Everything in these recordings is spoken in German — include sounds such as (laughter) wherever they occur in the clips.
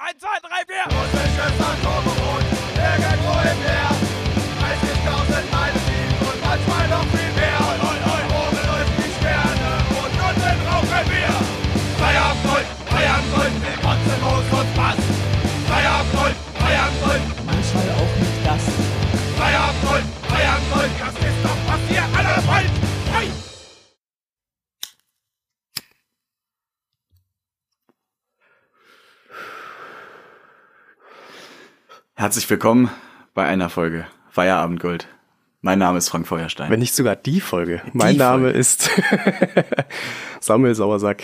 1, 2, 3, 4. Russisches Atomboot, irgendwo im Meer. 30.000 Meilen und manchmal noch viel mehr. Oben läuft die Sterne und unten rauchen wir. Feierabend Gold, Feierabend Gold, wir kotzen Moos und Spaß. Feierabend Feierabend manchmal auch nicht das. Feierabend Gold, Feierabend Gold, Herzlich willkommen bei einer Folge Feierabendgold. Mein Name ist Frank Feuerstein. Wenn nicht sogar die Folge. mein Name Folge. ist (laughs) Samuel Sauersack.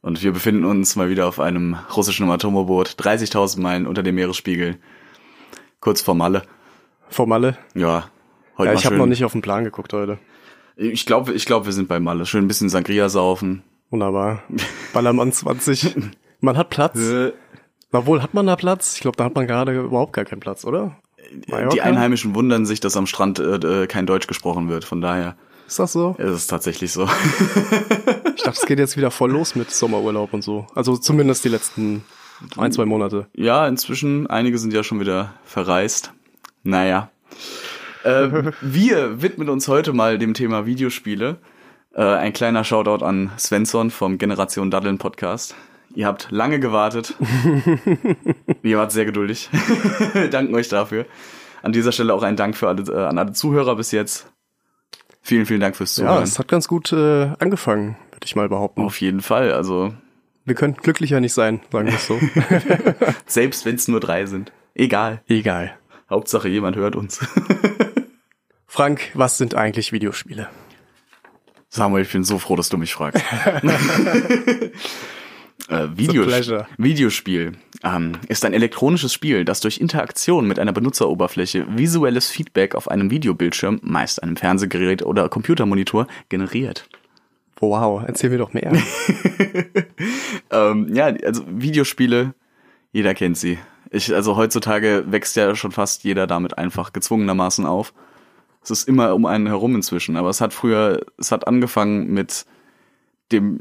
Und wir befinden uns mal wieder auf einem russischen Atomboot, 30.000 Meilen unter dem Meeresspiegel, kurz vor Malle. Vor Malle. Ja, heute Ja, ich habe noch nicht auf den Plan geguckt heute. Ich glaube, ich glaube, wir sind bei Malle. Schön ein bisschen Sangria saufen. Wunderbar. Ballermann 20. (laughs) Man hat Platz. Na wohl, hat man da Platz? Ich glaube, da hat man gerade überhaupt gar keinen Platz, oder? Die Mallorca? Einheimischen wundern sich, dass am Strand äh, äh, kein Deutsch gesprochen wird. Von daher Ist das so? ist es tatsächlich so. (laughs) Ich dachte, es geht jetzt wieder voll los mit Sommerurlaub und so. Also zumindest die letzten ein, zwei Monate. Ja, inzwischen, einige sind ja schon wieder verreist. Naja. Äh, (laughs) wir widmen uns heute mal dem Thema Videospiele. Äh, ein kleiner Shoutout an Svensson vom Generation Daddeln Podcast. Ihr habt lange gewartet. (laughs) Ihr wart sehr geduldig. (laughs) Danken euch dafür. An dieser Stelle auch ein Dank für alle, äh, an alle Zuhörer bis jetzt. Vielen, vielen Dank fürs Ja, Zuhören. es hat ganz gut äh, angefangen, würde ich mal behaupten. Auf jeden Fall. Also, Wir könnten glücklicher nicht sein, sagen wir es so. (laughs) selbst wenn es nur drei sind. Egal. Egal. Hauptsache jemand hört uns. Frank, was sind eigentlich Videospiele? Samuel, ich bin so froh, dass du mich fragst. Äh, Videos. Videospiel ähm, ist ein elektronisches Spiel, das durch Interaktion mit einer Benutzeroberfläche visuelles Feedback auf einem Videobildschirm, meist einem Fernsehgerät oder Computermonitor, generiert. Wow, erzähl mir doch mehr. (laughs) Ähm, ja, also Videospiele, jeder kennt sie. Ich, also heutzutage wächst ja schon fast jeder damit einfach gezwungenermaßen auf. Es ist immer um einen herum inzwischen, aber es hat früher, es hat angefangen mit dem,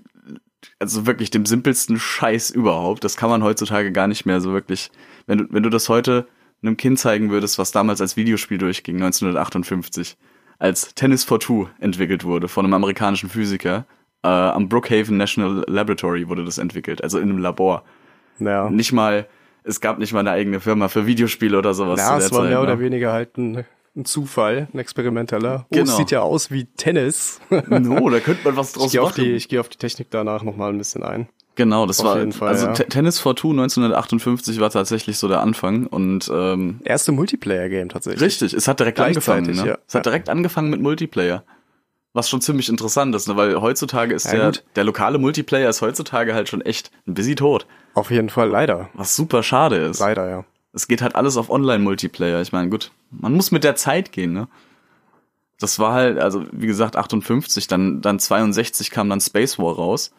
also wirklich dem simpelsten Scheiß überhaupt. Das kann man heutzutage gar nicht mehr so wirklich. Wenn du, wenn du das heute einem Kind zeigen würdest, was damals als Videospiel durchging, 1958, als Tennis for Two entwickelt wurde von einem amerikanischen Physiker, äh, am Brookhaven National Laboratory wurde das entwickelt, also in einem Labor. Ja, Nicht mal, es gab nicht mal eine eigene Firma für Videospiele oder sowas ja es war Zeit. mehr oder ne? weniger halt ein, ein Zufall, ein experimenteller. Oh, Genau. es sieht ja aus wie Tennis. (laughs) No, da könnte man was Ich draus gehe auf, machen. die- ich geh auf die Technik danach nochmal ein bisschen ein. Genau, das Auf war Fall, also ja. Te- Tennis for Two 1958 war tatsächlich so der Anfang und ähm, Erste Multiplayer-Game tatsächlich. richtig, es hat direkt angefangen. Ne? ja. Es hat direkt angefangen mit Multiplayer. Was schon ziemlich interessant ist, ne? weil heutzutage ist Ja, der, gut. der lokale Multiplayer ist heutzutage halt schon echt ein busy tot. Auf jeden Fall, leider. Was super schade ist. Leider, ja. Es geht halt alles auf Online-Multiplayer. Ich meine, gut, man muss mit der Zeit gehen, ne? Das war halt, also wie gesagt, 58, dann, dann 62 kam dann Space War raus,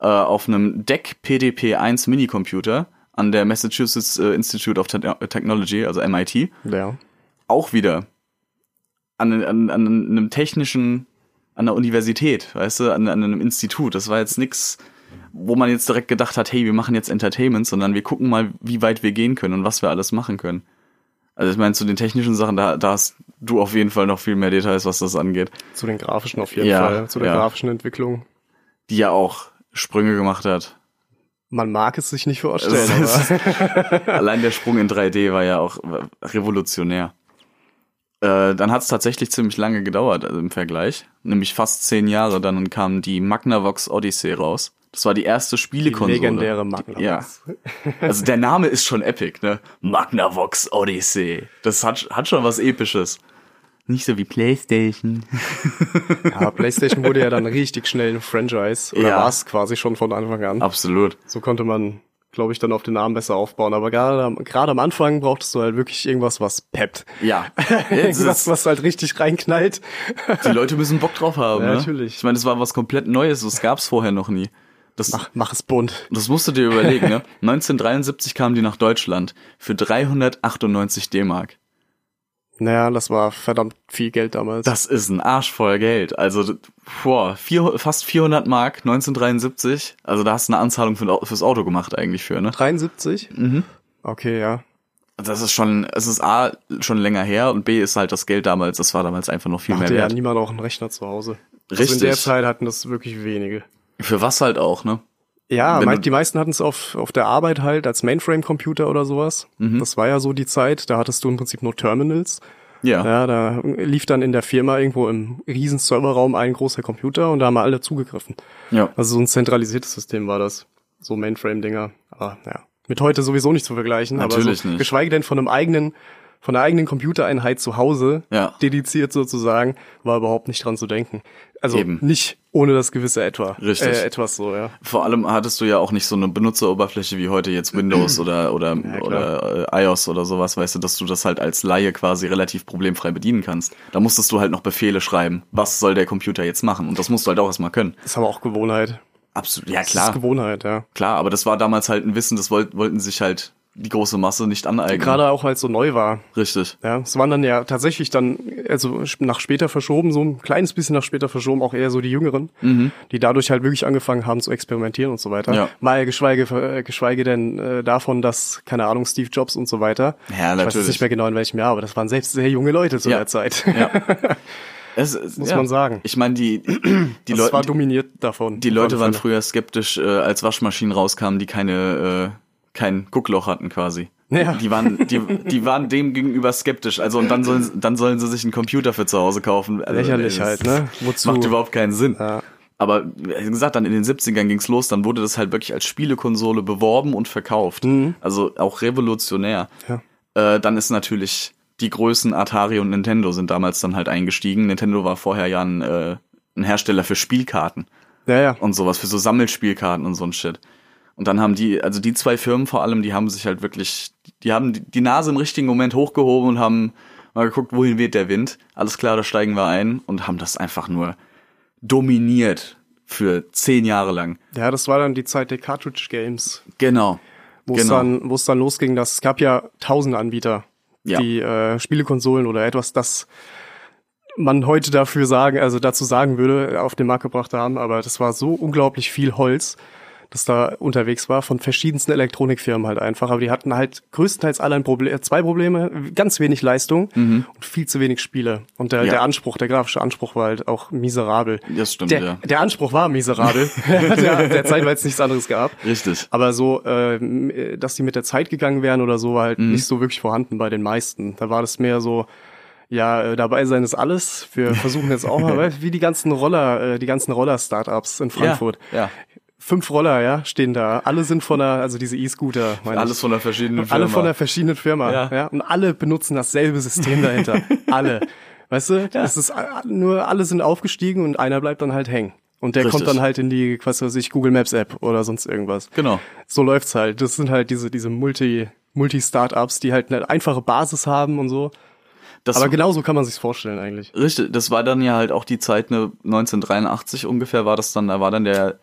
äh, auf einem DEC PDP-1 Minicomputer an der Massachusetts äh, Institute of Te Technology, also MIT, Ja. auch wieder an, an, an einem technischen, an der Universität, weißt du, an, an einem Institut. Das war jetzt nix, wo man jetzt direkt gedacht hat, hey, wir machen jetzt Entertainment, sondern wir gucken mal, wie weit wir gehen können und was wir alles machen können. Also ich meine, zu den technischen Sachen, da, da hast du auf jeden Fall noch viel mehr Details, was das angeht. Zu den grafischen auf jeden Ja, Fall. Zu der ja. grafischen Entwicklung. Die ja auch Sprünge gemacht hat. Man mag es sich nicht vorstellen, aber (laughs) Allein der Sprung in 3D war ja auch revolutionär. Äh, dann hat es tatsächlich ziemlich lange gedauert also im Vergleich, nämlich fast zehn Jahre. Dann kam die Magnavox Odyssey raus. Das war die erste die Spielekonsole. legendäre Magnavox. Ja. Also der Name ist schon epic, ne? Magnavox Odyssey. Das hat, hat schon was Episches. Nicht so wie PlayStation. (laughs) ja, PlayStation wurde ja dann richtig schnell ein Franchise. Oder Ja. war es quasi schon von Anfang an. Absolut. So konnte man, glaube ich, dann auf den Namen besser aufbauen. Aber gerade am, gerade am Anfang brauchtest du halt wirklich irgendwas, was peppt. Ja. (laughs) Irgendwas, was halt richtig reinknallt. Die Leute müssen Bock drauf haben. Ja, ne? natürlich. Ich meine, das war was komplett Neues. Das gab's vorher noch nie. Das, Mach, mach es bunt. das musst du dir überlegen, ne? (laughs) 1973 kamen die nach Deutschland für 398 D-Mark. Naja, das war verdammt viel Geld damals. Das ist ein Arsch voll Geld. Also, boah, vier, fast 400 Mark 1973. Also, da hast du eine Anzahlung für, fürs Auto gemacht eigentlich für, ne? 73? Mhm. Okay, ja. Das ist schon, es ist A, schon länger her und B ist halt das Geld damals, das war damals einfach noch viel Da mehr hatte ja wert. niemand auch einen Rechner zu Hause. Also Richtig. in der Zeit hatten das wirklich wenige. Für was halt auch, ne? Ja, Wenn die meisten hatten es auf, auf der Arbeit halt als Mainframe-Computer oder sowas. Mhm. Das war ja so die Zeit, da hattest du im Prinzip nur Terminals. Ja. Ja, da lief dann in der Firma irgendwo im riesen Serverraum ein großer Computer und da haben alle zugegriffen. Ja. Also so ein zentralisiertes System war das. So Mainframe-Dinger. Aber ja, mit heute sowieso nicht zu vergleichen. Natürlich aber so, nicht. Geschweige denn von einem eigenen, von einer eigenen Computereinheit zu Hause, Ja. dediziert sozusagen, war überhaupt nicht dran zu denken. Also Eben. nicht ohne das gewisse etwa. Richtig. Äh, etwas so, ja. Vor allem hattest du ja auch nicht so eine Benutzeroberfläche wie heute jetzt Windows (clears throat) oder oder klar. oder äh, iOS oder sowas, weißt du, dass du das halt als Laie quasi relativ problemfrei bedienen kannst. Da musstest du halt noch Befehle schreiben. Was soll der Computer jetzt machen? Und das musst du halt auch erstmal können. ist aber auch Gewohnheit. Absolut. Ja, Das ist klar. Gewohnheit, ja. Klar, aber das war damals halt ein Wissen, das wollt, wollten sich halt die große Masse nicht aneignen. Gerade auch, weil es so neu war. Richtig. Ja, es waren dann ja tatsächlich dann, also nach später verschoben, so ein kleines bisschen nach später verschoben, auch eher so die Jüngeren, die dadurch halt wirklich angefangen haben zu experimentieren und so weiter. Mhm. Ja. Mal geschweige, äh, geschweige denn äh, davon, dass, keine Ahnung, Steve Jobs und so weiter. Ja, Ich weiß natürlich. jetzt nicht mehr genau in welchem Jahr, aber das waren selbst sehr junge Leute zu Ja. der Zeit. Ja. (laughs) Es, es, Muss ja. man sagen. Ich meine, die, die, das Leute, war dominiert davon. die Leute waren früher skeptisch, äh, als Waschmaschinen rauskamen, die keine, äh, kein Guckloch hatten quasi. Ja. Die waren, die, die waren dem gegenüber skeptisch. Also und dann sollen, (laughs) dann sollen sie sich einen Computer für zu Hause kaufen. Also, Lächerlich halt, ne? Wozu? Macht überhaupt keinen Sinn. Ja. Aber wie gesagt, dann in den 70ern ging's los, dann wurde das halt wirklich als Spielekonsole beworben und verkauft. Also auch revolutionär. Mhm. Ja. Äh, dann ist natürlich die Größen Atari und Nintendo sind damals dann halt eingestiegen. Nintendo war vorher ja ein, äh, ein Hersteller für Spielkarten Ja, ja. und sowas, für so Sammelspielkarten und so ein Shit. Und dann haben die, also die zwei Firmen vor allem, die haben sich halt wirklich, die haben die, Nase im richtigen Moment hochgehoben und haben mal geguckt, wohin weht der Wind. Alles klar, da steigen wir ein und haben das einfach nur dominiert für zehn Jahre lang. Ja, das war dann die Zeit der Cartridge Games. Genau. wo es Genau. dann, wo es dann losging, dass es gab ja tausende Anbieter, Ja. die äh, Spielekonsolen oder etwas, das man heute dafür sagen, also dazu sagen würde, auf den Markt gebracht haben, aber das war so unglaublich viel Holz, das da unterwegs war, von verschiedensten Elektronikfirmen halt einfach, aber die hatten halt größtenteils alle ein Problem, zwei Probleme, ganz wenig Leistung und viel zu wenig Spiele. Und der, Mhm. Ja. der Anspruch, der grafische Anspruch war halt auch miserabel. Das stimmt, der, ja. Der Anspruch war miserabel, (laughs) (laughs) der, der Zeit, weil es nichts anderes gab. Richtig. Aber so, äh, dass die mit der Zeit gegangen wären oder so, war halt Mhm. nicht so wirklich vorhanden bei den meisten. Da war das mehr so, ja, äh, dabei sein ist alles. Wir versuchen jetzt auch mal, (laughs) wie die ganzen Roller, äh, die ganzen Roller-Startups in Frankfurt. Ja, ja. Fünf Roller, ja, stehen da. Alle sind von der, also diese E-Scooter, (laughs) Alles von einer verschiedenen Firma. Alle von einer verschiedenen Firma, Ja. ja. Und alle benutzen dasselbe System dahinter. (laughs) alle. Weißt du, es ist a- nur alle sind aufgestiegen und einer bleibt dann halt hängen. Und der Richtig. kommt dann halt in die, was weiß ich, Google Maps App oder sonst irgendwas. Genau. So läuft's halt. Das sind halt diese, diese Multi, Multi-Startups, die halt eine einfache Basis haben und so. Das, Aber genauso kann man sich's vorstellen eigentlich. Richtig, das war dann ja halt auch die Zeit, ne, 1983 ungefähr war das dann, da war dann der,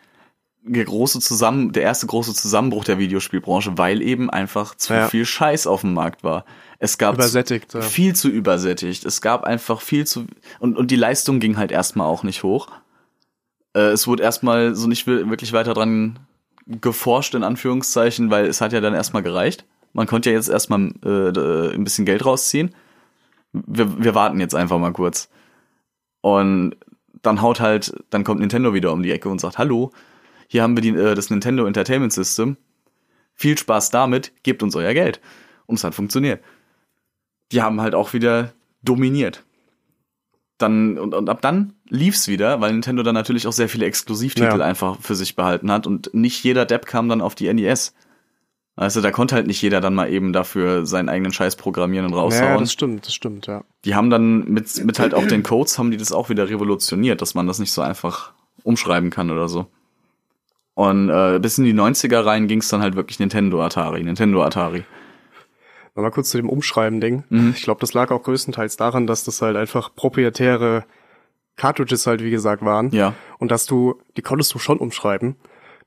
der große Zusammen, der erste große Zusammenbruch der Videospielbranche, weil eben einfach zu Ja. viel Scheiß auf dem Markt war. Es gab Übersättigt, ja. viel zu übersättigt. Es gab einfach viel zu und und die Leistung ging halt erstmal auch nicht hoch. Äh, es wurde erstmal so nicht wir- wirklich weiter dran geforscht in Anführungszeichen, weil es hat ja dann erstmal gereicht. Man konnte ja jetzt erstmal äh, d- ein bisschen Geld rausziehen. Wir, wir warten jetzt einfach mal kurz. Und dann haut halt, dann kommt Nintendo wieder um die Ecke und sagt, hallo, hier haben wir die, äh, das Nintendo Entertainment System. Viel Spaß damit, gebt uns euer Geld. Und es hat funktioniert. Die haben halt auch wieder dominiert. Dann, und, und ab dann lief's wieder, weil Nintendo dann natürlich auch sehr viele Exklusivtitel Ja. einfach für sich behalten hat und nicht jeder Depp kam dann auf die NES. Also da konnte halt nicht jeder dann mal eben dafür seinen eigenen Scheiß programmieren und raushauen. Ja, das stimmt, das stimmt, ja. Die haben dann mit, mit halt auch den Codes haben die das auch wieder revolutioniert, dass man das nicht so einfach umschreiben kann oder so. Und äh, bis in die 90er rein ging's dann halt wirklich Nintendo Atari, Nintendo Atari. Nochmal kurz zu dem Umschreiben-Ding. Mhm. Ich glaube, das lag auch größtenteils daran, dass das halt einfach proprietäre Cartridges halt, wie gesagt, waren. Ja. Und dass du, die konntest du schon umschreiben.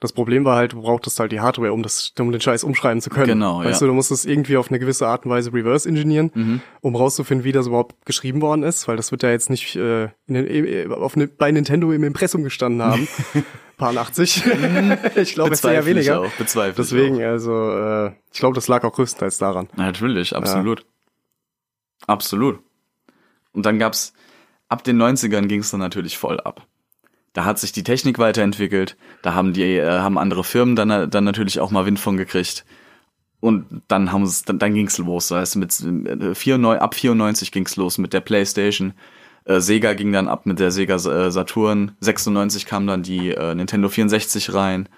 Das Problem war halt, du brauchtest halt die Hardware, um das, um den Scheiß umschreiben zu können. Genau, Weißt ja. du, du musst es irgendwie auf eine gewisse Art und Weise reverse engineeren, um rauszufinden, wie das überhaupt geschrieben worden ist, weil das wird ja jetzt nicht äh, in den, äh, auf eine, bei Nintendo im Impressum gestanden haben. (laughs) Paar 80. (laughs) ich glaube, es eher Bezweifle ich weniger. auch, bezweifle ich Deswegen, also, äh, ich glaube, das lag auch größtenteils daran. Natürlich, absolut. Absolut. Und dann gab's, ab den 90ern ging's dann natürlich voll ab. Da hat sich die Technik weiterentwickelt, da haben die, äh, haben andere Firmen dann, dann natürlich auch mal Wind von gekriegt. Und dann haben es, dann, dann ging's los. Das heißt, mit äh, 94, ab 94 ging's los mit der PlayStation. Äh, Sega ging dann ab mit der Sega äh, Saturn. 96 kam dann die äh, Nintendo 64 rein.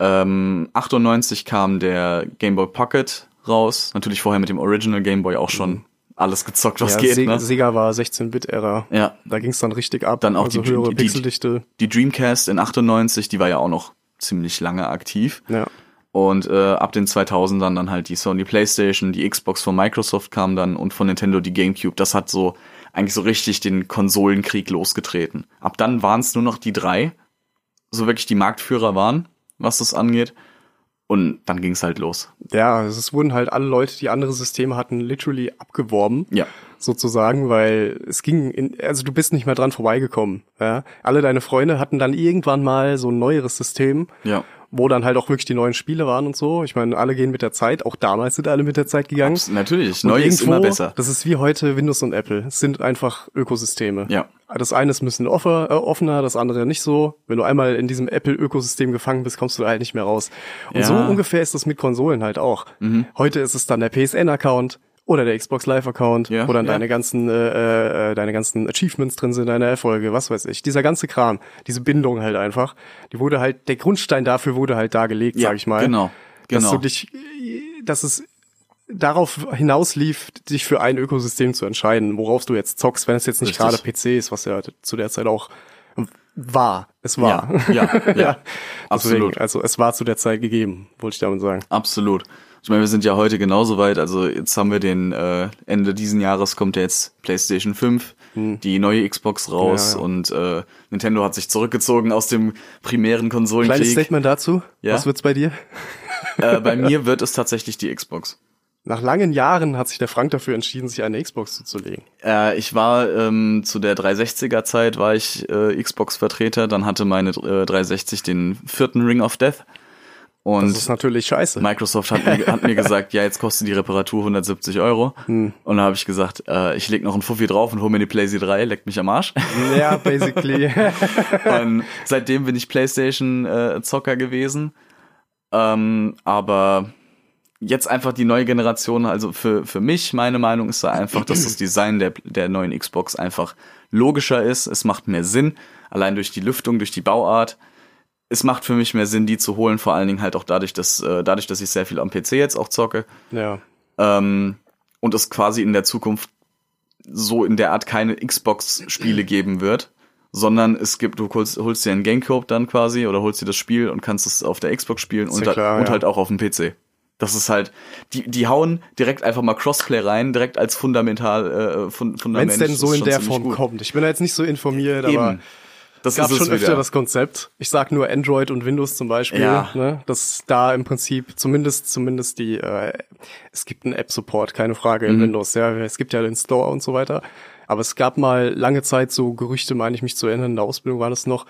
Ähm, 98 kam der Game Boy Pocket raus. Natürlich vorher mit dem Original Game Boy auch schon alles gezockt, was ja, geht. Se ne? Sega war 16-Bit-Ära. Ja. Da ging's dann richtig ab. Dann auch also die- höhere die- die- Pixeldichte. Die Dreamcast in 98, die war ja auch noch ziemlich lange aktiv. Ja. Und äh, ab den 2000ern dann halt die Sony PlayStation, die Xbox von Microsoft kam dann und von Nintendo die GameCube. Das hat so eigentlich so richtig den Konsolenkrieg losgetreten. Ab dann waren es nur noch die drei, so wirklich die Marktführer waren, was das angeht. Und dann ging es halt los. Ja, es wurden halt alle Leute, die andere Systeme hatten, literally abgeworben. Ja. Sozusagen, weil es ging, in, also du bist nicht mehr dran vorbeigekommen. Ja? Alle deine Freunde hatten dann irgendwann mal so ein neueres System, Ja. Wo dann halt auch wirklich die neuen Spiele waren und so. Ich meine, alle gehen mit der Zeit, auch damals sind alle mit der Zeit gegangen. Abs- Natürlich, Und neu ist immer besser. Das ist wie heute Windows und Apple. Es sind einfach Ökosysteme. Ja. Das eine ist ein bisschen offer, äh, offener, das andere nicht so. Wenn du einmal in diesem Apple-Ökosystem gefangen bist, kommst du da halt nicht mehr raus. Und Ja. so ungefähr ist das mit Konsolen halt auch. Heute ist es dann der PSN-Account oder der Xbox Live-Account, Ja, wo dann ja. deine ganzen, äh, äh, deine ganzen Achievements drin sind, deine Erfolge, was weiß ich. Dieser ganze Kram, diese Bindung halt einfach, die wurde halt, der Grundstein dafür wurde halt da gelegt, Ja, sag ich mal. genau, Dass genau. du dich, dass es darauf hinauslief, dich für ein Ökosystem zu entscheiden, worauf du jetzt zockst, wenn es jetzt nicht Richtig. gerade PC ist, was ja zu der Zeit auch war. Es war. Ja, ja, ja. (laughs) Deswegen, absolut. also es war zu der Zeit gegeben, wollte ich damit sagen. Absolut. Ich meine, wir sind ja heute genauso weit. Also jetzt haben wir den äh, Ende diesen Jahres kommt ja jetzt PlayStation 5, die neue Xbox raus Hm. Ja, ja. und äh, Nintendo hat sich zurückgezogen aus dem primären Kleines Konsolenkrieg. Statement dazu. Ja. Was wird's bei dir? Äh, bei (laughs) mir wird es tatsächlich die Xbox. Nach langen Jahren hat sich der Frank dafür entschieden, sich eine Xbox zuzulegen. Äh, ich war ähm, zu der 360er Zeit war ich äh, Xbox Vertreter, dann hatte meine äh, 360 den vierten Ring of Death Das und ist natürlich scheiße. Microsoft hat mir, hat mir gesagt, ja, jetzt kostet die Reparatur 170 Euro. Hm. Und da habe ich gesagt, äh, ich leg noch einen Fuffi drauf und hol mir die PlayStation 3, leckt mich am Arsch. (laughs) ja, basically. (laughs) und seitdem bin ich PlayStation-Zocker gewesen. Ähm, aber jetzt einfach die neue Generation, also für, für mich, meine Meinung ist da einfach, dass das Design der, der neuen Xbox einfach logischer ist. Es macht mehr Sinn, allein durch die Lüftung, durch die Bauart. Es macht für mich mehr Sinn, die zu holen, vor allen Dingen halt auch dadurch, dass, äh, dadurch, dass ich sehr viel am PC jetzt auch zocke. ja. Ähm, und es quasi in der Zukunft so in der Art keine Xbox-Spiele geben wird, sondern es gibt, du holst, holst dir einen Gamecube dann quasi oder holst dir das Spiel und kannst es auf der Xbox spielen und, ja klar, und ja. halt auch auf dem PC. Das ist halt, die, die hauen direkt einfach mal Crossplay rein, direkt als fundamental, äh, fun, Wenn Fundament. es denn so in der Form gut. kommt. Ich bin da jetzt nicht so informiert, aber Eben. Das Es gab schon öfter wieder. das Konzept. Ich sag nur Android und Windows zum Beispiel, Ja. ne, dass da im Prinzip zumindest zumindest die äh, es gibt einen App Support, keine Frage Mhm. in Windows, ja, es gibt ja den Store und so weiter, aber es gab mal lange Zeit so Gerüchte, meine ich mich zu erinnern, in der Ausbildung war das noch,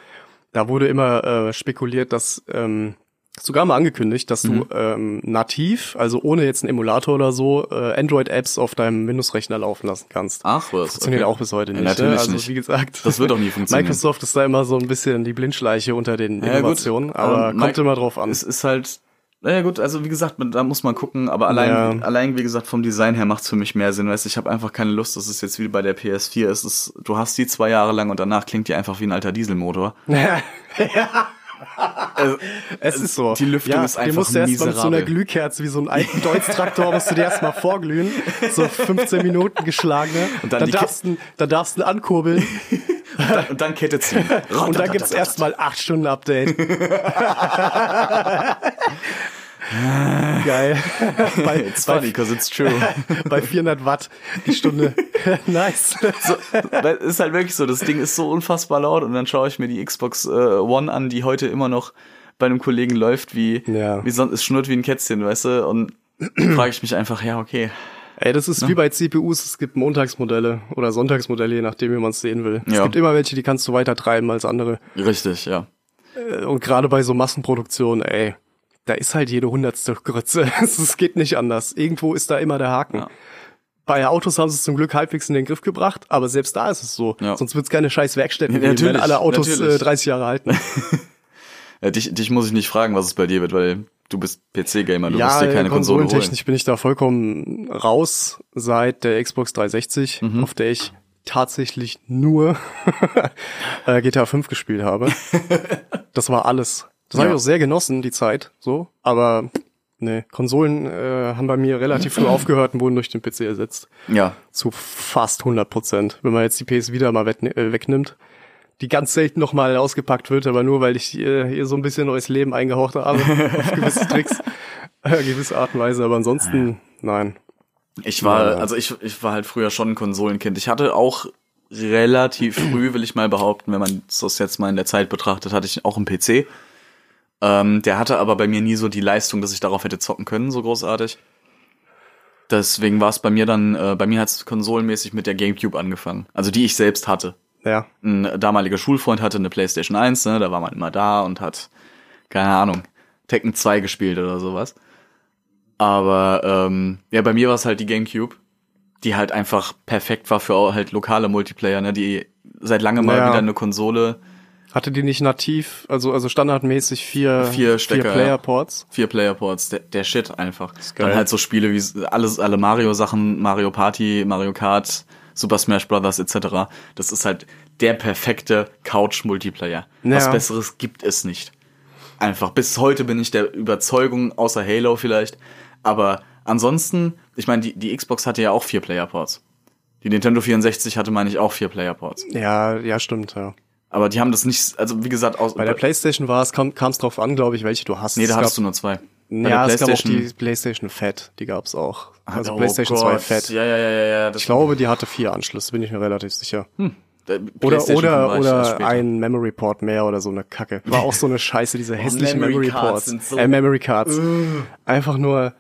da wurde immer äh, spekuliert, dass ähm, sogar mal angekündigt, dass Mhm. du ähm, nativ, also ohne jetzt einen Emulator oder so, äh, Android-Apps auf deinem Windows-Rechner laufen lassen kannst. Ach was. Funktioniert okay. auch bis heute Ja, nicht. natürlich ne? Also nicht. wie gesagt, Das wird auch nie funktionieren. Microsoft ist da immer so ein bisschen die Blindschleiche unter den Ja, gut. Innovationen, aber Ähm, kommt immer drauf an. Es ist halt, naja gut, also wie gesagt, da muss man gucken, aber allein, Ja. allein wie gesagt, vom Design her macht's für mich mehr Sinn, weißt du, ich habe einfach keine Lust, dass es jetzt wie bei der PS4 ist. Es, du hast die zwei Jahre lang und danach klingt die einfach wie ein alter Dieselmotor. (laughs) (laughs) Also, es ist so. die Lüftung ja, ist einfach musst du erst mal mit so einer miserabel. Glühkerze, wie so ein alten Deutz-Traktor, musst du dir erst mal vorglühen. So 15 Minuten geschlagene. Und dann dann darfst du, dann darfst du ankurbeln und, dann, und dann Kette ziehen. und dann gibt's erst mal 8 Stunden Update. (laughs) (laughs) Geil. (laughs) Bei, It's funny, because it's true. (laughs) bei 400 Watt die Stunde. nice. so, es ist halt wirklich so, das Ding ist so unfassbar laut und dann schaue ich mir die Xbox äh, One an, die heute immer noch bei einem Kollegen läuft wie, Ja. wie sonst, es schnurrt wie ein Kätzchen, weißt du? Und (clears throat) frage ich mich einfach, ja, okay. Ey, das ist wie bei CPUs, es gibt Montagsmodelle oder Sonntagsmodelle, je nachdem, wie man es sehen will. Es Ja. gibt immer welche, die kannst du weiter treiben als andere. Richtig, ja. Äh, Und gerade bei so Massenproduktionen, ey, da ist halt jede hundertste Grütze. (laughs) Es geht nicht anders. Irgendwo ist da immer der Haken. Ja. Bei Autos haben sie es zum Glück halbwegs in den Griff gebracht, aber selbst da ist es so. Ja. Sonst wird es keine scheiß Werkstätten geben, wenn natürlich, alle Autos natürlich. äh, 30 Jahre halten. (laughs) ja dich, dich muss ich nicht fragen, was es bei dir wird, weil du bist PC-Gamer, du ja, musst dir keine Konsole holen. konsolentechnisch bin ich da vollkommen raus seit der Xbox 360, Mhm. auf der ich tatsächlich nur (laughs) äh, GTA 5 gespielt habe. Das war alles. Das habe Ja. ich auch sehr genossen, die Zeit, so. Aber nee, Konsolen äh, haben bei mir relativ früh (clears throat) aufgehört und wurden durch den PC ersetzt. Ja, Zu fast 100 Prozent. Wenn man jetzt die PS wieder mal äh, wegnimmt, die ganz selten nochmal ausgepackt wird, aber nur weil ich äh, ihr so ein bisschen neues Leben eingehaucht habe, (laughs) auf gewisse Tricks, äh, gewisse Art und Weise. Aber ansonsten, nein. Ich war, also ich, ich war halt früher schon ein Konsolenkind. Ich hatte auch relativ früh, will ich mal behaupten, wenn man das jetzt mal in der Zeit betrachtet, hatte ich auch einen PC. Ähm, der hatte aber bei mir nie so die Leistung, dass ich darauf hätte zocken können, so großartig. Deswegen war es bei mir dann, äh, bei mir hat es konsolenmäßig mit der Gamecube angefangen. Also die ich selbst hatte. Ja. Ein damaliger Schulfreund hatte eine Playstation 1, ne, da war man immer da und hat, keine Ahnung, Tekken 2 gespielt oder sowas. Aber ähm, ja, bei mir war es halt die Gamecube, die halt einfach perfekt war für halt lokale Multiplayer, ne, die seit langem mal Ja. wieder eine Konsole, Hatte die nicht nativ, also, also standardmäßig vier, Vier Stecker, ja. Player-Ports? vier Player-Ports, der, der Shit einfach. Dann halt so Spiele wie alles, alle Mario-Sachen, Mario Party, Mario Kart, Super Smash Brothers etc. Das ist halt der perfekte Couch-Multiplayer. Was Ja. Besseres gibt es nicht. Einfach. Bis heute bin ich der Überzeugung, außer Halo vielleicht. Aber ansonsten, ich meine, die, die Xbox hatte ja auch vier Player-Ports. Die Nintendo 64 hatte, meine ich, auch vier Player-Ports. Ja, ja, stimmt, ja. Aber die haben das nicht, also wie gesagt, aus, Bei der Playstation war es, kam es drauf an, glaube ich, welche du hast. nee, da Es hattest gab, du nur zwei. Bei Ja, es gab auch die PlayStation Fat, die gab's auch. Also Oh PlayStation 2 Gott. Fat. Ja, ja, ja, ja, Ich glaube, die hatte vier Anschlüsse, bin ich mir relativ sicher. Äh, Oder, oder, oder ein Memory Port mehr oder so eine Kacke. War auch so eine (laughs) Scheiße, diese hässlichen Memory Memory, Cards Ports. so- äh, Memory Cards. Einfach nur,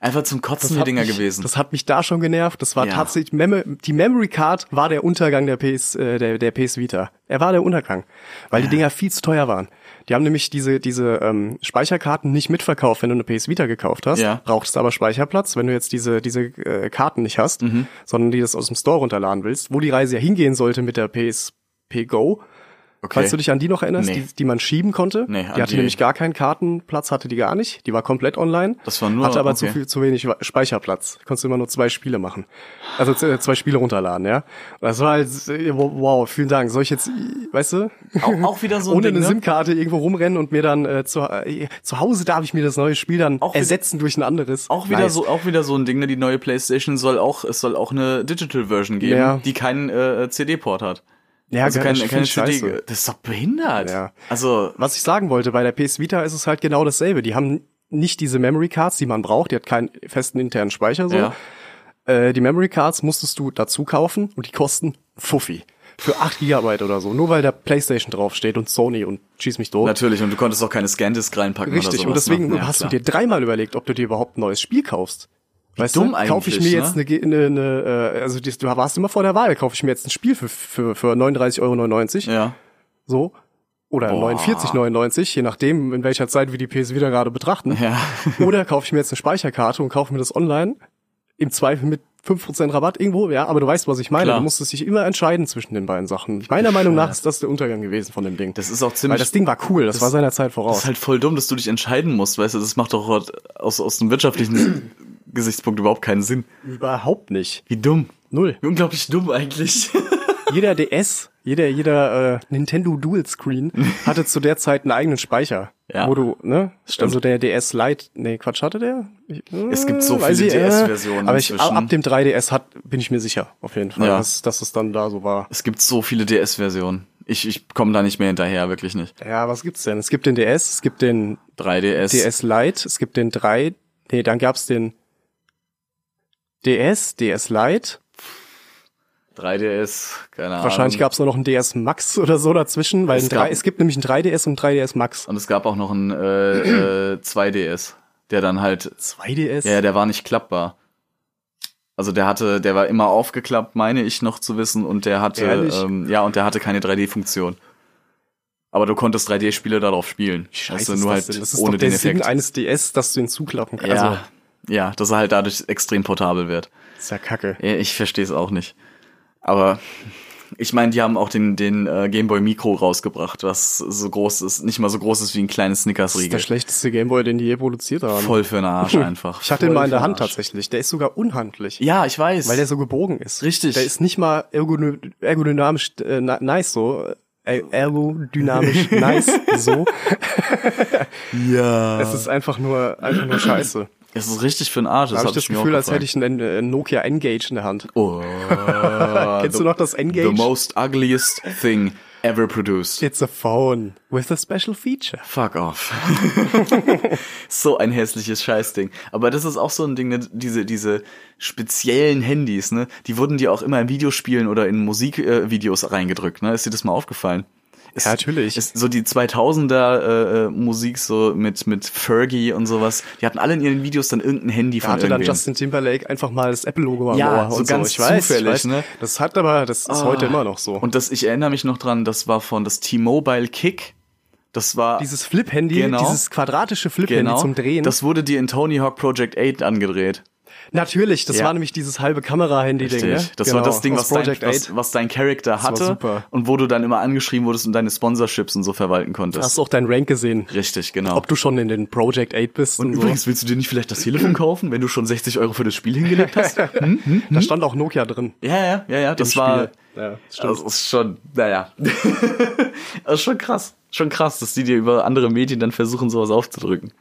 Einfach zum Kotzen die hat Dinger mich, gewesen. Das hat mich da schon genervt. Das war Ja. tatsächlich, Mem die Memory Card war der Untergang der PS, äh, der, der PS Vita. Er war der Untergang, weil die Dinger viel zu teuer waren. Die haben nämlich diese, diese ähm, Speicherkarten nicht mitverkauft, wenn du eine PS Vita gekauft hast. Ja. Brauchtest aber Speicherplatz, wenn du jetzt diese, diese äh, Karten nicht hast, Mhm. sondern die das aus dem Store runterladen willst, wo die Reise ja hingehen sollte mit der PSP Go. Okay. Falls du dich an die noch erinnerst, Nee. die, die man schieben konnte. Nee, die hatte die- nämlich gar keinen Kartenplatz, hatte die gar nicht. Die war komplett online. Das war nur- Hatte aber okay. zu viel, zu wenig Speicherplatz. Konntest du immer nur zwei Spiele machen. Also z- zwei Spiele runterladen, ja. Das war halt, äh, wow, vielen Dank. Soll ich jetzt, äh, weißt du? Auch- auch wieder so ein Ohne Ding, eine ne? SIM-Karte irgendwo rumrennen und mir dann äh, zu, äh, zu Hause darf ich mir das neue Spiel dann Auch wieder- ersetzen durch ein anderes. auch wieder Nice. so, auch wieder so ein Ding, ne? Die neue PlayStation soll auch, es soll auch eine Digital Version geben, Ja. die keinen äh, CD-Port hat. Ja, also keine, keine scheiße. Das ist doch behindert. Ja. Also, Was ich sagen wollte, bei der PS Vita ist es halt genau dasselbe. Die haben nicht diese Memory Cards, die man braucht. Die hat keinen festen internen Speicher so. ja. Äh, die Memory Cards musstest du dazu kaufen und die kosten Fuffi. Für 8 Gigabyte oder so. Nur weil da PlayStation draufsteht und Sony und schieß mich tot. Natürlich, und du konntest auch keine Scan-Disk reinpacken Richtig. oder Und sowas. deswegen ne? Ja, hast klar. du dir dreimal überlegt, ob du dir überhaupt ein neues Spiel kaufst. Weißt dumm du, kaufe ich mir ne? jetzt eine, eine, eine äh, also die, du warst immer vor der Wahl, kaufe ich mir jetzt ein Spiel für, für, für 39,99 Euro, Ja. so, oder Boah. 49,99, je nachdem, in welcher Zeit wir die PS wieder gerade betrachten. Ja. (laughs) Oder kaufe ich mir jetzt eine Speicherkarte und kaufe mir das online, im Zweifel mit 5% Rabatt irgendwo, ja, aber du weißt, was ich meine. Klar. Du musstest dich immer entscheiden zwischen den beiden Sachen. Meiner Meinung nach ist das der Untergang gewesen von dem Ding. Das ist auch Weil ziemlich. das Ding war cool, das, das- war seiner Zeit Das voraus. ist halt voll dumm, dass du dich entscheiden musst, weißt du, das macht doch aus, aus einem wirtschaftlichen Gesichtspunkt überhaupt keinen Sinn. Überhaupt nicht. Wie dumm. Null. Wie unglaublich dumm eigentlich. (laughs) Jeder DS, jeder, jeder äh, Nintendo Dual Screen hatte zu der Zeit einen eigenen Speicher. Ja. Wo du, ne? Stimmt. Also der DS Lite, nee, Quatsch, hatte der? Ich, äh, Es gibt so weiß viele äh, DS-Versionen Aber ich, ab dem 3DS hat, bin ich mir sicher, auf jeden Fall, Ja. dass, dass es dann da so war. es gibt so viele DS-Versionen. Ich, ich komme da nicht mehr hinterher, wirklich nicht. Ja, was gibt's denn? Es gibt den DS, es gibt den 3DS. DS Lite, es gibt den 3, nee, dann gab's den DS, DS Lite, 3DS, keine Ahnung. Wahrscheinlich gab es nur noch ein DS Max oder so dazwischen, weil Es ein 3, gab- es gibt nämlich ein 3DS und ein 3DS Max. Und es gab auch noch einen äh, äh, 2DS, der dann halt, 2DS? ja, der war nicht klappbar. Also der hatte, der war immer aufgeklappt, meine ich noch zu wissen, und der hatte, Ehrlich? ähm, ja, und der hatte keine 3D-Funktion. Aber du konntest 3D-Spiele darauf spielen. Scheiße, also ist nur das halt das ist ohne doch der den Sinn Effekt. eines DS, dass du ihn zuklappen kannst. ja, Also, ja, dass er halt dadurch extrem portabel wird. ist ja kacke. Ich verstehe es auch nicht. Aber ich meine, die haben auch den, den äh, Gameboy Micro rausgebracht, was so groß ist, nicht mal so groß ist wie ein kleines Das ist der Snickers-Riegel. schlechteste Gameboy, den die je produziert haben. Voll für den Arsch (laughs) einfach. Ich hatte ihn Voll mal in der den Hand Arsch. tatsächlich. Der ist sogar unhandlich. Ja, ich weiß. Weil der so gebogen ist. Richtig. Der ist nicht mal ergodynamisch äh, nice so. Äh, Ergodynamisch (laughs) nice so. ja. (laughs) Es ist einfach nur, einfach nur scheiße. Es ist richtig für den Arsch. Da habe ich das Gefühl, als hätte ich einen Nokia Engage in der Hand. Oh, (laughs) Kennst du noch das Engage? The most ugliest thing ever produced. It's a phone with a special feature. Fuck off. (laughs) so ein hässliches Scheißding. Aber das ist auch so ein Ding, ne? diese, diese speziellen Handys, ne? Die wurden dir auch immer in Videospielen oder in Musikvideos äh, reingedrückt, ne? Ist dir das mal aufgefallen? Ist, Ja, natürlich. Ist so die 2000er äh, äh, Musik so mit mit Fergie und sowas. Die hatten alle in ihren Videos dann irgendein Handy Da von hatte dann irgendwem. Justin Timberlake einfach mal das Apple-Logo am Ja, Ohr so und ganz so. Ich weiß, zufällig, ich weiß. ne? Das hat aber, das ist heute immer noch so. Und das, ich erinnere mich noch dran, das war von das T-Mobile Kick. Das war dieses Flip-Handy, Genau. dieses quadratische Flip-Handy genau, zum Drehen. Das wurde dir in Tony Hawk Project 8 angedreht. Natürlich, das Ja. war nämlich dieses halbe Kamera-Handy-Ding. Ne? Das genau, war das Ding, aus was dein, was, 8. was dein Charakter hatte und wo du dann immer angeschrieben wurdest und deine Sponsorships und so verwalten konntest. Hast du auch dein Rank gesehen? Richtig, genau. Ob du schon in den Project 8 bist und, und übrigens, willst du dir nicht vielleicht das Telefon kaufen, wenn du schon 60 Euro für das Spiel hingelegt hast? so. (laughs) Da stand auch Nokia drin. ja, ja, ja, ja. Das war. Ja, stimmt. Das ist schon, naja. (laughs) das ist schon krass. Schon krass, dass die dir über andere Medien dann versuchen, sowas aufzudrücken.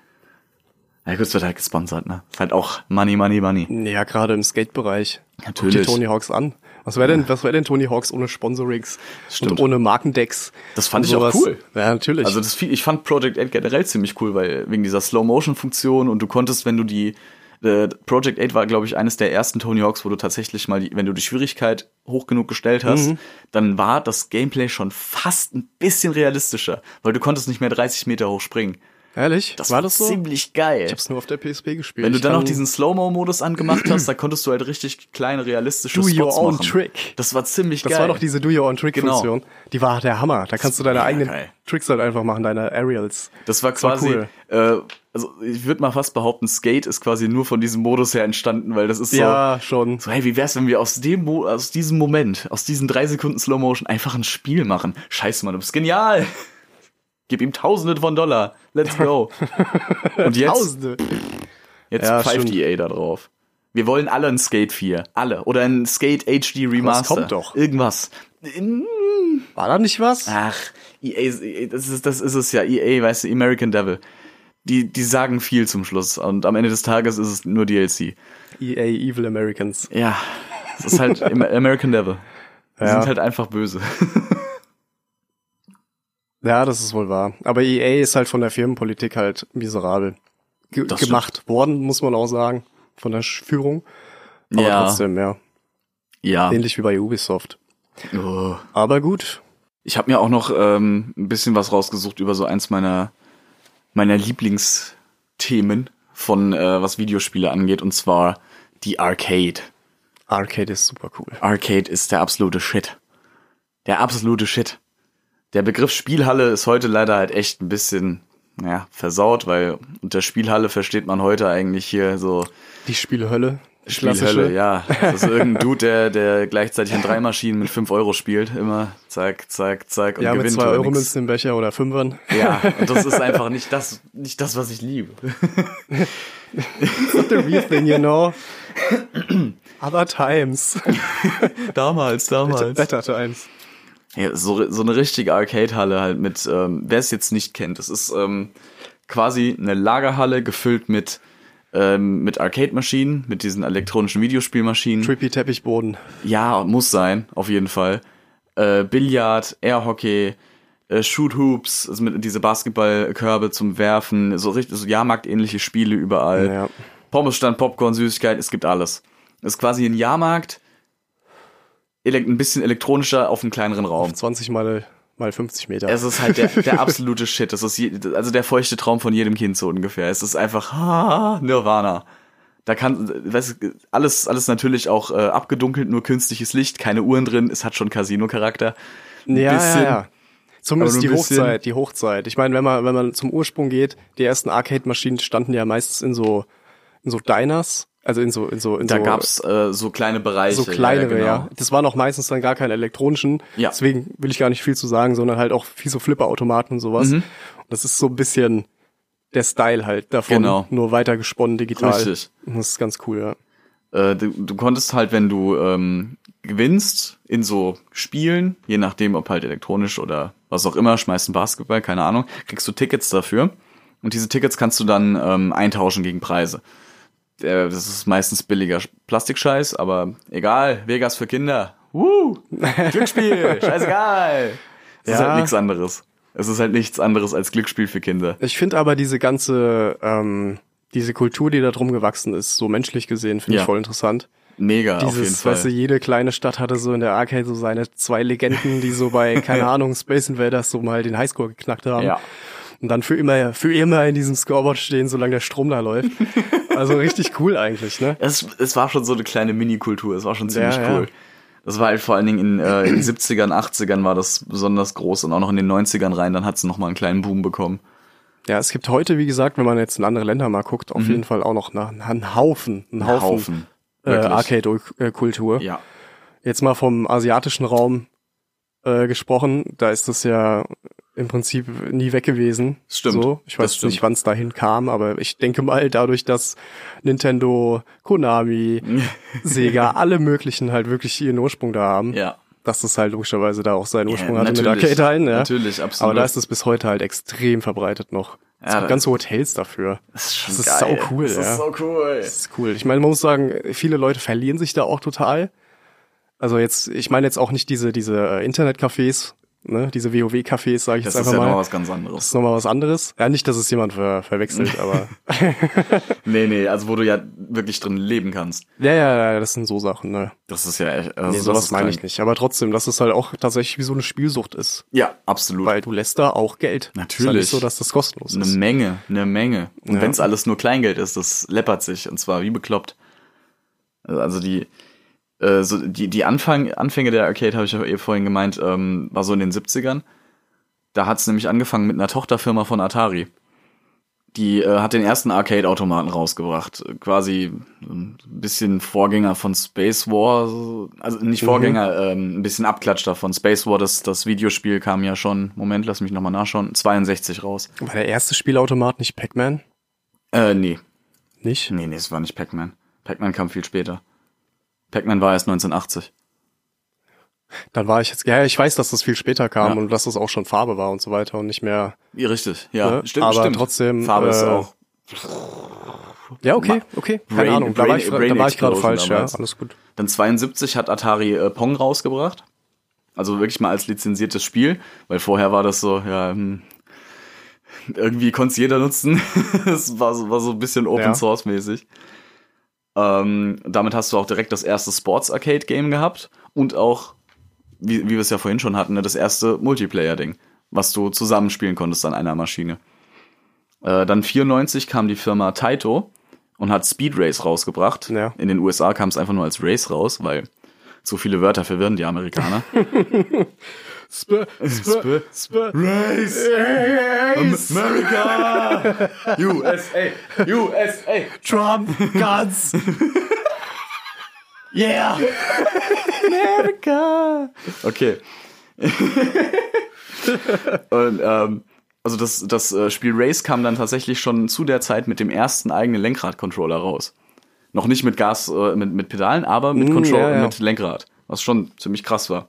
Ja gut, es wird halt gesponsert, ne? Ist halt auch Money, Money, Money. Ja, gerade im Skate-Bereich. Natürlich. Guck dir Tony Hawks an. Was wäre denn, was wäre denn Tony Hawks ohne Sponsorings Stimmt. und ohne Markendecks? Das fand ich auch sowas? cool. Ja, natürlich. Also das, ich fand Project 8 generell ziemlich cool, weil wegen dieser Slow-Motion-Funktion und du konntest, wenn du die äh, Project 8 war, glaube ich, eines der ersten Tony Hawks, wo du tatsächlich mal, die, wenn du die Schwierigkeit hoch genug gestellt hast, Mhm. dann war das Gameplay schon fast ein bisschen realistischer, weil du konntest nicht mehr 30 Meter hoch springen. Ehrlich? Das war das so? ziemlich geil. Ich hab's nur auf der PSP gespielt. Wenn du dann noch diesen Slow-Mo-Modus angemacht (clears throat) hast, da konntest du halt richtig kleine realistische Do your Spots own machen. trick. Das war ziemlich Das geil. war doch diese Do Your Own Trick Genau. Die war der Hammer. Da kannst du deine eigenen geil. Tricks halt einfach machen, deine Aerials. Das war war quasi, cool. äh, also ich würde mal fast behaupten, Skate ist quasi nur von diesem Modus her entstanden, weil das ist so, Ja, schon. so hey, wie wär's, wenn wir aus dem, Mo aus diesem Moment, aus diesen drei Sekunden Slow Motion einfach ein Spiel machen? Scheiße, Mann, du bist genial. Gib ihm Tausende von Dollar. Let's go. (laughs) Und jetzt, Tausende. jetzt Ja, pfeift. EA da drauf. Wir wollen alle ein Skate 4. Alle. Oder ein Skate HD Remaster. kommt doch. Irgendwas. War da nicht was? Ach, EA, das ist, das ist es ja. EA, weißt du, American Devil. Die, die sagen viel zum Schluss und am Ende des Tages ist es nur DLC. EA Evil Americans. Ja, es ist halt (laughs) American Devil. Die Ja. sind halt einfach böse. (laughs) Ja, das ist wohl wahr. Aber EA ist halt von der Firmenpolitik halt miserabel ge Das gemacht worden, muss man auch sagen, von der Führung. Aber Ja. trotzdem, ja. Ja. Ähnlich wie bei Ubisoft. Oh. Aber gut. Ich habe mir auch noch ähm, ein bisschen was rausgesucht über so eins meiner meiner Lieblingsthemen von äh, was Videospiele angeht und zwar die Arcade. Arcade ist super cool. Arcade ist der absolute Shit. Der absolute Shit. Der Begriff Spielhalle ist heute leider halt echt ein bisschen, naja, versaut, weil unter Spielhalle versteht man heute eigentlich hier so Die Spielhölle. Spielhölle, ja. Das ist irgendein (laughs) Dude, der, der gleichzeitig in drei Maschinen mit fünf Euro spielt. Immer zack, zack, zack und Ja, mit gewinnt zwei oder Euro. Münzen im Becher oder Fünfern. Ja, und das ist einfach (laughs) nicht das, nicht das, was ich liebe. Not the real thing, you know. (laughs) Other times. Damals, Better times. Ja, so, so eine richtige Arcade-Halle halt mit, ähm, wer es jetzt nicht kennt, das ist ähm, quasi eine Lagerhalle gefüllt mit, ähm, mit Arcade-Maschinen, mit diesen elektronischen Videospielmaschinen. Trippy Teppichboden. Ja, muss sein, auf jeden Fall. Äh, Billard, Airhockey, äh, Shoot Hoops, also mit diese Basketballkörbe zum Werfen, so richtig so Jahrmarkt-ähnliche Spiele überall. Ja. Pommesstand, Popcorn, Süßigkeiten, es gibt alles. Es ist quasi ein Jahrmarkt ein bisschen elektronischer auf einem kleineren Raum. 20 mal, mal 50 Meter. Es ist halt der, der (laughs) absolute Shit. Das ist je, also der feuchte Traum von jedem Kind so ungefähr. Es ist einfach ah, (laughs) Nirvana. Da kann, weißt du, alles, alles natürlich auch äh, abgedunkelt, nur künstliches Licht, keine Uhren drin. Es hat schon Casino-Charakter. Ja, bisschen, ja, ja. Zumindest die Hochzeit, die Hochzeit. Ich meine, wenn man, wenn man zum Ursprung geht, die ersten Arcade-Maschinen standen ja meistens in so, in so Diners, also in so, in so, in Da so, gab's äh, so kleine Bereiche. so kleinere, ja, genau. Das waren auch meistens dann gar keine elektronischen. Ja. Deswegen will ich gar nicht viel zu sagen, sondern halt auch viel so Flipperautomaten und sowas. Mhm. Und das ist so ein bisschen der Style halt davon, Genau. nur weiter gesponnen digital. Richtig. Das ist ganz cool, ja. Äh, du, du konntest halt, wenn du ähm, gewinnst in so Spielen, je nachdem, ob halt elektronisch oder was auch immer, schmeißt ein Basketball, keine Ahnung, kriegst du Tickets dafür. Und diese Tickets kannst du dann ähm, eintauschen gegen Preise. Der, das ist meistens billiger Plastikscheiß, aber egal, Vegas für Kinder. Woo! Glücksspiel, (laughs) scheißegal. Es ist Ja. halt nichts anderes. Es ist halt nichts anderes als Glücksspiel für Kinder. Ich finde aber diese ganze, ähm, diese Kultur, die da drum gewachsen ist, so menschlich gesehen, finde Ja. ich voll interessant. Mega, auf jeden Dieses, Fall. weißt du, jede kleine Stadt hatte so in der Arcade so seine zwei Legenden, die so bei, (laughs) keine Ahnung, Space Invaders so mal den Highscore geknackt haben. Ja. Und dann für immer, für immer in diesem Scoreboard stehen, solange der Strom da läuft. Also richtig cool eigentlich, ne? Es, es war schon so eine kleine Mini-Kultur, es war schon ziemlich Ja, ja. cool. Das war halt vor allen Dingen in, äh, in den 70ern, 80ern war das besonders groß und auch noch in den 90ern rein, dann hat es nochmal einen kleinen Boom bekommen. Ja, es gibt heute, wie gesagt, wenn man jetzt in andere Länder mal guckt, auf jeden Fall auch noch nach, einen Haufen, einen Mhm. Ein Haufen, Haufen. äh. Arcade-Kultur. Ja. Jetzt mal vom asiatischen Raum äh, gesprochen, da ist das ja im Prinzip nie weg gewesen. Stimmt, So. Ich weiß nicht, wann es dahin kam, aber ich denke mal, dadurch, dass Nintendo, Konami, (laughs) Sega, alle möglichen halt wirklich ihren Ursprung da haben, Ja. dass das halt logischerweise da auch seinen Ursprung Ja, hatte mit. Arcade-Hallen. Ja. Natürlich, absolut. Aber da ist es bis heute halt extrem verbreitet noch. Es Ja, gibt ganze Hotels dafür. Das ist, schon Das ist geil. sau cool, Das ja. ist so cool. Das ist cool. Ich meine, man muss sagen, viele Leute verlieren sich da auch total. Also jetzt, ich meine jetzt auch nicht diese, diese äh, Internetcafés, ne, diese WoW-Cafés, sage ich Das jetzt ist einfach ja mal. noch was ganz das anderes. ist nochmal was anderes. Ja, nicht, dass es jemand ver verwechselt, (laughs) aber (laughs) Nee, nee, also wo du ja wirklich drin leben kannst. ja, ja, ja, das sind so Sachen, ne. Das ist ja echt. Also Nee, das sowas ist meine ich nicht. Aber trotzdem, dass es halt auch tatsächlich wie so eine Spielsucht ist. Ja, absolut. Weil du lässt da auch Geld. Ist ja Natürlich. nicht so, dass das kostenlos Eine ist. Menge, eine Menge. Und Ja. wenn's alles nur Kleingeld ist, das läppert sich und zwar wie bekloppt. Also die äh, so die die Anfang Anfänge der Arcade habe ich ja eh vorhin gemeint, ähm, war so in den 70ern. Da hat's nämlich angefangen mit einer Tochterfirma von Atari. Die äh, hat den ersten Arcade-Automaten rausgebracht. Quasi ein bisschen Vorgänger von Space War. so- Also nicht Vorgänger, ähm, ein bisschen Abklatschter von Space War. Das, das Videospiel kam ja schon, Moment, lass mich nochmal nachschauen, 62 raus. War der erste Spielautomat nicht Pac-Man? Äh, nee. Nicht? Nee, nee, es war nicht Pac-Man. Pac-Man kam viel später. Pac-Man war erst 1980. Dann war ich jetzt, ja, ich weiß, dass das viel später kam Ja. und dass das auch schon Farbe war und so weiter und nicht mehr. Ja, richtig. Ja, Ne? stimmt, Aber stimmt. trotzdem, Farbe ist äh, auch. Ja, okay, okay. Keine Brain- Ahnung. Da war ich, Brain da war ich gerade falsch, ja. damals. Alles gut. Dann 72 hat Atari äh, Pong rausgebracht. Also wirklich mal als lizenziertes Spiel, weil vorher war das so, ja, hm, irgendwie konnte es jeder nutzen. (laughs) Es war, so- war so ein bisschen Open Ja. Source mäßig. Ähm, damit hast du auch direkt das erste Sports Arcade Game gehabt und auch, wie, wie wir es ja vorhin schon hatten, ne, das erste Multiplayer-Ding, was du zusammenspielen konntest an einer Maschine. Äh, dann 94 kam die Firma Taito und hat Speed Race rausgebracht. Ja. In den USA kam es einfach nur als Race raus, weil zu viele Wörter verwirren die Amerikaner. (laughs) Sp Sp- Sp Race! America! (laughs) USA! USA! Trump Guns. (laughs) Yeah! America! Okay. (laughs) Und ähm, also das, das äh, Spiel Race kam dann tatsächlich schon zu der Zeit mit dem ersten eigenen Lenkrad-Controller raus. Noch nicht mit Gas, äh, mit, mit Pedalen, aber mit, Mm, Control ja, ja. mit Lenkrad. Was schon ziemlich krass war.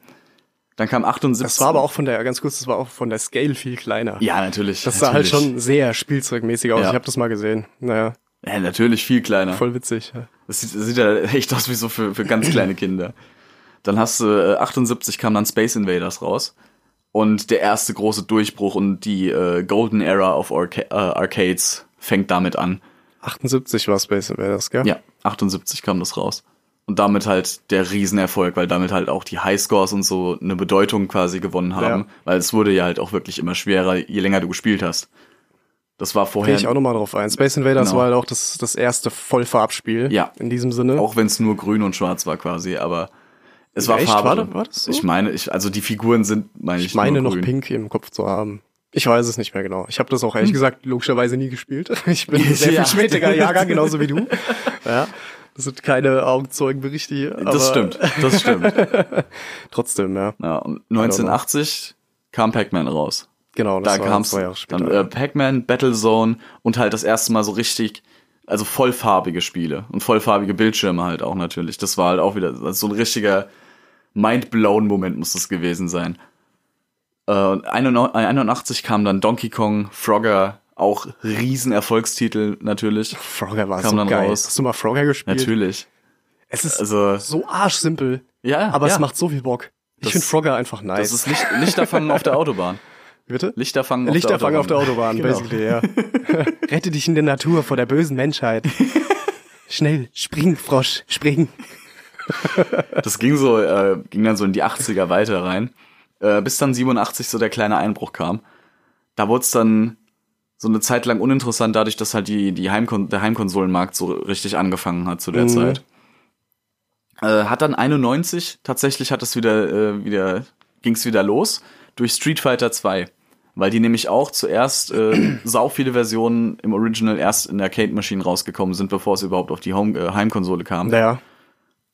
Dann kam 78. Das war aber auch von der, ganz kurz, das war auch von der Scale viel kleiner. Ja, natürlich. Das sah halt natürlich. schon sehr spielzeugmäßig aus. Ja. Ich habe das mal gesehen. Naja, Ja, natürlich viel kleiner. voll witzig. Ja. Das sieht, das sieht ja echt aus wie so für, für ganz kleine Kinder. Dann hast du, äh, 78 kam dann Space Invaders raus. Und der erste große Durchbruch und die äh, Golden Era of Arca äh, Arcades fängt damit an. 78 war Space Invaders, gell? Ja, 78 kam das raus. Und damit halt der Riesenerfolg, weil damit halt auch die Highscores und so eine Bedeutung quasi gewonnen haben. Ja. Weil es wurde ja halt auch wirklich immer schwerer, je länger du gespielt hast. Das war Gehe vorher, ich auch nochmal drauf ein. Space Invaders Genau. war halt auch das, das erste Vollfarbspiel. Ja. In diesem Sinne. auch wenn es nur grün und schwarz war quasi, aber es war Echt? Farbe. War das- so? Ich meine, ich, also die Figuren sind, meine ich, ich meine noch grün. pink im Kopf zu haben. Ich weiß es nicht mehr genau. Ich habe das auch ehrlich gesagt logischerweise nie gespielt. (laughs) Ich bin (laughs) sehr Hm. Ja. viel späterer Jahrgang, genauso wie du. (laughs) Ja. Das sind keine Augenzeugenberichte hier. Das stimmt, das stimmt. (laughs) Trotzdem, ja. Ja, und 1980 kam Pac-Man raus. Genau, Da das war kam's zwei Jahre später. dann äh, Pac-Man, Battlezone und halt das erste Mal so richtig, also vollfarbige Spiele und vollfarbige Bildschirme halt auch natürlich. Das war halt auch wieder so ein richtiger Mind-blown-Moment muss das gewesen sein. Äh, und 81 kam dann Donkey Kong, Frogger, auch Riesenerfolgstitel natürlich. Frogger war kam so dann geil. raus. Hast du mal Frogger gespielt? Natürlich. Es ist Also, so arschsimpel, ja, aber ja. es macht so viel Bock. Ich finde Frogger einfach nice. Das ist Licht, Lichterfangen auf der Autobahn. (laughs) Bitte? Lichterfangen auf Lichterfang der auf der Autobahn. Autobahn, Genau. basically, ja. (laughs) Rette dich in der Natur vor der bösen Menschheit. (laughs) Schnell, spring, Frosch, spring. Das ging so, äh, ging dann so in die 80er weiter rein, äh, bis dann 87 so der kleine Einbruch kam. Da wurde es dann so eine Zeit lang uninteressant, dadurch, dass halt die, die Heimkon der Heimkonsolenmarkt so richtig angefangen hat zu der Mhm. Zeit. Äh, hat dann 91, tatsächlich hat es wieder, äh, wieder, ging's wieder los, durch Street Fighter 2. Weil die nämlich auch zuerst äh, (clears throat) sau viele Versionen im Original erst in Arcade-Maschinen rausgekommen sind, bevor es überhaupt auf die Home äh, Heimkonsole kam. Naja,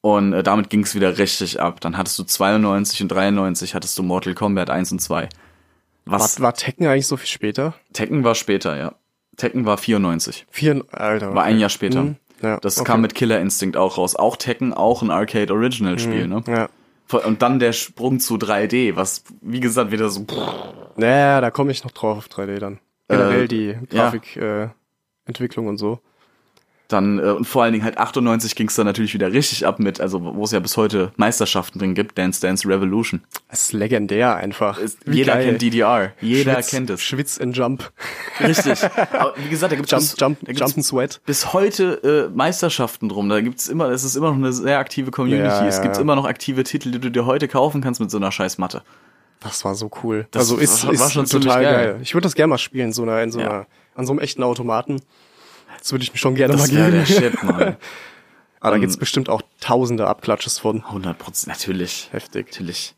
Und äh, damit ging es wieder richtig ab. Dann hattest du 92 und 93 hattest du Mortal Kombat 1 und 2. Was? war, war Tekken eigentlich so viel später? Tekken war später, ja. Tekken war 94. Vier, Alter. War ein Jahr später. Mhm. Ja, Das okay. kam mit Killer Instinct auch raus. Auch Tekken, auch ein Arcade Original Spiel, ne? Ja. Und dann der Sprung zu 3D, was, wie gesagt, wieder so, Naja, da komme ich noch drauf auf 3D dann. Generell Äh, die ja. Grafikentwicklung äh, Entwicklung und so. Dann, äh, und vor allen Dingen halt 98 ging es dann natürlich wieder richtig ab mit, also wo es ja bis heute Meisterschaften drin gibt, Dance Dance Revolution. Das ist legendär einfach. Ist, jeder geil. kennt DDR. Jeder Schwitz, kennt es. Schwitz and Jump. Richtig. (laughs) Aber wie gesagt, da gibt's Jump, bis, Jump, da gibt's Jump and Sweat. bis heute äh, Meisterschaften drum. Da gibt's immer, es ist immer noch eine sehr aktive Community. Ja, es gibt ja. immer noch aktive Titel, die du dir heute kaufen kannst mit so einer scheiß Matte. Das war so cool. Das also ist, war- ist war schon total geil. geil. Ich würde das gerne mal spielen, so einer, in so Ja. einer, an so einem echten Automaten. Das würde ich mir schon gerne Das mal wäre geben. der Shit, Mann. Aber (laughs) da Ähm, gibt's bestimmt auch tausende Abklatsches von. 100 Prozent, natürlich. Heftig. Natürlich.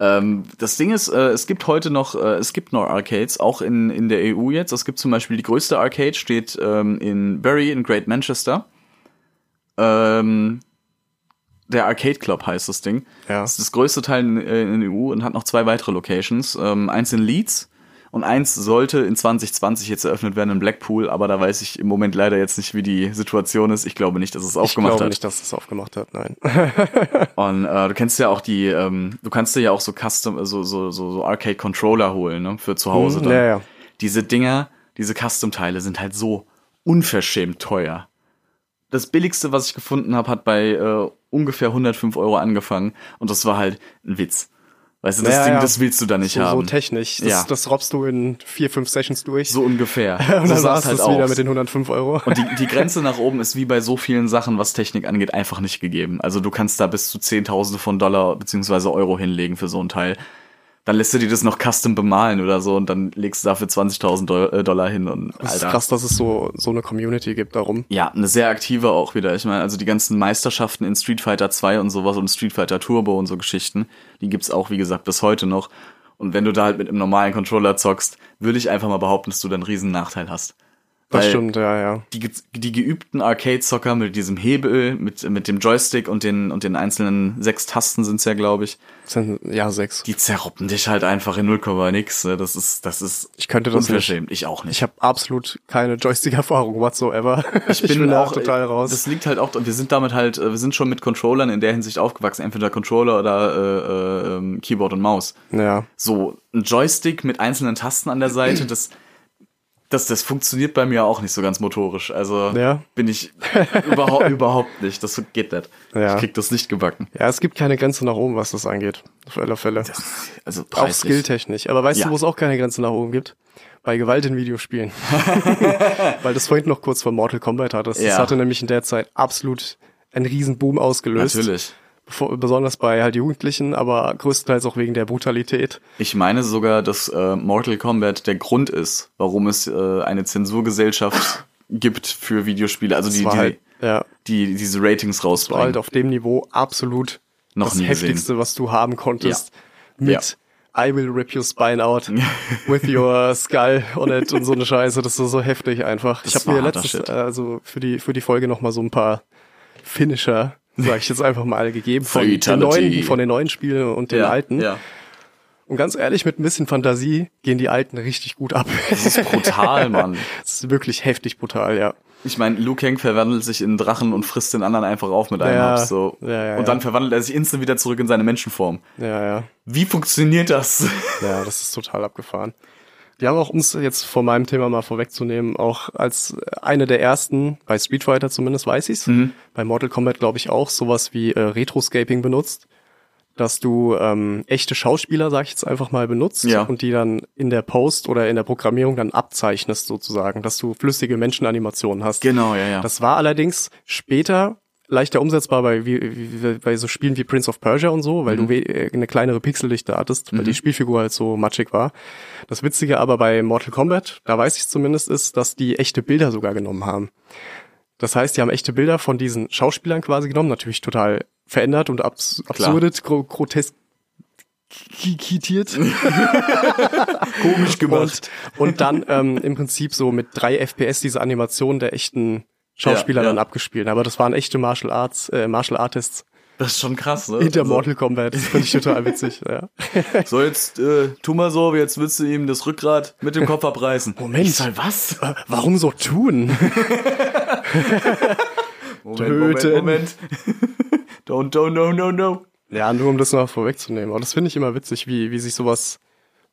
Ähm, das Ding ist, äh, es gibt heute noch, äh, es gibt noch Arcades, auch in, in der EU jetzt. Es gibt zum Beispiel die größte Arcade, steht ähm, in Bury in Great Manchester. Ähm, der Arcade Club heißt das Ding. Ja. Das ist das größte Teil in, äh, in der EU und hat noch zwei weitere Locations. Ähm, eins in Leeds und eins sollte in 2020 jetzt eröffnet werden in Blackpool, aber da weiß ich im Moment leider jetzt nicht, wie die Situation ist. Ich glaube nicht, dass es Ich aufgemacht glaube hat. nicht, dass es aufgemacht hat, nein. (laughs) (laughs) Und äh, du kennst ja auch die, ähm, du kannst dir ja auch so Custom, so, so, so, so Arcade-Controller holen, ne, für zu Hause Mhm, dann. ja, ja. Diese Dinger, diese Custom-Teile sind halt so unverschämt teuer. Das billigste, was ich gefunden habe, hat bei äh, ungefähr 105 Euro angefangen und das war halt ein Witz. Weißt du, das Ja, Ding, ja. das willst du da nicht So, so haben. technisch. Das, Ja. das robbst du in vier, fünf Sessions durch. so ungefähr. (laughs) und so dann sah's war's halt das wieder mit den 105 Euro. Und die, die (laughs) Grenze nach oben ist wie bei so vielen Sachen, was Technik angeht, einfach nicht gegeben. Also du kannst da bis zu Zehntausende von Dollar beziehungsweise Euro hinlegen für so ein Teil. Dann lässt du dir das noch custom bemalen oder so und dann legst du dafür 20.000 Do- äh, Dollar hin und Das ist Alter. krass, dass es so, so eine Community gibt darum. Ja, eine sehr aktive auch wieder. Ich meine, also die ganzen Meisterschaften in Street Fighter 2 und sowas und Street Fighter Turbo und so Geschichten, die gibt's auch, wie gesagt, bis heute noch. Und wenn du da halt mit einem normalen Controller zockst, würde ich einfach mal behaupten, dass du dann einen riesen Nachteil hast. Das Weil- stimmt, ja, ja. die, die geübten Arcade-Zocker mit diesem Hebel, mit, mit dem Joystick und den, und den einzelnen sechs Tasten sind's ja, glaube ich, sind, ja, sechs. die zerroppen dich halt einfach in 0, nix. ne? Das ist, das ist Ich könnte das nicht. unverschämt. Ich auch nicht. Ich habe absolut keine Joystick-Erfahrung whatsoever. (laughs) Ich bin, da auch total raus. Das liegt halt auch, und wir sind damit halt, äh, wir sind schon mit Controllern in der Hinsicht aufgewachsen, entweder Controller oder äh, äh, ähm, Keyboard und Maus. ja. So ein Joystick mit einzelnen Tasten an der Seite, (clears throat) das, das, das funktioniert bei mir auch nicht so ganz motorisch. Also Ja. bin ich überhaupt, (laughs) überhaupt nicht. Das geht nicht. Ja. Ich krieg das nicht gebacken. Ja, es gibt keine Grenze nach oben, was das angeht. Auf alle Fälle. Also auch preislich. skilltechnisch. Aber weißt Ja. du, wo es auch keine Grenze nach oben gibt? Bei Gewalt in Videospielen. (laughs) Weil das vorhin noch kurz vor Mortal Kombat hattest. Das Ja. hatte nämlich in der Zeit absolut einen riesen Boom ausgelöst. Natürlich. Besonders bei halt Jugendlichen, aber größtenteils auch wegen der Brutalität. Ich meine sogar, dass äh, Mortal Kombat der Grund ist, warum es äh, eine Zensurgesellschaft (laughs) gibt für Videospiele. Also die, war die, halt, ja, die diese Ratings war rausbringen. halt auf dem Niveau absolut Noch das heftigste, was du haben konntest. Mit I will rip your spine out (laughs) with your skull on it und so eine Scheiße. Das ist so heftig einfach. ich Das habe mir war Shit. äh, also für die für die Folge noch mal so ein paar Finisher, sag ich jetzt einfach mal, gegeben von den neuen, von den neuen Spielen und den ja, alten. Ja. Und ganz ehrlich, mit ein bisschen Fantasie gehen die alten richtig gut ab. Das ist brutal, (laughs) Mann. Das ist wirklich heftig brutal, ja. Ich meine, Liu Kang verwandelt sich in einen Drachen und frisst den anderen einfach auf mit einem Ja, Haps, so. ja, ja, und dann verwandelt er sich instant wieder zurück in seine Menschenform. Ja, ja. Wie funktioniert das? Ja, das ist total abgefahren. Die haben auch, um es jetzt von meinem Thema mal vorwegzunehmen, auch als eine der ersten, bei Street Fighter zumindest weiß ich's, Mhm. bei Mortal Kombat glaube ich auch, sowas wie äh, Retroscaping benutzt, dass du ähm, echte Schauspieler, sag ich jetzt einfach mal, benutzt Ja. und die dann in der Post oder in der Programmierung dann abzeichnest sozusagen, dass du flüssige Menschenanimationen hast. Genau, ja, ja. Das war allerdings später leichter umsetzbar bei, wie, wie, bei so Spielen wie Prince of Persia und so, weil Mhm. du äh, eine kleinere Pixeldichte hattest, weil die Spielfigur halt so matschig war. Das Witzige aber bei Mortal Kombat, da weiß ich zumindest, ist, dass die echte Bilder sogar genommen haben. Das heißt, die haben echte Bilder von diesen Schauspielern quasi genommen, natürlich total verändert und abs absurdet, gro grotesk kitiert. (laughs) Komisch Und, und dann ähm, im Prinzip so mit drei FPS diese Animation der echten Schauspieler Ja, ja. dann abgespielt. Aber das waren echte Martial Arts, äh, Martial Artists Das ist schon krass, ne? hinter Also, Mortal Kombat. Das finde ich total witzig. Ja. (laughs) So, jetzt äh, tu mal so, jetzt willst du ihm das Rückgrat mit dem Kopf abreißen. Moment. Ich soll was? Warum so tun? (laughs) Moment, Töten. Moment, Moment. don't, don't, no, no, no. Ja, nur um das mal vorwegzunehmen. Aber das finde ich immer witzig, wie, wie sich sowas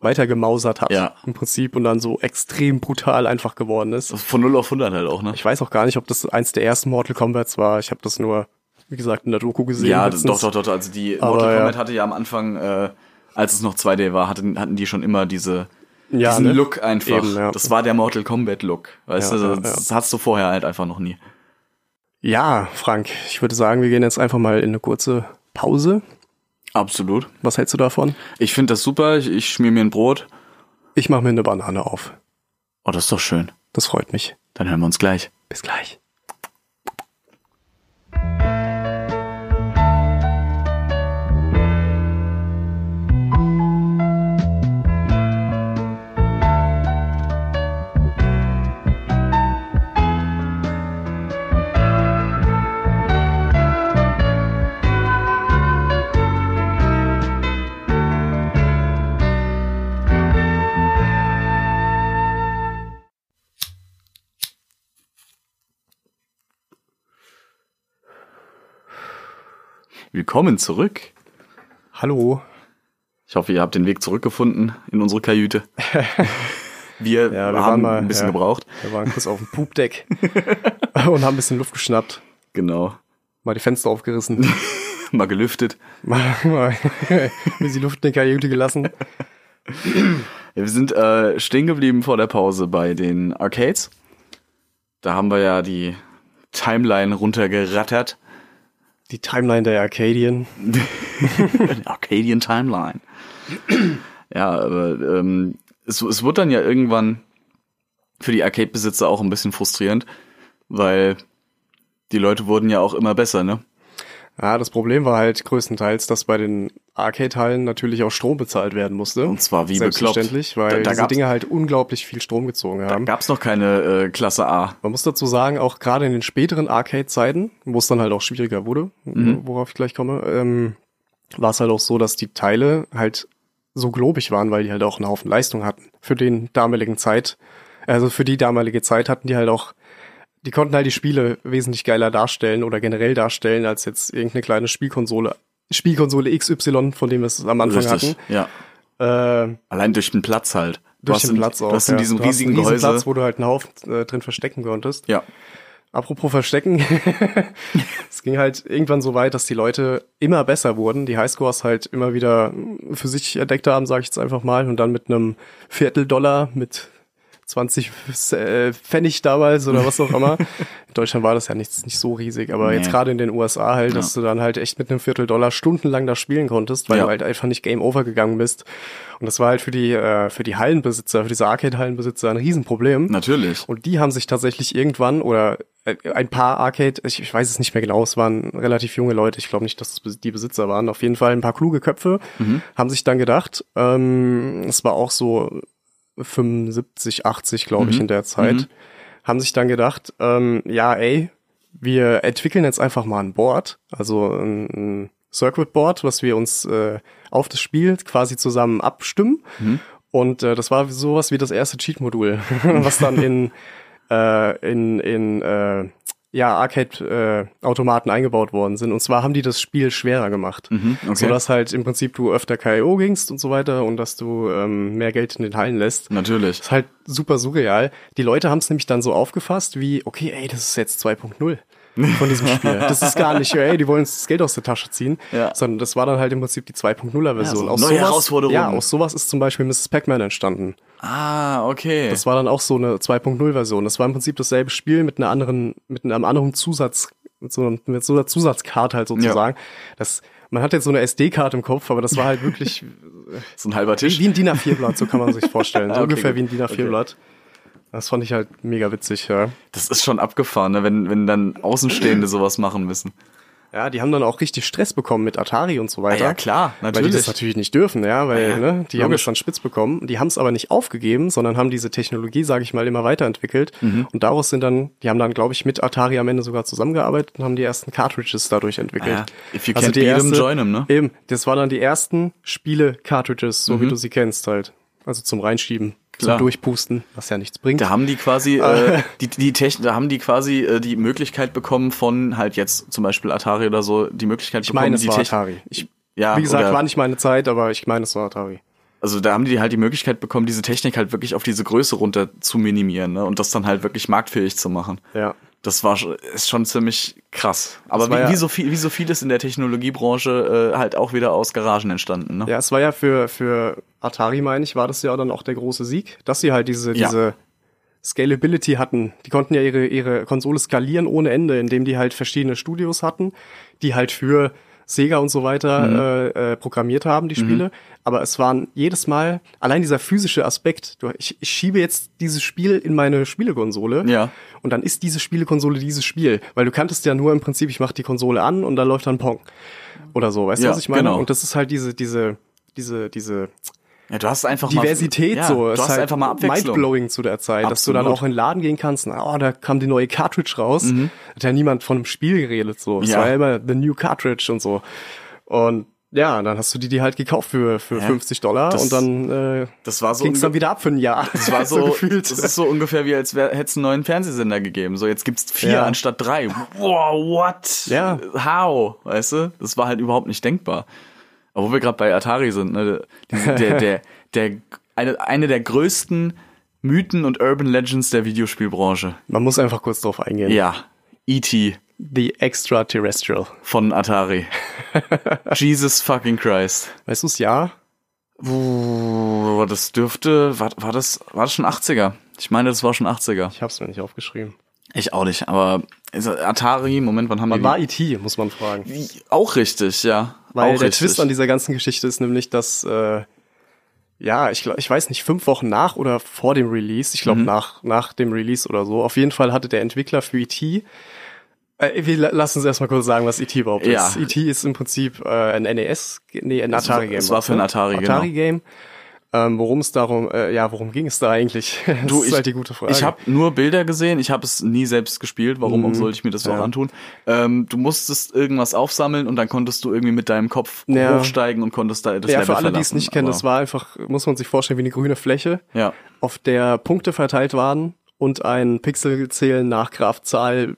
weiter gemausert hat. Ja. Im Prinzip und dann so extrem brutal einfach geworden ist. Von 0 auf 100 halt auch, ne? Ich weiß auch gar nicht, ob das eins der ersten Mortal Kombats war. Ich habe das nur, wie gesagt, in der Doku gesehen. Ja, letztens. doch, doch, doch. Also die Aber Mortal ja. Kombat hatte ja am Anfang, äh, als es noch 2D war, hatten, hatten die schon immer diese, Ja, diesen ne? Look einfach. Eben, ja. Das war der Mortal Kombat Look. Weißt Ja, du, ja, das, das hattest du vorher halt einfach noch nie. Ja, Frank, ich würde sagen, wir gehen jetzt einfach mal in eine kurze Pause. Absolut. Was hältst du davon? Ich finde das super. Ich, ich schmier mir ein Brot. Ich mache mir eine Banane auf. Oh, das ist doch schön. Das freut mich. Dann hören wir uns gleich. Bis gleich. Willkommen zurück. Hallo. Ich hoffe, ihr habt den Weg zurückgefunden in unsere Kajüte. (laughs) Wir, Ja, wir haben mal- ein bisschen ja. gebraucht. Wir waren kurz auf dem Pupdeck (laughs) und haben ein bisschen Luft geschnappt. Genau. Mal die Fenster aufgerissen. (laughs) Mal gelüftet. mal, mal bisschen Luft in die Kajüte gelassen. Wir sind äh, stehen geblieben vor der Pause bei den Arcades. Da haben wir ja die Timeline runtergerattert. Die Timeline der Arcadien. (laughs) Arcadian Timeline. ja, aber ähm, es, es wird dann ja irgendwann für die Arcade-Besitzer auch ein bisschen frustrierend, weil die Leute wurden ja auch immer besser, ne? Ja, das Problem war halt größtenteils, dass bei den Arcade-Hallen natürlich auch Strom bezahlt werden musste. Und zwar wie Selbstverständlich, bekloppt. weil Da- da diese Dinge halt unglaublich viel Strom gezogen Da haben. gab's noch keine äh, Klasse A. Man muss dazu sagen, auch gerade in den späteren Arcade-Zeiten, wo es dann halt auch schwieriger wurde, Mhm. worauf ich gleich komme, ähm, war es halt auch so, dass die Teile halt so globig waren, weil die halt auch einen Haufen Leistung hatten. Für den damaligen Zeit, also für die damalige Zeit hatten die halt auch, die konnten halt die Spiele wesentlich geiler darstellen oder generell darstellen, als jetzt irgendeine kleine Spielkonsole. Spielkonsole XY, von dem wir es am Anfang Richtig, ja. hatten. Äh, Allein durch den Platz halt. Du durch den in, Platz auch. Du hast in ja. diesem Du hast riesigen einen riesen Gehäuse. Platz, wo du halt einen Haufen äh, drin verstecken konntest. ja. Apropos Verstecken, (laughs) es ging halt irgendwann so weit, dass die Leute immer besser wurden, die Highscores halt immer wieder für sich entdeckt haben, sage ich jetzt einfach mal, und dann mit einem Vierteldollar, mit 20 äh, Pfennig damals oder was auch immer. (laughs) In Deutschland war das ja nicht, nicht so riesig, aber Nee. jetzt gerade in den USA halt, dass du dann halt echt mit einem Vierteldollar stundenlang da spielen konntest, weil Ja. du halt einfach nicht Game Over gegangen bist. Und das war halt für die, äh, für die Hallenbesitzer, für diese Arcade-Hallenbesitzer ein Riesenproblem. Natürlich. Und die haben sich tatsächlich irgendwann oder äh, ein paar Arcade, ich, ich weiß es nicht mehr genau, es waren relativ junge Leute, ich glaube nicht, dass es die Besitzer waren, auf jeden Fall ein paar kluge Köpfe, haben sich dann gedacht, ähm, es war auch so 75, 80, glaube ich, in der Zeit, haben sich dann gedacht, ähm, ja, ey, wir entwickeln jetzt einfach mal ein Board, also ein, ein Circuit Board, was wir uns äh, auf das Spiel quasi zusammen abstimmen. Und äh, das war sowas wie das erste Cheat-Modul, (laughs) was dann in, (laughs) äh, in, in äh, ja, Arcade-Automaten eingebaut worden sind. Und zwar haben die das Spiel schwerer gemacht. okay. So dass halt im Prinzip du öfter K.O. gingst und so weiter und dass du ähm, mehr Geld in den Hallen lässt. Natürlich. Ist halt super surreal. Die Leute haben es nämlich dann so aufgefasst wie, okay, ey, das ist jetzt 2.0 von diesem Spiel. (laughs) Das ist gar nicht, ey, die wollen uns das Geld aus der Tasche ziehen, Ja. sondern das war dann halt im Prinzip die 2.0er Version. Ja, so aus neue sowas, Herausforderungen. Ja, aus sowas ist zum Beispiel Mrs. Pac-Man entstanden. Ah, okay. Das war dann auch so eine 2.0 Version. Das war im Prinzip dasselbe Spiel mit einer anderen, mit einem anderen Zusatz, mit so, mit so einer Zusatzkarte halt sozusagen. Das, man hat jetzt so eine SD-Karte im Kopf, aber das war halt wirklich (laughs) so ein halber Tisch. wie ein DIN A4-Blatt, so kann man sich (laughs) vorstellen. So okay, ungefähr gut. wie ein DIN A4-Blatt. Das fand ich halt mega witzig, ja. Das ist schon abgefahren, ne? wenn, wenn dann Außenstehende sowas machen müssen. Ja, die haben dann auch richtig Stress bekommen mit Atari und so weiter. Ah ja, klar, Weil die natürlich. das natürlich nicht dürfen, ja, weil Ja, ne, die haben es dann spitz bekommen. Die haben es aber nicht aufgegeben, sondern haben diese Technologie, sage ich mal, immer weiterentwickelt. Mhm. Und daraus sind dann, die haben dann, glaube ich, mit Atari am Ende sogar zusammengearbeitet und haben die ersten Cartridges dadurch entwickelt. Ah ja. If you Also can't die beat erste- join 'em, ne? Eben, das waren dann die ersten Spiele-Cartridges, so wie Mhm. du sie kennst halt. Also zum Reinschieben, Klar. zum Durchpusten, was ja nichts bringt. Da haben die quasi äh, (laughs) die die Techn da haben die quasi äh, die Möglichkeit bekommen von halt jetzt zum Beispiel Atari oder so die Möglichkeit ich bekommen meine, es die war Techn- Atari. Ich, ja wie gesagt, war nicht meine Zeit, aber ich meine, es war Atari. also da haben die halt die Möglichkeit bekommen diese Technik halt wirklich auf diese Größe runter zu minimieren ne? und das dann halt wirklich marktfähig zu machen. Ja. Das war schon- ist schon ziemlich krass. Aber wie, ja- wie so viel wie so vieles in der Technologiebranche äh, halt auch wieder aus Garagen entstanden. Ne? Ja, es war ja für, für Atari, meine ich, war das ja dann auch der große Sieg, dass sie halt diese, Ja. diese Scalability hatten. Die konnten ja ihre, ihre Konsole skalieren ohne Ende, indem die halt verschiedene Studios hatten, die halt für Sega und so weiter Mhm. äh, äh, programmiert haben, die Spiele. Aber es waren jedes Mal, allein dieser physische Aspekt, du, ich, ich schiebe jetzt dieses Spiel in meine Spielekonsole Ja. und dann ist diese Spielekonsole dieses Spiel. Weil du kanntest ja nur im Prinzip, ich mache die Konsole an und da läuft dann Pong. Oder so, weißt du, Ja, was ich meine? genau. Und das ist halt diese, diese, diese, diese Ja, du hast einfach Diversität mal, ja, so. Du ist hast halt einfach mal Abwechslung. mindblowing zu der Zeit, dass du dann Absolut. auch in den Laden gehen kannst. Na, oh, da kam die neue Cartridge raus. Hat ja niemand von einem Spiel geredet so. Es Mhm. Ja. war ja immer the new Cartridge und so. Und ja, dann hast du die, die halt gekauft für, für Ja. 50 Dollar Das- und dann äh, Das war so ging's dann wieder ab für ein Jahr. Das war (laughs) so, gefühlt. das ist so ungefähr wie als hätte es einen neuen Fernsehsender gegeben. So, jetzt gibt's vier Ja. anstatt drei. Wow, what? Ja. How? Weißt du? Das war halt überhaupt nicht denkbar. Wo wir gerade bei Atari sind, ne? Der, der, der, eine, eine der größten Mythen und Urban Legends der Videospielbranche. Man muss einfach kurz drauf eingehen. Ja. E.T. The Extraterrestrial. von Atari. (laughs) Jesus fucking Christ. Weißt du's ja? Uh, das dürfte, war, war das, war das schon 80er? Ich meine, das war schon 80er. Ich hab's mir nicht aufgeschrieben. Ich auch nicht, aber Atari, Moment, wann haben Man die? war E.T., muss man fragen. Auch richtig, ja. Weil auch der richtig. Twist an dieser ganzen Geschichte ist nämlich, dass, äh, ja, ich, glaub, ich weiß nicht, fünf Wochen nach oder vor dem Release, ich glaube Mhm. nach, nach dem Release oder so, auf jeden Fall hatte der Entwickler für E.T., äh, wir la- lassen uns erstmal kurz sagen, was E.T. überhaupt Ja. ist. E.T. ist im Prinzip äh, ein NES, nee, ein Atari-Game. es war für ein Atari, genau. Ähm, worum es darum, äh, ja, worum ging es da eigentlich? (laughs) Das Du, ist ich, halt die gute Frage. Ich habe nur Bilder gesehen, ich habe es nie selbst gespielt. Warum Mhm. sollte ich mir das auch Ja. antun? Ähm, du musstest irgendwas aufsammeln und dann konntest du irgendwie mit deinem Kopf Ja. hochsteigen und konntest da das ja, Level für alle, die es nicht kennen, das war einfach, muss man sich vorstellen, wie eine grüne Fläche. Ja. auf der Punkte verteilt waren und ein Pixelzählen nach Kraftzahl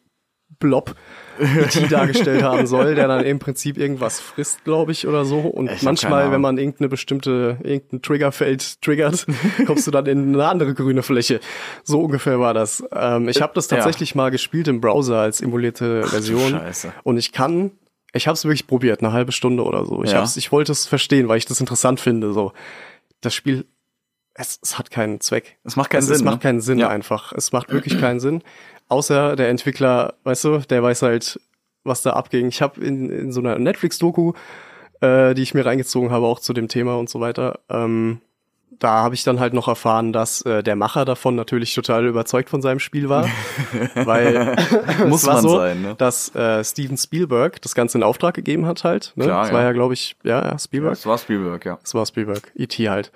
Blob E.T. dargestellt haben soll, der dann im Prinzip irgendwas frisst, glaube ich, oder so. Und Ich manchmal, wenn man irgendeine bestimmte, irgendein Triggerfeld triggert, (laughs) kommst du dann in eine andere grüne Fläche. So ungefähr war das. Ähm, ich habe das Ja. tatsächlich mal gespielt im Browser als emulierte Version. Scheiße. Und ich kann, ich habe es wirklich probiert, eine halbe Stunde oder so. Ich, Ja. hab's, ich wollte es verstehen, weil ich das interessant finde. So, das Spiel es, es hat keinen Zweck. Es macht keinen es, Sinn, Es macht ne? keinen Sinn Ja. einfach. Es macht wirklich keinen Sinn. Außer der Entwickler, weißt du, der weiß halt, was da abging. Ich habe in, in so einer Netflix-Doku, äh, die ich mir reingezogen habe, auch zu dem Thema und so weiter, ähm, da habe ich dann halt noch erfahren, dass äh, der Macher davon natürlich total überzeugt von seinem Spiel war, (laughs) weil (laughs) Muss es war man so, sein, ne? dass äh, Steven Spielberg das Ganze in Auftrag gegeben hat halt. Ne? Klar, das ja. war ja, glaube ich, ja, ja, Spielberg. Das war Spielberg, ja. Das war Spielberg, E.T. halt.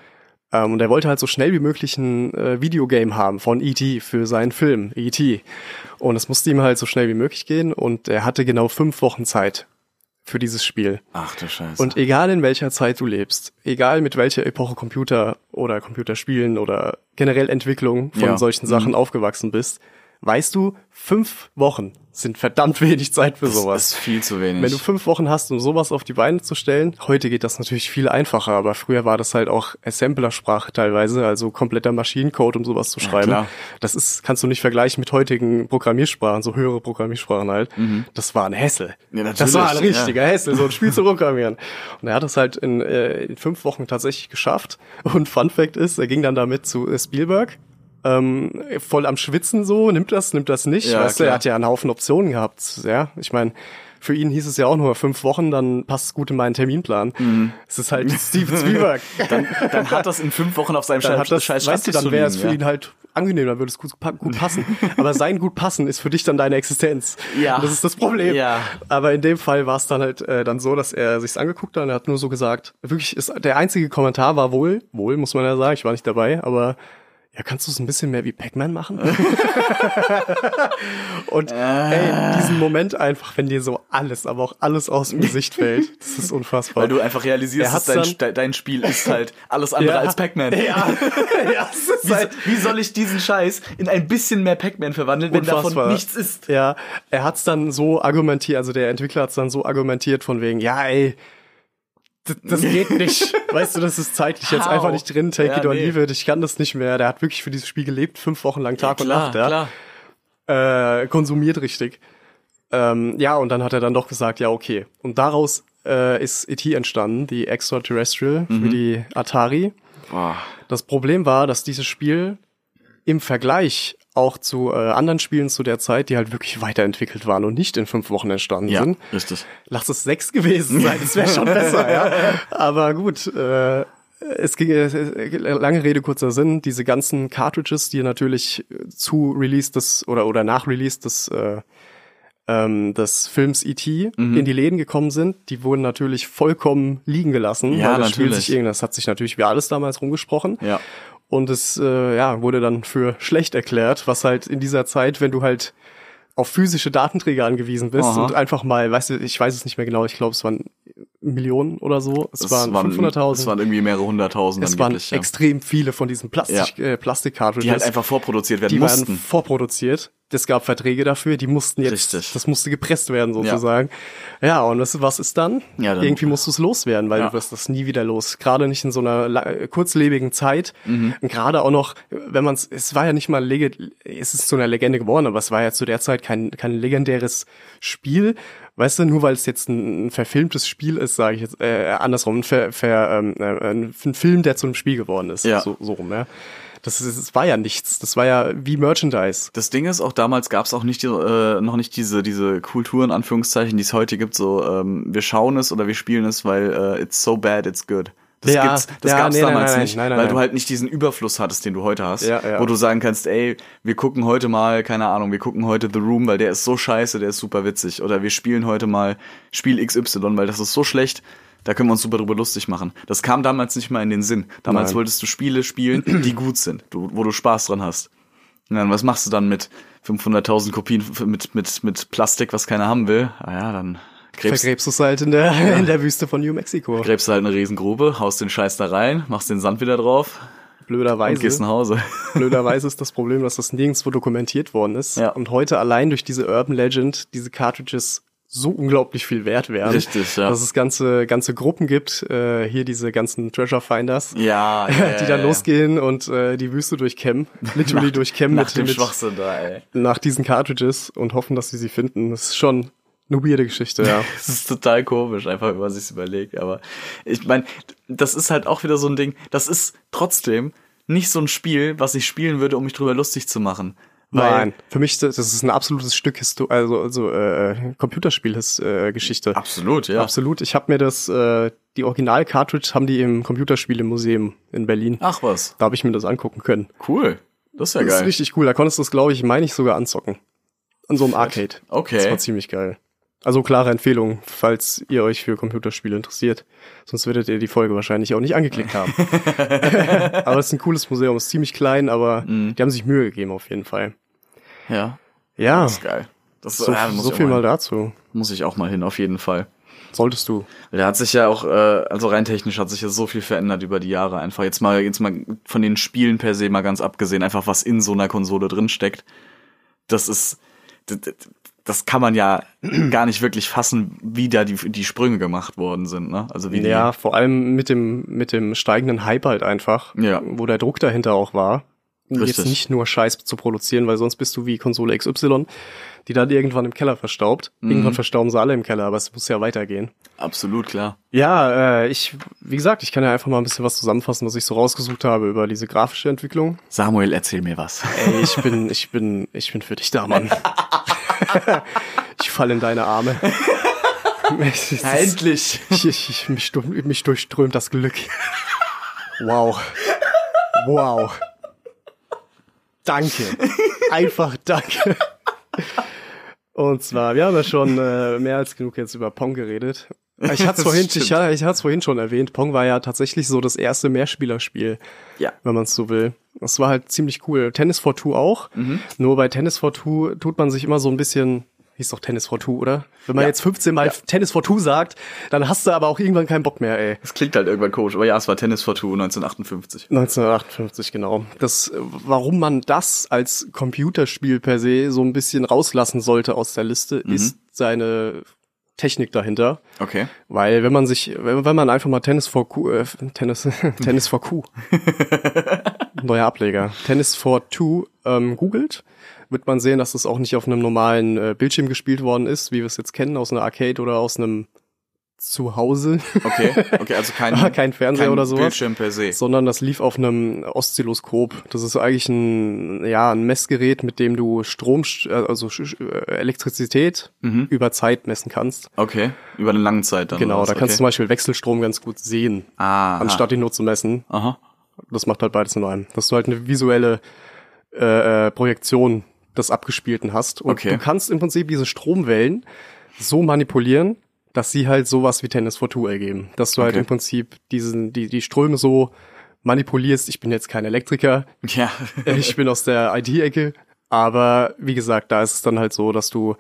Ähm, und er wollte halt so schnell wie möglich ein äh, Videogame haben von E.T. für seinen Film E.T. Und es musste ihm halt so schnell wie möglich gehen und er hatte genau fünf Wochen Zeit für dieses Spiel. Ach du Scheiße. Und egal in welcher Zeit du lebst, egal mit welcher Epoche Computer oder Computerspielen oder generell Entwicklung von Ja. solchen Sachen aufgewachsen bist, weißt du, fünf Wochen sind verdammt (laughs) wenig Zeit für sowas. das ist viel zu wenig. Wenn du fünf Wochen hast, um sowas auf die Beine zu stellen, heute geht das natürlich viel einfacher, aber früher war das halt auch Assemblersprache teilweise, also kompletter Maschinencode, um sowas zu schreiben. klar. Das ist, kannst du nicht vergleichen mit heutigen Programmiersprachen, so höhere Programmiersprachen halt. Das war ein Hessel. Mhm. Ja, natürlich, das war ein ja. richtiger Hessel, so ein Spiel zu programmieren. Und er hat es halt in, äh, in fünf Wochen tatsächlich geschafft. Und Fun Fact ist, er ging dann damit zu äh, Spielberg, ähm, voll am Schwitzen so, nimmt das, nimmt das nicht. Ja, weißt du, er klar. hat ja einen Haufen Optionen gehabt. Ja, ich meine, für ihn hieß es ja auch nur fünf Wochen, dann passt es gut in meinen Terminplan. Mhm. Es ist halt Steven Spielberg. (laughs) dann, dann hat das in fünf Wochen auf seinem dann Schei- hat das, scheiß weißt du, Schreibtisch dann wäre es für ja. ihn halt angenehm, dann würde es gut, gut passen. (laughs) Aber sein gut passen ist für dich dann deine Existenz. Ja. Und das ist das Problem. Ja. Aber in dem Fall war es dann halt äh, dann so, dass er sich's angeguckt hat und er hat nur so gesagt, wirklich ist der einzige Kommentar war wohl, wohl muss man ja sagen, ich war nicht dabei, aber ja, kannst du es ein bisschen mehr wie Pac-Man machen? (laughs) (laughs) und ey, diesen Moment einfach, wenn dir so alles, aber auch alles aus dem Gesicht fällt, das ist unfassbar. Weil du einfach Er realisierst, dass dein, dann- dein Spiel ist halt alles andere Ja. als Pac-Man. ja, (laughs) ja, Wie, halt, wie soll ich diesen Scheiß in ein bisschen mehr Pac-Man verwandeln, wenn Unfassbar. davon nichts ist? Ja, er hat's dann so argumentiert, also der Entwickler hat's dann so argumentiert von wegen, ja, ey, das, das geht nicht. (laughs) weißt du, das ist zeitlich jetzt How? einfach nicht drin. Take Ja, it or nee. leave it. Ich kann das nicht mehr. Der hat wirklich für dieses Spiel gelebt, fünf Wochen lang Tag und Nacht. Ja. klar. Äh, konsumiert richtig. Ähm, ja, und dann hat er dann doch gesagt, ja, okay. Und daraus äh, ist E.T. entstanden, die Extraterrestrial Mhm. für die Atari. Boah. Das Problem war, dass dieses Spiel im Vergleich auch zu äh, anderen Spielen zu der Zeit, die halt wirklich weiterentwickelt waren und nicht in fünf Wochen entstanden Ja, sind. richtig. Lass es sechs gewesen sein, das wäre schon (laughs) besser, ja. Aber gut, äh, es ging lange Rede kurzer Sinn. Diese ganzen Cartridges, die natürlich zu Release des oder oder nach Release des äh, ähm, des Films E.T. Mhm. in die Läden gekommen sind, die wurden natürlich vollkommen liegen gelassen. Ja, weil das Spiel natürlich. sich irgend- das hat sich natürlich wie alles damals rumgesprochen. Ja. Und es äh, ja, wurde dann für schlecht erklärt, was halt in dieser Zeit, wenn du halt auf physische Datenträger angewiesen bist Aha. und einfach mal, weißt du, ich weiß es nicht mehr genau, ich glaube, es waren Millionen oder so, es, waren 500.000. Es waren irgendwie mehrere hunderttausend Es waren ja. extrem viele von diesen Plastik, Ja. äh, Plastik-Cartridges. Die halt einfach vorproduziert werden die mussten. waren vorproduziert. Es gab Verträge dafür, die mussten jetzt, Richtig. das musste gepresst werden sozusagen. Ja, und das, was ist dann? Ja, dann- Irgendwie musst du es loswerden, weil Ja. du wirst das nie wieder los. Gerade nicht in so einer kurzlebigen Zeit. Mhm. Und gerade auch noch, wenn man es, es war ja nicht mal, lege, es ist zu einer Legende geworden, aber es war ja zu der Zeit kein, kein legendäres Spiel. Weißt du, nur weil es jetzt ein, ein verfilmtes Spiel ist, sage ich jetzt, äh, andersrum, ein, ver, ver, ähm, äh, ein, Film, der zu einem Spiel geworden ist. Ja. So, so rum, ja. Das, ist, das war ja nichts. Das war ja wie Merchandise. Das Ding ist, auch damals gab es auch nicht die, äh, noch nicht diese diese Kultur in Anführungszeichen, die es heute gibt. So, ähm, wir schauen es oder wir spielen es, weil äh, it's so bad, it's good. Das Ja, gibt's, das ja, gab's nee, nein, damals nein, nicht, nein, nein, weil nein. du halt nicht diesen Überfluss hattest, den du heute hast, Ja, ja. wo du sagen kannst, ey, wir gucken heute mal, keine Ahnung, wir gucken heute The Room, weil der ist so scheiße, der ist super witzig, oder wir spielen heute mal Spiel XY, weil das ist so schlecht. Da können wir uns super drüber lustig machen. Das kam damals nicht mal in den Sinn. Damals Nein. wolltest du Spiele spielen, die gut sind, wo du Spaß dran hast. Und dann, was machst du dann mit 500.000 Kopien mit, mit, mit Plastik, was keiner haben will? Ah ja, dann gräbst, Vergräbst du es halt in der, in der Wüste von New Mexico. gräbst du halt eine Riesengrube, haust den Scheiß da rein, machst den Sand wieder drauf und Blöderweise. gehst nach Hause. (laughs) Blöderweise ist das Problem, dass das nirgendwo dokumentiert worden ist. Ja. Und heute allein durch diese Urban Legend diese Cartridges so unglaublich viel wert wären. Richtig, ja. Dass es ganze, ganze Gruppen gibt, äh, hier diese ganzen Treasure Finders, Ja, (laughs) die dann losgehen und äh, die Wüste durchkämmen, literally durchkämmen Nach mit, dem mit Schwachsinn da, ey. nach diesen Cartridges und hoffen, dass sie sie finden. Das ist schon eine weirde Geschichte, ja. (laughs) Das ist total komisch, einfach wenn man sich's überlegt. Aber ich meine, das ist halt auch wieder so ein Ding. Das ist trotzdem nicht so ein Spiel, was ich spielen würde, um mich drüber lustig zu machen. Nein, für mich das ist ein absolutes Stück Histo also also äh, Computerspiel-Geschichte. Äh. Absolut, ja. Absolut. Ich habe mir das äh, die Original Cartridge haben die im Computerspielemuseum in Berlin. Ach was, Da habe ich mir das angucken können. cool. Das ist ja Das ist geil. richtig cool. Da konntest du es, glaube ich, meine ich sogar anzocken. An so einem Arcade. Das Okay. war ziemlich geil. Also klare Empfehlung, falls ihr euch für Computerspiele interessiert. Sonst würdet ihr die Folge wahrscheinlich auch nicht angeklickt haben. (laughs) aber es ist ein cooles Museum, ist ziemlich klein, aber Mhm. die haben sich Mühe gegeben auf jeden Fall. Ja, Ja, das ist geil. Das so, ja, so viel mal mal, dazu. muss ich auch mal hin, auf jeden Fall. Solltest du. Der hat sich ja auch, äh, also rein technisch hat sich ja so viel verändert über die Jahre. Einfach jetzt mal, jetzt mal von den Spielen per se mal ganz abgesehen, einfach was in so einer Konsole drin steckt. Das ist, das, kann man ja (clears throat) gar nicht wirklich fassen, wie da die, die Sprünge gemacht worden sind, ne? Also wie Ja, vor allem mit dem, mit dem steigenden Hype halt einfach, Ja. wo der Druck dahinter auch war. Richtig. Jetzt nicht nur Scheiß zu produzieren, weil sonst bist du wie Konsole XY, die dann irgendwann im Keller verstaubt. Mhm. Irgendwann verstauben sie alle im Keller, aber es muss ja weitergehen. absolut klar. Ja, äh, ich, wie gesagt, ich kann ja einfach mal ein bisschen was zusammenfassen, was ich so rausgesucht habe über diese grafische Entwicklung. Samuel, erzähl mir was. Ey, ich bin, ich bin, ich bin für dich da, Mann. (laughs) (laughs) ich falle in deine Arme. Ist- Endlich! Ich, ich, ich, mich, mich durchströmt das Glück. Wow. Wow. Danke. Einfach danke. Und zwar, wir haben ja schon äh, mehr als genug jetzt über Pong geredet. Ich hatte (laughs) Das vorhin, ich, ich hatte es vorhin schon erwähnt. Pong war ja tatsächlich so das erste Mehrspielerspiel, Ja. wenn man es so will. Das war halt ziemlich cool. Tennis for Two auch. Mhm. Nur bei Tennis for Two tut man sich immer so ein bisschen, hieß doch Tennis for Two, oder? Wenn man Ja. jetzt 15 Mal Ja. Tennis for Two sagt, dann hast du aber auch irgendwann keinen Bock mehr, ey. Das klingt halt irgendwann komisch, aber ja, es war Tennis for Two 1958. 1958, genau. Das, warum man das als Computerspiel per se so ein bisschen rauslassen sollte aus der Liste, Mhm. ist seine Technik dahinter. Okay. Weil wenn man sich, wenn, man einfach mal Tennis for Q, äh, Tennis, (laughs) Tennis for Q, (laughs) neuer Ableger, Tennis for Two ähm, googelt, wird man sehen, dass es auch nicht auf einem normalen äh, Bildschirm gespielt worden ist, wie wir es jetzt kennen, aus einer Arcade oder aus einem Zuhause, Okay, okay, also kein, (laughs) kein Fernseher kein oder sowas. Bildschirm per se. sondern das lief auf einem Oszilloskop. Das ist eigentlich ein, ja, ein Messgerät, mit dem du Strom, äh, also äh, Elektrizität Mhm. über Zeit messen kannst. Okay, über eine lange Zeit dann. Genau, da kannst du zum okay. Beispiel Wechselstrom ganz gut sehen, Ah, anstatt ihn nur zu messen. Aha. Das macht halt beides in einem. Dass du halt eine visuelle äh, äh, Projektion des Abgespielten hast. Und Okay. du kannst im Prinzip diese Stromwellen so manipulieren, dass sie halt sowas wie Tennis for Two ergeben. Dass du halt Okay. im Prinzip diesen, die, die Ströme so manipulierst. Ich bin jetzt kein Elektriker, Ja. (laughs) ich bin aus der IT-Ecke, aber wie gesagt, da ist es dann halt so, dass du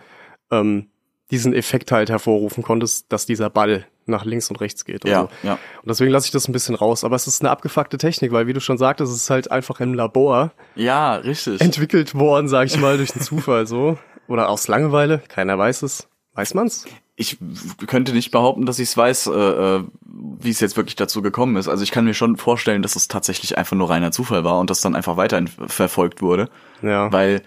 ähm, diesen Effekt halt hervorrufen konntest, dass dieser Ball nach links und rechts geht. Und, Ja, so. ja. und deswegen lasse ich das ein bisschen raus. Aber es ist eine abgefuckte Technik, weil wie du schon sagtest, es ist halt einfach im Labor Ja, richtig. entwickelt worden, sag ich mal, durch den Zufall so. (laughs) Oder aus Langeweile, keiner weiß es. Weiß man's? ich könnte nicht behaupten, dass ich es weiß, äh, äh, wie es jetzt wirklich dazu gekommen ist. Also ich kann mir schon vorstellen, dass es tatsächlich einfach nur reiner Zufall war und das dann einfach weiter verfolgt wurde. Ja. Weil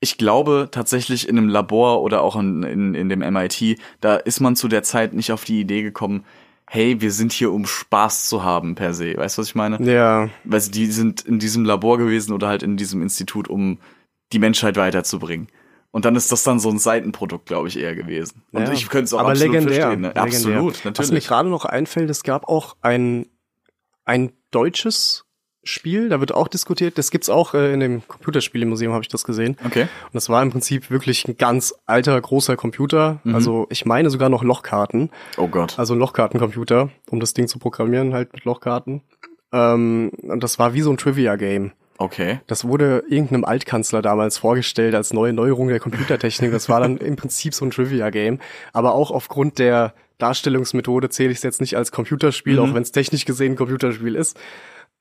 ich glaube tatsächlich in einem Labor oder auch in, in, in dem MIT, da ist man zu der Zeit nicht auf die Idee gekommen, hey, wir sind hier, um Spaß zu haben per se. Weißt du, was ich meine? ja, Weil die sind in diesem Labor gewesen oder halt in diesem Institut, um die Menschheit weiterzubringen. Und dann ist das dann so ein Seitenprodukt, glaube ich, eher gewesen. Und ja. ich könnte es auch Aber absolut legendär, verstehen. Ne? legendär. Absolut, Was mir natürlich. gerade noch einfällt, es gab auch ein, ein deutsches Spiel, da wird auch diskutiert, das gibt's auch äh, in dem Computerspielemuseum, habe ich das gesehen. Okay. Und das war im Prinzip wirklich ein ganz alter, großer Computer. Mhm. Also ich meine sogar noch Lochkarten. Oh Gott. Also ein Lochkartencomputer, um das Ding zu programmieren, halt mit Lochkarten. Ähm, und das war wie so ein Trivia-Game. Okay. Das wurde irgendeinem Altkanzler damals vorgestellt als neue Neuerung der Computertechnik. Das war dann im Prinzip so ein Trivia-Game. Aber auch aufgrund der Darstellungsmethode zähle ich es jetzt nicht als Computerspiel, Mhm. auch wenn es technisch gesehen ein Computerspiel ist.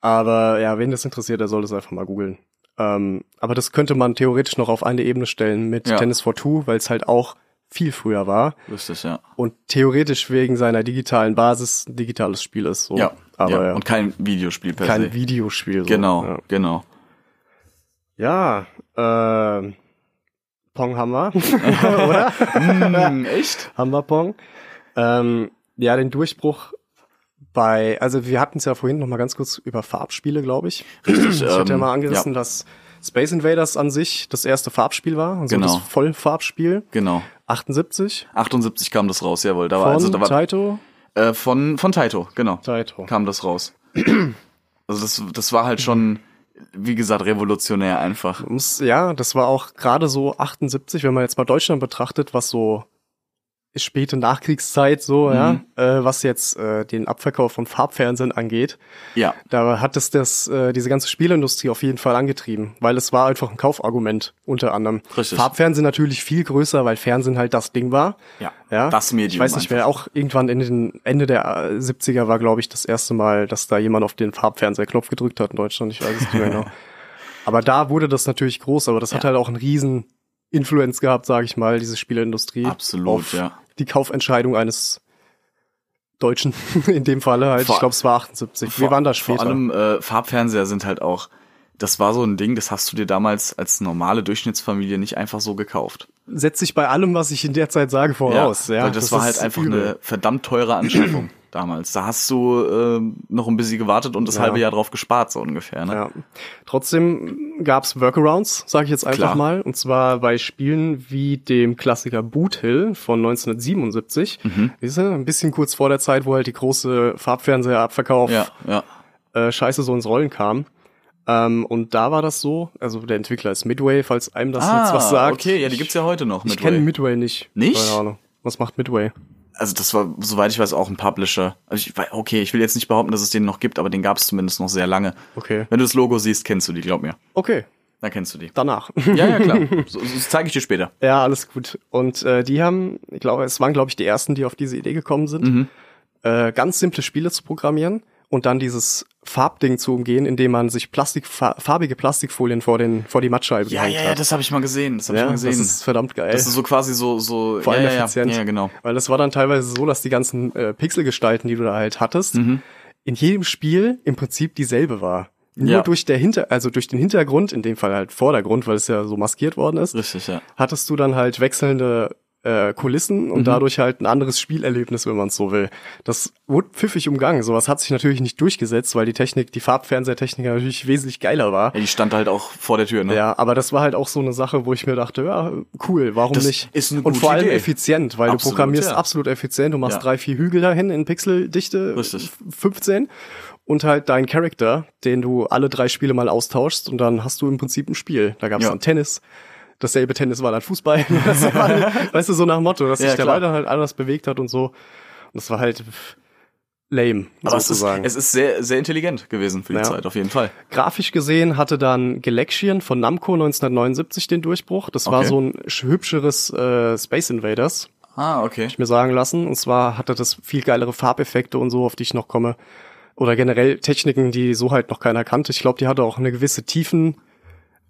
Aber ja, wen das interessiert, der soll das einfach mal googeln. Ähm, aber das könnte man theoretisch noch auf eine Ebene stellen mit Ja. Tennis for Two, weil es halt auch viel früher war Lustig, ja. und theoretisch wegen seiner digitalen Basis ein digitales Spiel ist. So. Ja. Aber ja. Und kein Videospiel per kein se. Videospiel. So. Genau, Ja. genau. Ja, ähm, Pong haben wir, (laughs) oder? Hm, echt? (laughs) haben wir Pong. Ähm, ja, den Durchbruch bei, also wir hatten es ja vorhin noch mal ganz kurz über Farbspiele, glaube ich. Richtig, Ich hatte ja ähm, mal angerissen, ja. dass Space Invaders an sich das erste Farbspiel war, also Genau. das Vollfarbspiel. Genau. 78 78 kam das raus, jawohl. Da war, von also, da war, Taito. Äh, von, von Taito, genau. Taito. Kam das raus. (clears throat) Also das, das war halt schon, wie gesagt, revolutionär einfach. Ja, das war auch gerade so 78, wenn man jetzt mal Deutschland betrachtet, was so späte Nachkriegszeit so, ja, Mhm. äh, was jetzt äh, den Abverkauf von Farbfernsehen angeht. Ja. Da hat es das, äh, diese ganze Spielindustrie auf jeden Fall angetrieben, weil es war einfach ein Kaufargument unter anderem. Richtig. Farbfernsehen natürlich viel größer, weil Fernsehen halt das Ding war. Ja, ja. das Medium Ich weiß nicht, wer auch irgendwann in den Ende der äh, 70er war, glaube ich, das erste Mal, dass da jemand auf den Farbfernseherknopf gedrückt hat in Deutschland. Ich weiß es nicht mehr genau. (laughs) Aber da wurde das natürlich groß, aber das hat Ja. halt auch einen riesen Influence gehabt, sage ich mal, diese Spieleindustrie. Absolut, auf ja. Die Kaufentscheidung eines Deutschen (laughs) in dem Falle halt. Vor- ich glaube, es war 78. Wir waren da später. Vor allem äh, Farbfernseher sind halt auch, das war so ein Ding, das hast du dir damals als normale Durchschnittsfamilie nicht einfach so gekauft. setzt sich bei allem, was ich in der Zeit sage, voraus. Ja, weil das, war halt einfach übel. eine verdammt teure Anschaffung damals. Da hast du ähm, noch ein bisschen gewartet und das Ja. halbe Jahr drauf gespart, so ungefähr. Ne? Ja. Trotzdem gab's Workarounds, sage ich jetzt einfach Klar. mal. Und zwar bei Spielen wie dem Klassiker Boot Hill von 1977. Mhm. Du, ein bisschen kurz vor der Zeit, wo halt die große Farbfernseherabverkauf Ja, ja. äh, scheiße so ins Rollen kam. Ähm, und da war das so, also der Entwickler ist Midway, falls einem das jetzt was sagt. Ah, okay, ja, die gibt's ja heute noch. Ich Midway. kenne Midway nicht. Nicht? Keine Ahnung. Was macht Midway? Also das war, soweit ich weiß, auch ein Publisher. Also ich, okay, ich will jetzt nicht behaupten, dass es den noch gibt, aber den gab es zumindest noch sehr lange. Okay. Wenn du das Logo siehst, kennst du die, glaub mir. Okay, Dann kennst du die. danach. Ja, ja, klar. (laughs) So, das zeige ich dir später. Ja, alles gut. Und äh, die haben, ich glaube, es waren, glaube ich, die ersten, die auf diese Idee gekommen sind, Mhm. äh, ganz simple Spiele zu programmieren und dann dieses Farbding zu umgehen, indem man sich Plastik, fa farbige Plastikfolien vor den vor die Mattscheibe Ja, ja, ja, das habe ich mal gesehen. Das habe ich ja, mal das gesehen. ist verdammt geil. Das ist so quasi so, so, vor ja, allem ja, effizient. Ja, genau. Weil das war dann teilweise so, dass die ganzen äh, Pixelgestalten, die du da halt hattest, in jedem Spiel im Prinzip dieselbe war. Nur Ja. durch der Hinter, also durch den Hintergrund, in dem Fall halt Vordergrund, weil es ja so maskiert worden ist, Richtig, ja. hattest du dann halt wechselnde äh, Kulissen Mhm. und dadurch halt ein anderes Spielerlebnis, wenn man es so will. Das wurde pfiffig umgangen. Sowas hat sich natürlich nicht durchgesetzt, weil die Technik, die Farbfernsehtechnik natürlich wesentlich geiler war. Ja, die stand halt auch vor der Tür, ne? Ja, aber das war halt auch so eine Sache, wo ich mir dachte, ja, cool, warum Das nicht? ist eine und gute vor allem Idee. effizient, weil Absolut, du programmierst ja. absolut effizient. Du machst Ja. drei, vier Hügel dahin in Pixeldichte Richtig. 15 und halt deinen Charakter, den du alle drei Spiele mal austauschst und dann hast du im Prinzip ein Spiel. Da gab es dann Tennis. Dasselbe Tennis war dann Fußball. (laughs) Das war, halt, weißt du, so nach Motto, dass Ja, sich der dann halt anders bewegt hat und so. Und das war halt lame, Aber es ist, sozusagen. es ist sehr, sehr intelligent gewesen für die Ja. Zeit, auf jeden Fall. Grafisch gesehen hatte dann Galaxian von Namco 1979 den Durchbruch. Das war Okay. so ein sch- hübscheres äh, Space Invaders, Ah, okay. mir sagen lassen. Und zwar hatte das viel geilere Farbeffekte und so, auf die ich noch komme. Oder generell Techniken, die so halt noch keiner kannte. Ich glaube, die hatte auch eine gewisse Tiefen,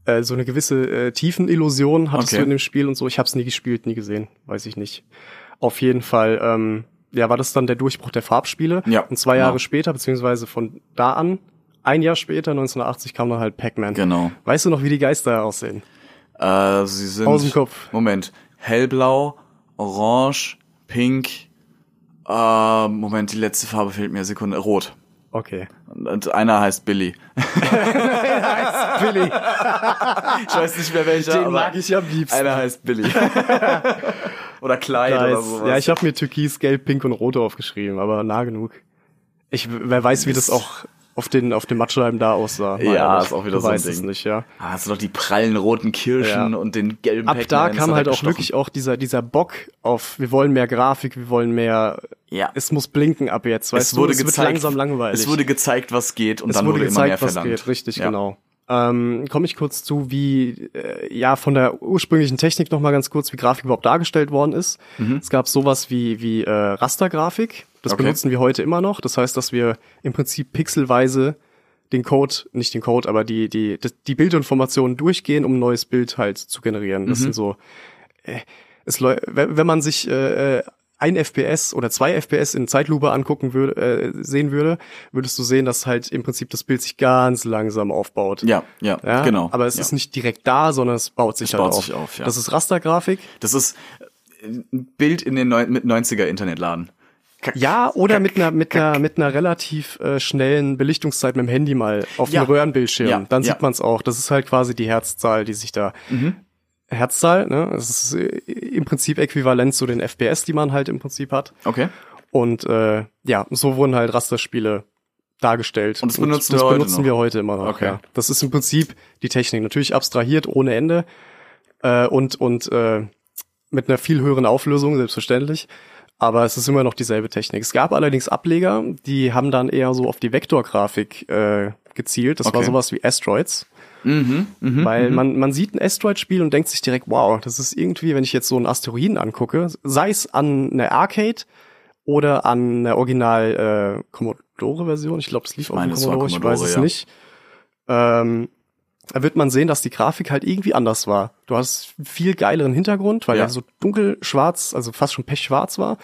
äh, so eine gewisse äh, Tiefenillusion hattest Okay. du in dem Spiel und so. Ich habe es nie gespielt, nie gesehen, weiß ich nicht. Auf jeden Fall, ähm, ja, war das dann der Durchbruch der Farbspiele. Ja, Und zwei genau. Jahre später, beziehungsweise von da an, ein Jahr später, 1980, kam dann halt Pac-Man. Genau. Weißt du noch, wie die Geister aussehen? Äh, sie sind. Aus dem Kopf. Moment. Hellblau, orange, pink. Äh, Moment, die letzte Farbe fehlt mir. Sekunde. Rot. Okay. Und einer heißt Billy. (laughs) Billy, Ich weiß nicht mehr welcher, den mag ich am liebsten. einer heißt Billy. (laughs) oder Clyde oder sowas. Ja, ich habe mir Türkis, Gelb, Pink und Rot aufgeschrieben, aber nah genug. Ich, wer weiß, wie das auch auf den, auf den Mattscheiben da aussah. Ja, ist auch wieder du so ein es Ding. nicht, ja. Ah, hast du doch die prallen roten Kirschen Ja. und den gelben Ab da kam halt auch wirklich auch dieser, dieser Bock auf, wir wollen mehr Grafik, wir wollen mehr, Ja. es muss blinken ab jetzt, weißt es wurde du, es gezeigt, wird langsam langweilig. Es wurde gezeigt, was geht und es dann wurde wurde, gezeigt, immer mehr was verlangt. geht, richtig, ja. genau. Ähm, Komme ich kurz zu, wie äh, ja von der ursprünglichen Technik noch mal ganz kurz, wie Grafik überhaupt dargestellt worden ist. Es gab sowas wie wie äh, Rastergrafik. Das Mhm. Okay. benutzen wir heute immer noch. Das heißt, dass wir im Prinzip pixelweise den Code, nicht den Code, aber die die die, Bildinformationen durchgehen, um ein neues Bild halt zu generieren. Mhm. Das sind so äh, es wenn man sich äh, äh, ein FPS oder zwei FPS in Zeitlupe angucken würde, äh, sehen würde, würdest du sehen, dass halt im Prinzip das Bild sich ganz langsam aufbaut. Ja, ja, Ja, genau. Aber es ja. ist nicht direkt da, sondern es baut sich Es halt baut auf. sich auf, ja. Das ist Rastergrafik. Das ist ein Bild in den Neu mit 90er Internetladen. Ja, oder mit einer mit einer mit einer relativ äh, schnellen Belichtungszeit mit dem Handy mal auf Ja. dem Röhrenbildschirm. Ja, Dann ja. sieht man es auch. Das ist halt quasi die Herzzahl, die sich da Herzzahl, ne? Das ist äh, im Prinzip äquivalent zu den FPS, die man halt im Prinzip hat. Okay. Und äh, ja, so wurden halt Rasterspiele dargestellt. Und das benutzen das wir heute benutzen noch? wir heute immer noch. Okay. Ja. Das ist im Prinzip die Technik. Natürlich abstrahiert ohne Ende äh, und und äh, mit einer viel höheren Auflösung selbstverständlich. Aber es ist immer noch dieselbe Technik. Es gab allerdings Ableger, die haben dann eher so auf die Vektorgrafik äh, gezielt. Das war Okay. sowas wie Asteroids. Mhm, mhm, Weil man, man sieht ein Asteroid-Spiel und denkt sich direkt, wow, das ist irgendwie, wenn ich jetzt so einen Asteroiden angucke, sei es an einer Arcade oder an einer Original äh, Commodore-Version, ich glaube, das lief auf dem es war Commodore, ich weiß Commodore, es ja. nicht. Ähm, da wird man sehen, dass die Grafik halt irgendwie anders war. Du hast viel geileren Hintergrund, weil Ja. er so dunkel schwarz, also fast schon pechschwarz war.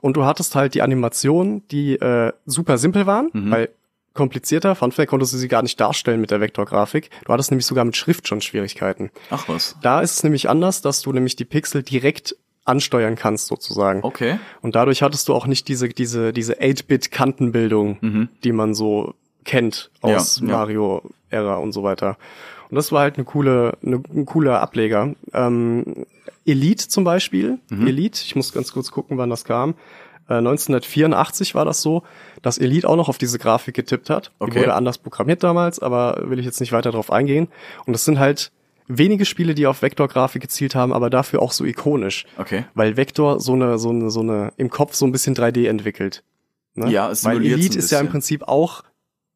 Und du hattest halt die Animationen, die äh, super simpel waren, Mhm. weil komplizierter, Fun Fact, konntest du sie gar nicht darstellen mit der Vektorgrafik. Du hattest nämlich sogar mit Schrift schon Schwierigkeiten. Ach was. Da ist es nämlich anders, dass du nämlich die Pixel direkt ansteuern kannst sozusagen. Okay. Und dadurch hattest du auch nicht diese diese diese 8-Bit-Kantenbildung, die man so kennt aus Mhm. Ja, ja. Mario-Ära und so weiter. Und das war halt eine coole, eine, ein cooler Ableger. Ähm, Elite zum Beispiel, Mhm. Elite, ich muss ganz kurz gucken, wann das kam. Äh, 1984 war das so, dass Elite auch noch auf diese Grafik getippt hat. Die Okay. wurde anders programmiert damals, aber will ich jetzt nicht weiter drauf eingehen. Und das sind halt wenige Spiele, die auf Vektorgrafik gezielt haben, aber dafür auch so ikonisch. Okay. Weil Vektor so eine, so eine, so eine im Kopf so ein bisschen 3D entwickelt. Ne? Ja, es Weil Elite ist ja im. Prinzip auch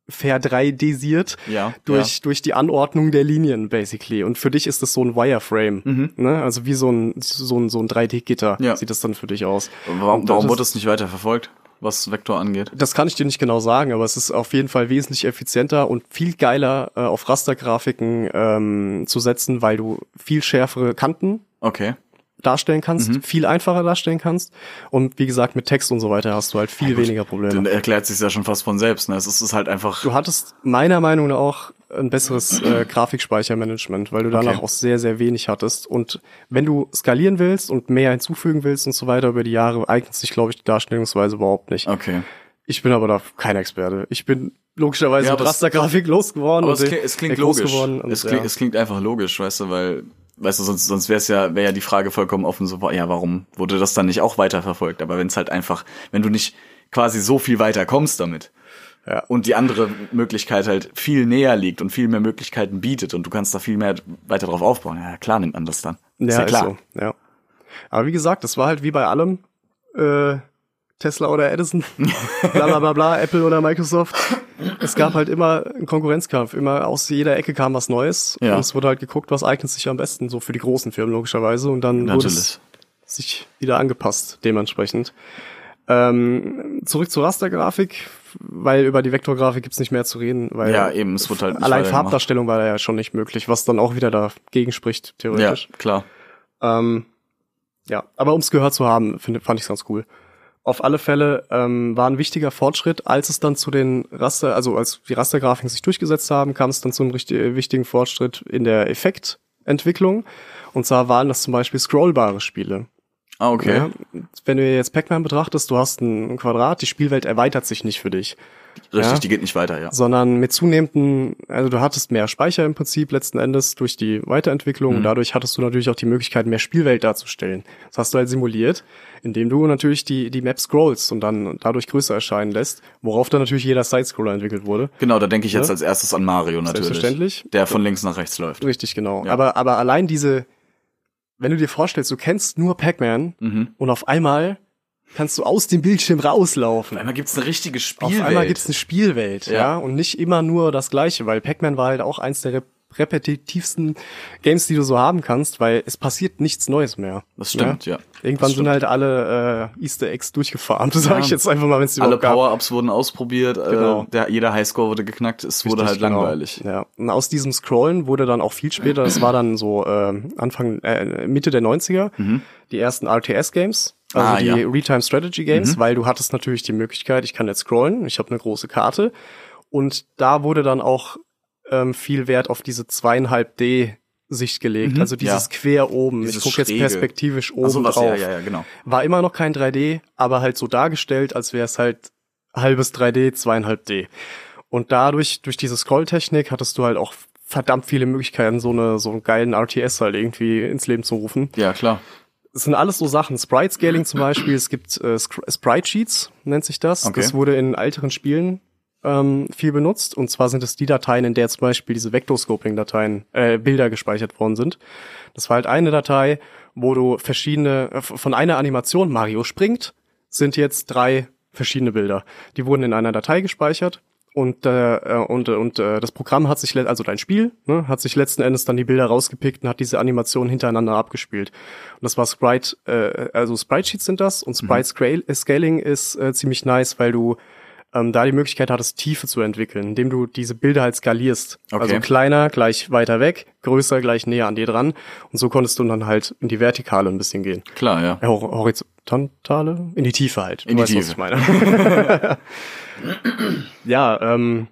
ver 3D-siert Ja, durch, durch die Anordnung der Linien, basically. Und für dich ist das so ein Wireframe. Ne? Also wie so ein, so ein, so ein 3D-Gitter Mhm. Ja. sieht das dann für dich aus. Warum, warum das- wurde es nicht weiter verfolgt, was Vektor angeht? Das kann ich dir nicht genau sagen, aber es ist auf jeden Fall wesentlich effizienter und viel geiler äh, auf Rastergrafiken ähm, zu setzen, weil du viel schärfere Kanten Okay. Darstellen kannst, Mhm. viel einfacher darstellen kannst. Und wie gesagt, mit Text und so weiter hast du halt viel weniger Probleme. Dann erklärt sich ja schon fast von selbst. Ne? Es ist, halt einfach. Du hattest meiner Meinung nach auch ein besseres äh, (clears throat) Grafikspeichermanagement, weil du danach Okay. auch sehr, sehr wenig hattest. Und wenn du skalieren willst und mehr hinzufügen willst und so weiter über die Jahre, eignet sich, glaube ich, die Darstellungsweise überhaupt nicht. Okay. Ich bin aber da kein Experte. Ich bin logischerweise Ja, mit Rastergrafik losgeworden Aber und es klingt, es klingt logisch. geworden. Und, es, klingt, ja. es klingt einfach logisch, weißt du, weil, weißt du, sonst, sonst wäre es ja, wäre ja die Frage vollkommen offen, so, ja, warum wurde das dann nicht auch weiterverfolgt? Aber wenn es halt einfach, wenn du nicht quasi so viel weiter kommst damit Ja. und die andere Möglichkeit halt viel näher liegt und viel mehr Möglichkeiten bietet und du kannst da viel mehr weiter drauf aufbauen, ja klar nimmt man das dann. Ja, ist ja klar. so, ja. Aber wie gesagt, das war halt wie bei allem, äh, Tesla oder Edison, bla bla bla bla, Apple oder Microsoft. Es gab halt immer einen Konkurrenzkampf. Immer aus jeder Ecke kam was Neues. Ja. Und es wurde halt geguckt, was eignet sich am besten, so für die großen Firmen logischerweise. Und dann wurde es Natürlich. sich wieder angepasst, dementsprechend. Ähm, zurück zur Rastergrafik, weil über die Vektorgrafik gibt's nicht mehr zu reden, weil Ja, eben, es wird halt allein. Farbdarstellung war ja schon nicht möglich, was dann auch wieder dagegen spricht, Ja, theoretisch. klar. Ähm, ja, aber ums gehört zu haben, finde, fand ich ganz cool. Auf alle Fälle ähm, war ein wichtiger Fortschritt, als es dann zu den Raster, also als die Rastergrafiken sich durchgesetzt haben, kam es dann zu einem richtig, wichtigen Fortschritt in der Effektentwicklung. Und zwar waren das zum Beispiel scrollbare Spiele. Ah, okay. Ja, wenn du jetzt Pac-Man betrachtest, du hast ein Quadrat, die Spielwelt erweitert sich nicht für dich Richtig, Ja. die geht nicht weiter, ja. sondern mit zunehmenden, also du hattest mehr Speicher im Prinzip letzten Endes durch die Weiterentwicklung Mhm. und dadurch hattest du natürlich auch die Möglichkeit, mehr Spielwelt darzustellen. Das hast du halt simuliert, indem du natürlich die, die Map scrollst und dann dadurch größer erscheinen lässt, worauf dann natürlich jeder Sidescroller entwickelt wurde. Genau, da denke ich jetzt Ja. als erstes an Mario natürlich. Selbstverständlich. Der von links nach rechts läuft. Richtig, genau. Aber, aber allein diese, wenn du dir vorstellst, du kennst nur Pac-Man Mhm. und auf einmal kannst du aus dem Bildschirm rauslaufen. Auf einmal gibt's eine richtige Spielwelt. Auf einmal gibt's eine Spielwelt, ja. Ja. und nicht immer nur das Gleiche, weil Pac-Man war halt auch eins der repetitivsten Games, die du so haben kannst, weil es passiert nichts Neues mehr. Das stimmt, ja. Irgendwann Das sind stimmt. halt alle äh, Easter Eggs durchgefarmt, (laughs) sage Ja. ich jetzt einfach mal, wenn es die Alle. Power-Ups wurden ausprobiert, Genau. äh, der, jeder Highscore wurde geknackt, es wurde Richtig, halt genau. langweilig. Ja. Und aus diesem Scrollen wurde dann auch viel später, das war dann so äh, Anfang, äh, Mitte der 90er, die ersten RTS-Games, also Mhm. Ah, die ja. Mhm. Real-Time-Strategy-Games, weil du hattest natürlich die Möglichkeit, ich kann jetzt scrollen, ich habe eine große Karte und da wurde dann auch ähm, viel Wert auf diese zweieinhalb D Sicht gelegt, also dieses ja. quer oben. Dieses ich gucke jetzt perspektivisch oben sowas, drauf. ja, ja, genau. War immer noch kein 3D, aber halt so dargestellt, als wäre es halt halbes 3D, zweieinhalb D. Und dadurch, durch diese Scroll-Technik, hattest du halt auch verdammt viele Möglichkeiten, so eine so einen geilen RTS halt irgendwie ins Leben zu rufen. Ja, klar. Es sind alles so Sachen. Sprite Scaling zum (clears throat) Beispiel. Es gibt äh, Scr- Sprite Sheets, nennt sich das. Okay. Das wurde in älteren Spielen ähm, viel benutzt. Und zwar sind es die Dateien, in der zum Beispiel diese Vectorscoping-Dateien, äh, Bilder gespeichert worden sind. Das war halt eine Datei, wo du verschiedene, äh, von einer Animation, Mario springt, sind jetzt drei verschiedene Bilder. Die wurden in einer Datei gespeichert. Und, äh, äh, und, äh, und äh, das Programm hat sich, also dein Spiel, ne, hat sich letzten Endes dann die Bilder rausgepickt und hat diese Animationen hintereinander abgespielt. Und das war Sprite, äh, also Sprite Sheets sind das und Sprite Scale, äh, Scaling ist äh, ziemlich nice, weil du ähm, da die Möglichkeit hattest, Tiefe zu entwickeln, indem du diese Bilder halt skalierst. Okay. Also kleiner gleich weiter weg, größer gleich näher an dir dran. Und so konntest du dann halt in die Vertikale ein bisschen gehen. Klar, ja. Äh, hor- horizontale? In die Tiefe halt. Du In die weißt, was Tiefe. ich meine. (laughs) ja, ähm,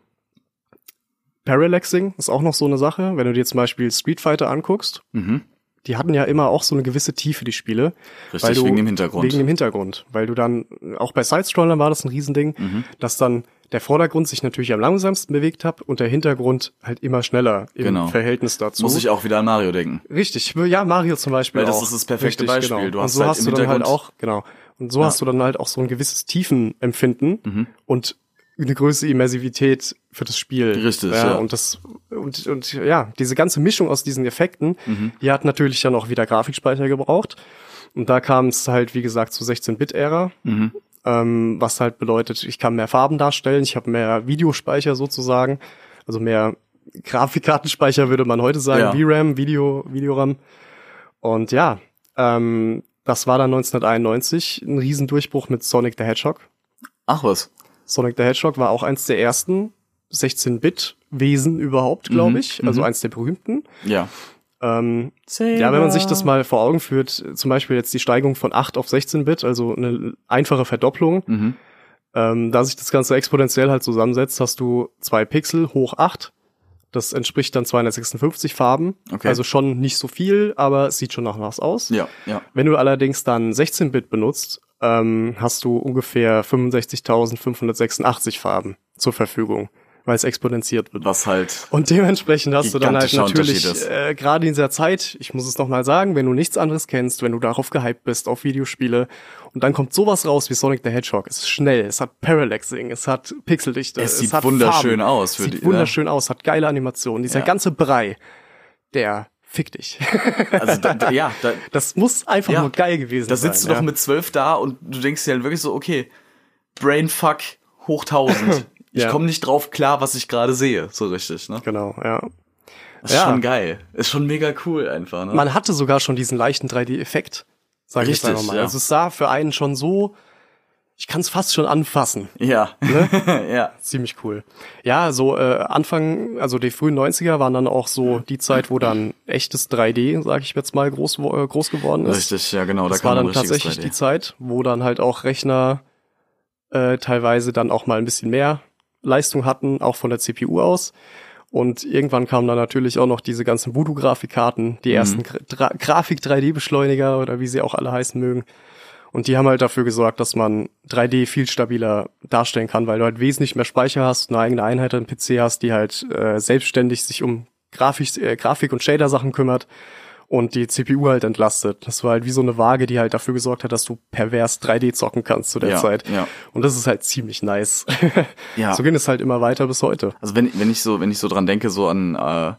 Parallaxing ist auch noch so eine Sache. Wenn du dir zum Beispiel Street Fighter anguckst, Mhm. Die hatten ja immer auch so eine gewisse Tiefe, die Spiele. Richtig, weil du, wegen dem Hintergrund. Wegen dem Hintergrund. Weil du dann, auch bei Sidescrollern war das ein Riesending, Mhm. dass dann der Vordergrund sich natürlich am langsamsten bewegt hat und der Hintergrund halt immer schneller im Genau. Verhältnis dazu. Muss ich auch wieder an Mario denken. Richtig, ja, Mario zum Beispiel. Weil das auch. ist das perfekte Richtig, Beispiel. Genau. Du und hast so halt hast im du dann halt auch, genau. Und so Ja. hast du dann halt auch so ein gewisses Tiefenempfinden Mhm. und eine größere Immersivität für das Spiel. Richtig, ja. ja. Und das, und, und ja, diese ganze Mischung aus diesen Effekten, Mhm. die hat natürlich dann auch wieder Grafikspeicher gebraucht. Und da kam es halt, wie gesagt, zur 16-Bit-Ära. Mhm. Ähm, was halt bedeutet, ich kann mehr Farben darstellen, ich habe mehr Videospeicher sozusagen, also mehr Grafikkartenspeicher würde man heute sagen, Ja. VRAM, Video, Videoram. Und ja, ähm, das war dann 1991 ein Riesendurchbruch mit Sonic the Hedgehog. Ach was. Sonic the Hedgehog war auch eins der ersten 16-Bit-Wesen überhaupt, glaube Mhm, ich. Also mhm. eins der berühmten. Ja. Ähm, ja, wenn man sich das mal vor Augen führt, zum Beispiel jetzt die Steigung von 8 auf 16-Bit, also eine einfache Verdopplung, Mhm. ähm, da sich das Ganze exponentiell halt zusammensetzt, hast du zwei Pixel hoch 8. Das entspricht dann 256 Farben. Okay. Also schon nicht so viel, aber es sieht schon nach was aus. Ja, ja. Wenn du allerdings dann 16-Bit benutzt, ähm, hast du ungefähr 65.586 Farben zur Verfügung, weil es exponentiert wird. Was halt. Und dementsprechend hast du dann halt natürlich, äh, gerade in dieser Zeit, ich muss es nochmal sagen, wenn du nichts anderes kennst, wenn du darauf gehypt bist, auf Videospiele, und dann kommt sowas raus wie Sonic the Hedgehog. Es ist schnell, es hat Parallaxing, es hat Pixeldichte, Es sieht hat wunderschön Farben, aus für sieht die- wunderschön aus, hat geile Animationen. Dieser Ja. ganze Brei, der fickt dich. Also da, da, ja, da, (laughs) Das muss einfach Ja. nur geil gewesen da sein. sitzt du ja. doch mit zwölf da und du denkst dir halt wirklich so, okay, Brainfuck hoch tausend. (laughs) Ich Ja. komme nicht drauf klar, was ich gerade sehe, so richtig, ne? Genau, ja. Das ist Ja. schon geil. Ist schon mega cool einfach, ne? Man hatte sogar schon diesen leichten 3D-Effekt, sag ich jetzt Richtig, einfach mal. ja. Also es sah für einen schon so, ich kann es fast schon anfassen. ja. Ne? (laughs) ja. Ziemlich cool. Ja, so äh, Anfang, also die frühen 90er waren dann auch so die Zeit, wo dann echtes 3D, sag ich jetzt mal, groß, äh, groß geworden ist. Richtig, ja genau. Das da war dann tatsächlich 3D. die Zeit, wo dann halt auch Rechner äh, teilweise dann auch mal ein bisschen mehr Leistung hatten, auch von der CPU aus. Und irgendwann kamen dann natürlich auch noch diese ganzen Voodoo-Grafikkarten, die ersten Gra Grafik-3D-Beschleuniger oder wie sie auch alle heißen mögen. Und die haben halt dafür gesorgt, dass man 3D viel stabiler darstellen kann, weil du halt wesentlich mehr Speicher hast, eine eigene Einheit am PC hast, die halt äh, selbstständig sich um Grafik, äh, Grafik und Shader-Sachen kümmert und die CPU halt entlastet. Das war halt wie so eine Waage, die halt dafür gesorgt hat, dass du pervers 3D zocken kannst zu der Ja, Zeit. ja. Und das ist halt ziemlich nice. (laughs) Ja. So ging es halt immer weiter bis heute. Also wenn, wenn ich so, wenn ich so dran denke, so an äh,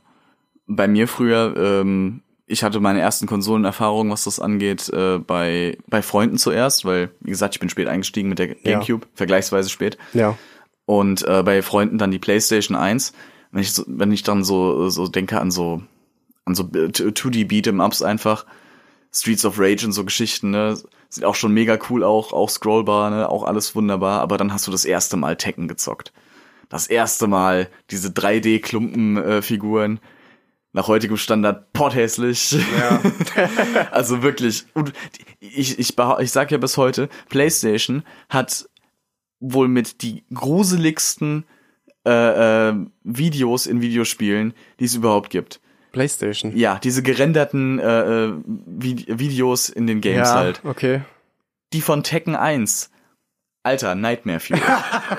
bei mir früher, ähm, ich hatte meine ersten Konsolenerfahrungen, was das angeht, äh, bei, bei Freunden zuerst, weil, wie gesagt, ich bin spät eingestiegen mit der Gamecube, vergleichsweise spät. Ja. Und äh, bei Freunden dann die PlayStation 1. Wenn ich, so, wenn ich dann so, so denke an so, an so 2D Beat'em Ups einfach, Streets of Rage und so Geschichten, ne, sieht auch schon mega cool auch, auch scrollbar, ne, auch alles wunderbar, aber dann hast du das erste Mal Tekken gezockt. Das erste Mal diese 3D-Klumpen-Figuren, nach heutigem Standard potthässlich. Ja. (laughs) also wirklich. Und ich, ich, ich sag ja bis heute, PlayStation hat wohl mit die gruseligsten äh, äh, Videos in Videospielen, die es überhaupt gibt. PlayStation. Ja, diese gerenderten äh, äh, Vid Videos in den Games ja, halt. okay. Die von Tekken 1. Alter, Nightmare Fuel.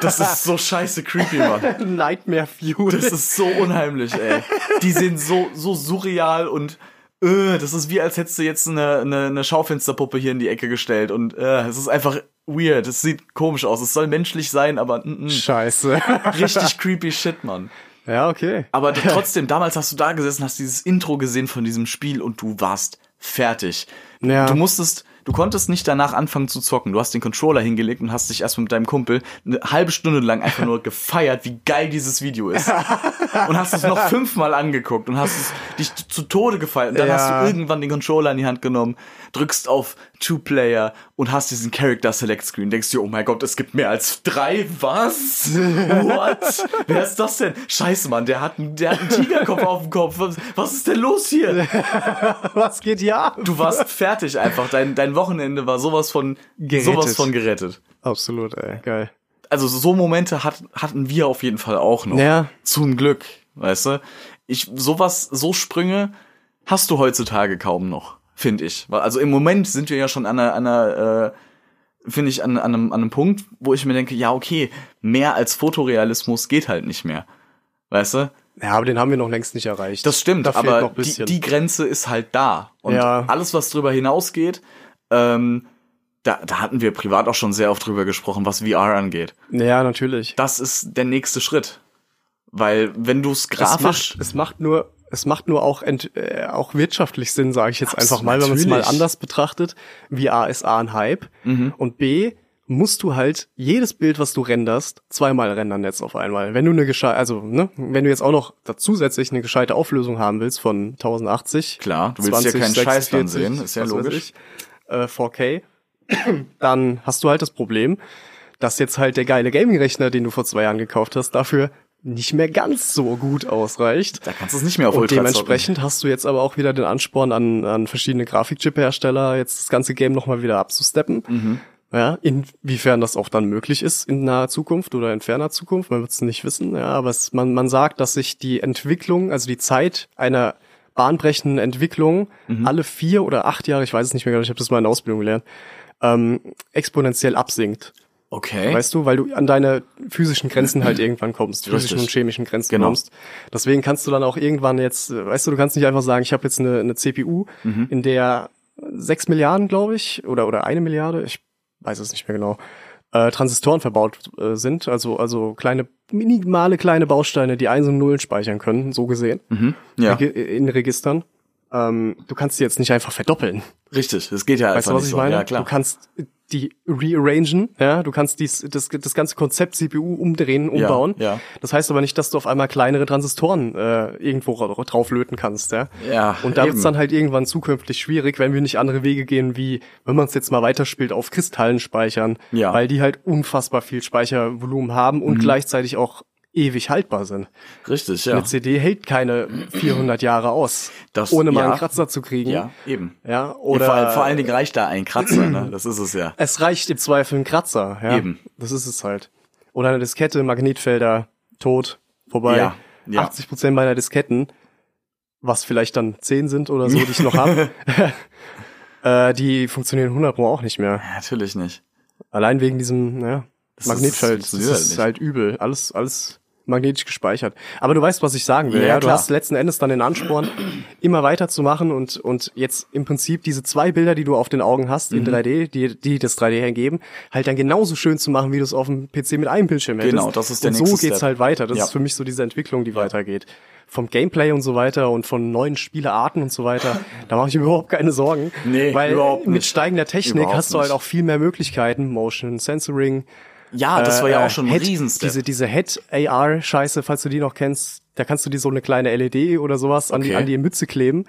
Das ist so scheiße creepy, Mann. (laughs) Nightmare Fuel. Das ist so unheimlich, ey. Die sind so, so surreal und äh, das ist wie, als hättest du jetzt eine, eine, eine Schaufensterpuppe hier in die Ecke gestellt und äh, es ist einfach weird. Es sieht komisch aus. Es soll menschlich sein, aber mm, mm. Scheiße. richtig creepy shit, Mann. Ja, okay. Aber (laughs) trotzdem, damals hast du da gesessen, hast dieses Intro gesehen von diesem Spiel und du warst fertig. Ja. Du musstest, du konntest nicht danach anfangen zu zocken. Du hast den Controller hingelegt und hast dich erstmal mit deinem Kumpel eine halbe Stunde lang einfach nur gefeiert, wie geil dieses Video ist. (laughs) und hast es noch fünfmal angeguckt und hast es dich zu Tode gefeiert. Und dann Ja. hast du irgendwann den Controller in die Hand genommen, drückst auf Two-Player und hast diesen Character Select Screen. Denkst dir, oh mein Gott, es gibt mehr als drei. Was? What? (laughs) Wer ist das denn? Scheiße, Mann, der hat, einen- der hat einen Tigerkopf auf dem Kopf. Was, was ist denn los hier? (laughs) Was geht hier ab? Du warst fertig einfach. Dein, dein Wochenende war sowas von Gerettet. sowas von gerettet. Absolut, ey. Geil. Also so Momente hat, hatten wir auf jeden Fall auch noch. Ja. Zum Glück, weißt du? Ich sowas so Sprünge hast du heutzutage kaum noch, finde ich. Also im Moment sind wir ja schon an einer, an einer äh, finde ich an, an, einem, an einem Punkt, wo ich mir denke, ja okay, mehr als Fotorealismus geht halt nicht mehr. Weißt du? Ja, aber den haben wir noch längst nicht erreicht. Das stimmt, da aber die, die Grenze ist halt da. Und Ja. alles, was drüber hinausgeht, ähm, da, da hatten wir privat auch schon sehr oft drüber gesprochen, was VR angeht. ja, natürlich. Das ist der nächste Schritt. Weil wenn du es es grafisch. macht, es macht nur, es macht nur auch, ent, äh, auch wirtschaftlich Sinn, sage ich jetzt Absolut, einfach mal, wenn man es mal anders betrachtet. VR ist A ein Hype Mhm. und B musst du halt jedes Bild, was du renderst, zweimal rendern jetzt auf einmal. Wenn du eine gescheite, also ne, wenn du jetzt auch noch zusätzlich eine gescheite Auflösung haben willst von 1080, Klar, du willst ja keinen Scheiß dann sehen, ist ja logisch. ich, äh, 4K, (coughs) dann hast du halt das Problem, dass jetzt halt der geile Gaming-Rechner, den du vor zwei Jahren gekauft hast, dafür nicht mehr ganz so gut ausreicht. Da kannst du es nicht mehr auf Und Ultra dementsprechend hast du jetzt aber auch wieder den Ansporn an, an verschiedene Grafikchip-Hersteller, jetzt das ganze Game nochmal wieder abzusteppen. Mhm. Ja, inwiefern das auch dann möglich ist in naher Zukunft oder in ferner Zukunft, man wird es nicht wissen. Ja, aber es, man, man sagt, dass sich die Entwicklung, also die Zeit einer bahnbrechenden Entwicklung Mhm. alle vier oder acht Jahre, ich weiß es nicht mehr genau, ich habe das mal in der Ausbildung gelernt, ähm, exponentiell absinkt. Okay. Weißt du, weil du an deine physischen Grenzen halt (clears throat) irgendwann kommst, physischen Richtig. und chemischen Grenzen Genau. kommst. Deswegen kannst du dann auch irgendwann jetzt, weißt du, du kannst nicht einfach sagen, ich habe jetzt eine, eine CPU, Mhm. in der sechs Milliarden, glaube ich, oder oder eine Milliarde, ich weiß es nicht mehr genau, äh, Transistoren verbaut äh, sind, also also kleine minimale kleine Bausteine, die Eins und Nullen speichern können, so gesehen, Mhm. Ja, in Registern. Ähm, du kannst die jetzt nicht einfach verdoppeln. richtig. Das geht ja Weißt einfach du, was nicht ich so. meine? Ja, klar. Du kannst die rearrangen, ja, du kannst dies, das, das ganze Konzept CPU umdrehen, umbauen. ja. Das heißt aber nicht, dass du auf einmal kleinere Transistoren äh, irgendwo ra- drauflöten kannst, ja. Ja, Und da eben. wird's dann halt irgendwann zukünftig schwierig, wenn wir nicht andere Wege gehen, wie, wenn man es jetzt mal weiterspielt, auf Kristallen speichern, Ja. Mhm. weil die halt unfassbar viel Speichervolumen haben und gleichzeitig auch ewig haltbar sind. Richtig, ja. Eine CD hält keine 400 Jahre aus, Das- ohne mal ja. einen Kratzer zu kriegen. Ja, eben. Ja, Oder vor, allem, vor allen Dingen reicht da ein Kratzer, ne? Das ist es ja. es reicht im Zweifel ein Kratzer. Ja? Eben. Das ist es halt. Oder eine Diskette, Magnetfelder, tot, vorbei. Ja, ja. 80 Prozent meiner Disketten, was vielleicht dann 10 sind oder so, die ich noch habe, (laughs) (laughs) äh, die funktionieren 100 Pro auch nicht mehr. Ja, Natürlich nicht. Allein wegen diesem ja, Das Magnetfeld. ist- Das das ist, halt übel. Alles, alles magnetisch gespeichert. Aber du weißt, was ich sagen will. Ja, Ja, Du hast letzten Endes dann den Ansporn, immer weiterzumachen und, und jetzt im Prinzip diese zwei Bilder, die du auf den Augen hast Mhm. in 3D, die, die das 3D hergeben, halt dann genauso schön zu machen, wie du es auf dem PC mit einem Bildschirm hättest. Genau, das ist der Und so nächste geht's Step. halt weiter. Das Ja. ist für mich so diese Entwicklung, die weitergeht. Vom Gameplay und so weiter und von neuen Spielearten und so weiter, da mache ich mir (laughs) überhaupt keine Sorgen. Nee, weil überhaupt mit nicht. steigender Technik Überhaupt hast du halt nicht. auch viel mehr Möglichkeiten, Motion Sensoring, Ja, das war ja äh, auch schon ein Head, Riesenstep. Diese, diese Head-AR-Scheiße, falls du die noch kennst, da kannst du die so eine kleine LED oder sowas an, die, an die Mütze kleben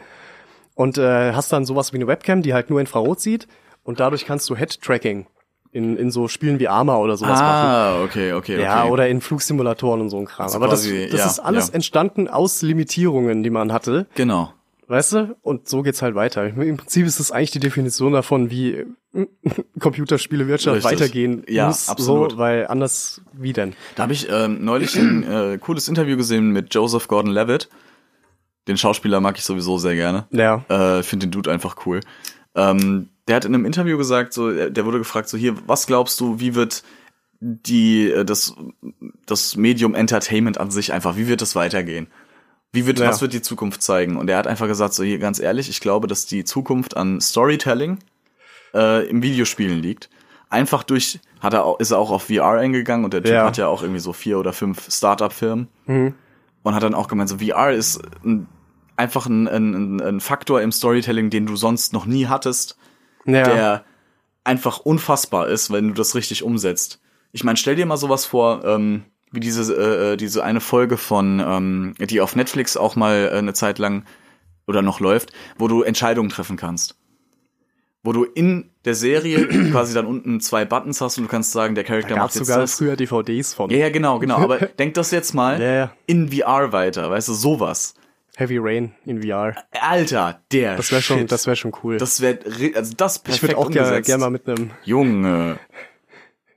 und äh, hast dann sowas wie eine Webcam, die halt nur Infrarot sieht und dadurch kannst du Head-Tracking in, in so Spielen wie Arma oder sowas machen. ah, okay, okay, okay. Ja, oder in Flugsimulatoren und so ein Kram. Also Aber das, quasi, das ja, ist alles ja. entstanden aus Limitierungen, die man hatte. Genau. Weißt du? Und so geht's halt weiter. Im Prinzip ist das eigentlich die Definition davon, wie (laughs) Computerspielewirtschaft Richtig. weitergehen Ja, muss. absolut. So, weil anders wie denn? Da habe ich ähm, neulich ein (clears throat) äh, cooles Interview gesehen mit Joseph Gordon-Levitt. Den Schauspieler mag ich sowieso sehr gerne. Ja. Äh, Finde den Dude einfach cool. Ähm, der hat in einem Interview gesagt, so, äh, der wurde gefragt, so hier, was glaubst du, wie wird die, äh, das, das Medium Entertainment an sich einfach, wie wird es weitergehen? Wie wird, Ja. was wird die Zukunft zeigen? Und er hat einfach gesagt, so hier, ganz ehrlich, ich glaube, dass die Zukunft an Storytelling äh, im Videospielen liegt. Einfach durch, hat er auch, ist er auch auf VR eingegangen und der Typ Ja. hat ja auch irgendwie so vier oder fünf Startup-Firmen und hat dann auch gemeint, so VR ist ein, einfach ein, ein, ein Faktor im Storytelling, den du sonst noch nie hattest, ja. der einfach unfassbar ist, wenn du das richtig umsetzt. Ich meine, stell dir mal sowas vor, ähm, wie diese, äh, diese eine Folge von, ähm, die auf Netflix auch mal äh, eine Zeit lang oder noch läuft, wo du Entscheidungen treffen kannst. Wo du in der Serie (clears throat) quasi dann unten zwei Buttons hast und du kannst sagen, der Charakter da macht jetzt sogar das. früher DVDs von. Ja, ja, genau, genau. Aber (laughs) denk das jetzt mal ja. in VR weiter, weißt du, sowas. Heavy Rain in VR. Alter, der Das wäre schon, das wäre schon cool. das wäre also das perfekt ich würde auch gerne gern mal mit einem Junge.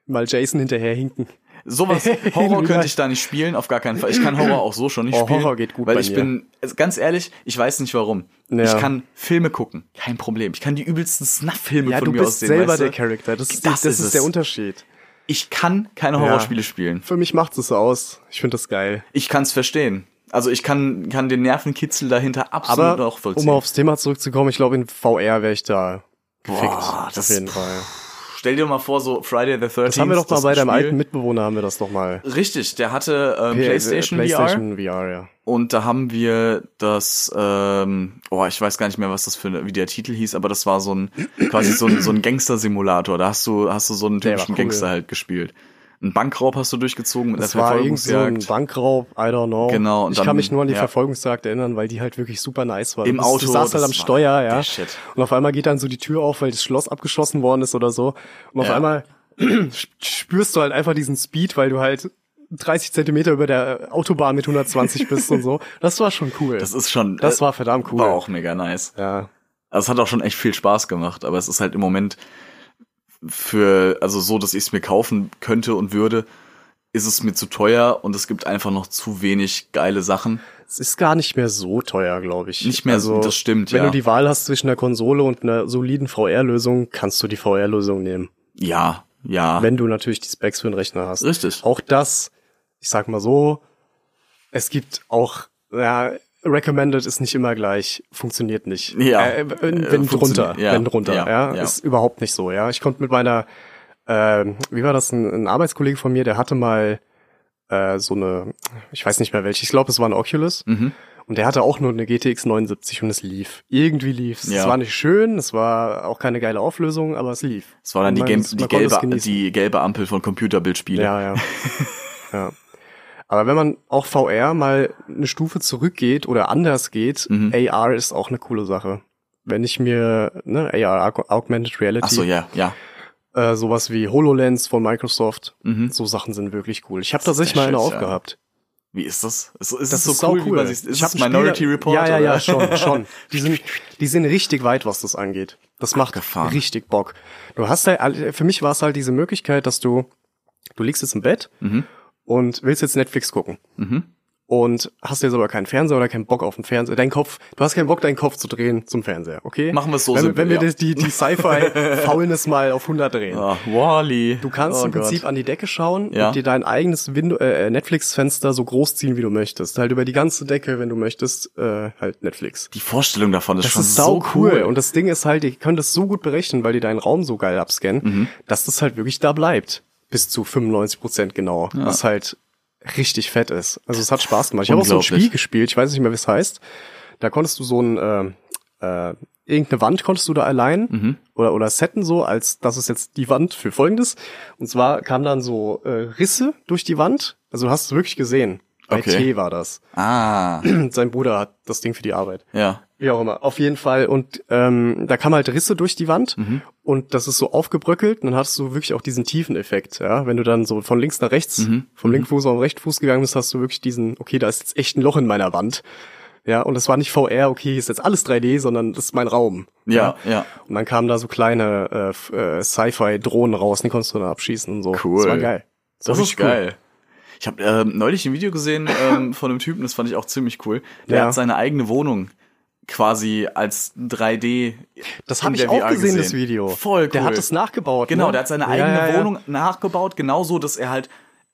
mal Jason hinterher hinken. Sowas, (laughs) Horror könnte ich da nicht spielen, auf gar keinen Fall. Ich kann Horror auch so schon nicht Oh, spielen. Horror geht gut Weil ich mir. bin, also ganz ehrlich, ich weiß nicht warum. Ja. Ich kann Filme gucken, kein Problem. Ich kann die übelsten Snuff-Filme Ja, von du mir bist aussehen. selber weißt du? der Charakter. Das, ist, Das das ist ist, der Unterschied. Ich kann keine Horrorspiele spielen. Für mich macht es aus. Ich finde das geil. Ich kann es verstehen. Also ich kann, kann den Nervenkitzel dahinter absolut Aber auch vollziehen. um aufs Thema zurückzukommen, ich glaube in VR wäre ich da gefickt. Boah, auf das- jeden Fall. Stell dir mal vor, so Friday the 13th. Das haben wir doch mal bei deinem alten Mitbewohner haben wir das doch mal. Richtig, der hatte ähm, P- PlayStation, äh, PlayStation VR, ja. Und da haben wir das, ähm, oh, ich weiß gar nicht mehr, was das für, wie der Titel hieß, aber das war so ein, quasi so ein, so ein Gangster-Simulator. Da hast du, hast du so einen typischen cool. Gangster halt gespielt. Ein Bankraub hast du durchgezogen mit Das einer war irgend so ein Verfolgungsjagd. Bankraub, I don't know. Genau, ich dann- kann mich nur an die ja. Verfolgungsjagd erinnern, weil die halt wirklich super nice war. Im du, bist- Auto, Du saßt halt am Steuer, ja. Shit. Und auf einmal geht dann so die Tür auf, weil das Schloss abgeschossen worden ist oder so. Und auf Ja. einmal (clears throat) spürst du halt einfach diesen Speed, weil du halt 30 Zentimeter über der Autobahn mit 120 bist und so. (laughs) Das war schon cool. Das ist schon, Das äh, war verdammt cool. war auch mega nice. Ja. Also es hat auch schon echt viel Spaß gemacht, aber es ist halt im Moment für, also so, dass ich es mir kaufen könnte und würde, ist es mir zu teuer und es gibt einfach noch zu wenig geile Sachen. Es ist gar nicht mehr so teuer, glaube ich. Also, Nicht mehr so, das stimmt, Wenn ja. du die Wahl hast zwischen einer Konsole und einer soliden VR-Lösung, kannst du die VR-Lösung nehmen. Ja, ja. Wenn du natürlich die Specs für den Rechner hast. Richtig. Auch das, ich sag mal so, es gibt auch, ja, recommended ist nicht immer gleich, funktioniert nicht. Ja. Äh, wenn Äh, wenn drunter, ja, wenn drunter, ja, ja, ja. ist überhaupt nicht so, ja. Ich konnte mit meiner, ähm, wie war das, ein, ein Arbeitskollege von mir, der hatte mal äh, so eine, ich weiß nicht mehr welche, ich glaube, es war ein Oculus. Mhm. Und der hatte auch nur eine GTX 79 und es lief. Irgendwie lief es. Ja. Es war nicht schön, es war auch keine geile Auflösung, aber es lief. Es war dann die, Man- die, gelbe, die gelbe Ampel von Computerbildspielen. Ja, ja. (laughs) ja. Aber wenn man auch VR mal eine Stufe zurückgeht oder anders geht, Mhm. AR ist auch eine coole Sache. Wenn ich mir, ne, AR, Aug- Augmented Reality, Ach so, ja, ja. äh, sowas wie HoloLens von Microsoft, Mhm. so Sachen sind wirklich cool. Ich habe Das tatsächlich mal eine ja. aufgehabt. Wie ist das? Ist, ist Das es so ist sau cool, wie man ist Ich ein Minority Spiel- Report? Ja, ja, ja, schon, schon. (laughs) Die sind, die sind richtig weit, was das angeht. Das macht Abgefahren. richtig Bock. Du hast halt, für mich war es halt diese Möglichkeit, dass du, du liegst jetzt im Bett Mhm. Und willst jetzt Netflix gucken. Mhm. Und hast jetzt aber keinen Fernseher oder keinen Bock auf den Fernseher. Dein Kopf, du hast keinen Bock, deinen Kopf zu drehen zum Fernseher, okay? Machen wir es so wenn, simpel, Wenn wir ja. das- die, die Sci-Fi-Faulness (laughs) mal auf 100 drehen. Ah, Wally. Du kannst oh im Prinzip Gott. an die Decke schauen Ja. und dir dein eigenes Window äh, Netflix-Fenster so groß ziehen, wie du möchtest. Halt über die ganze Decke, wenn du möchtest, äh, halt Netflix. Die Vorstellung davon ist Das schon ist sau so cool. Und das Ding ist halt, die können das so gut berechnen, weil die deinen Raum so geil abscannen, Mhm. dass das halt wirklich da bleibt. Bis zu 95 Prozent genau. Was halt richtig fett ist. Also es hat Spaß gemacht. Ich habe auch so ein. Spiel gespielt, ich weiß nicht mehr, wie es heißt. Da konntest du so ein, äh, äh, irgendeine Wand konntest du da allein Mhm. oder, oder setten so, als das ist jetzt die Wand für folgendes. Und zwar kamen dann so äh, Risse durch die Wand. Also du hast es wirklich gesehen. Bei Okay. T war das. Ah, (clears throat) Sein Bruder hat das Ding für die Arbeit. ja. Wie auch immer. Auf jeden Fall. Und ähm, da kamen halt Risse durch die Wand Mhm. und das ist so aufgebröckelt und dann hattest du wirklich auch diesen tiefen Effekt. Ja? Wenn du dann so von links nach rechts, Mhm. vom linken Fuß auf den rechten Fuß gegangen bist, hast du wirklich diesen, okay, da ist jetzt echt ein Loch in meiner Wand. Ja, und es war nicht VR, okay, ist jetzt alles 3D, sondern das ist mein Raum. Ja, ja. Und dann kamen da so kleine äh, äh, Sci-Fi-Drohnen raus, die konntest du dann abschießen und so. Cool. Das war geil. Das war ist cool. geil. Ich habe ähm, neulich ein Video gesehen ähm, (laughs) von einem Typen, das fand ich auch ziemlich cool. Der Ja. hat seine eigene Wohnung quasi als 3D. Das habe ich auch VR gesehen, das Video. Voll cool. Der hat es nachgebaut. Genau, ne? der hat seine eigene ja. Wohnung nachgebaut, genauso, dass er halt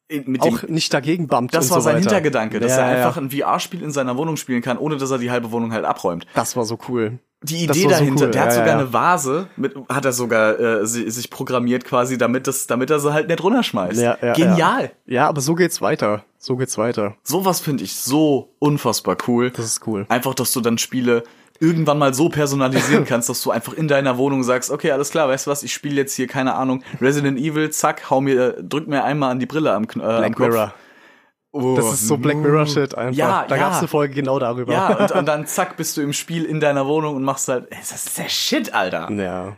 mit Auch dem nicht dagegen bumpt das war so sein weiter. Hintergedanke, dass ja, er einfach Ja. ein VR-Spiel in seiner Wohnung spielen kann, ohne dass er die halbe Wohnung halt abräumt. Das war so cool. Die Idee so dahinter, cool, der hat ja, sogar ja. eine Vase, mit, hat er sogar äh, si- sich programmiert quasi, damit das, damit er sie halt nicht runterschmeißt. Genial. Ja. ja, aber so geht's weiter. So geht's weiter. Sowas finde ich so unfassbar cool. Das ist cool. Einfach, dass du dann Spiele irgendwann mal so personalisieren kannst, dass du einfach in deiner Wohnung sagst, okay, alles klar, weißt du was, ich spiele jetzt hier, keine Ahnung, Resident Evil, zack, hau mir, drück mir einmal an die Brille am, äh, am Kopf. Mirror. Oh, Das ist so Black Mirror Shit einfach. Ja, da ja. gab's eine Folge genau darüber. Ja, und, und dann (laughs) zack, bist du im Spiel in deiner Wohnung und machst halt, ey, das ist der Shit, Alter. ja.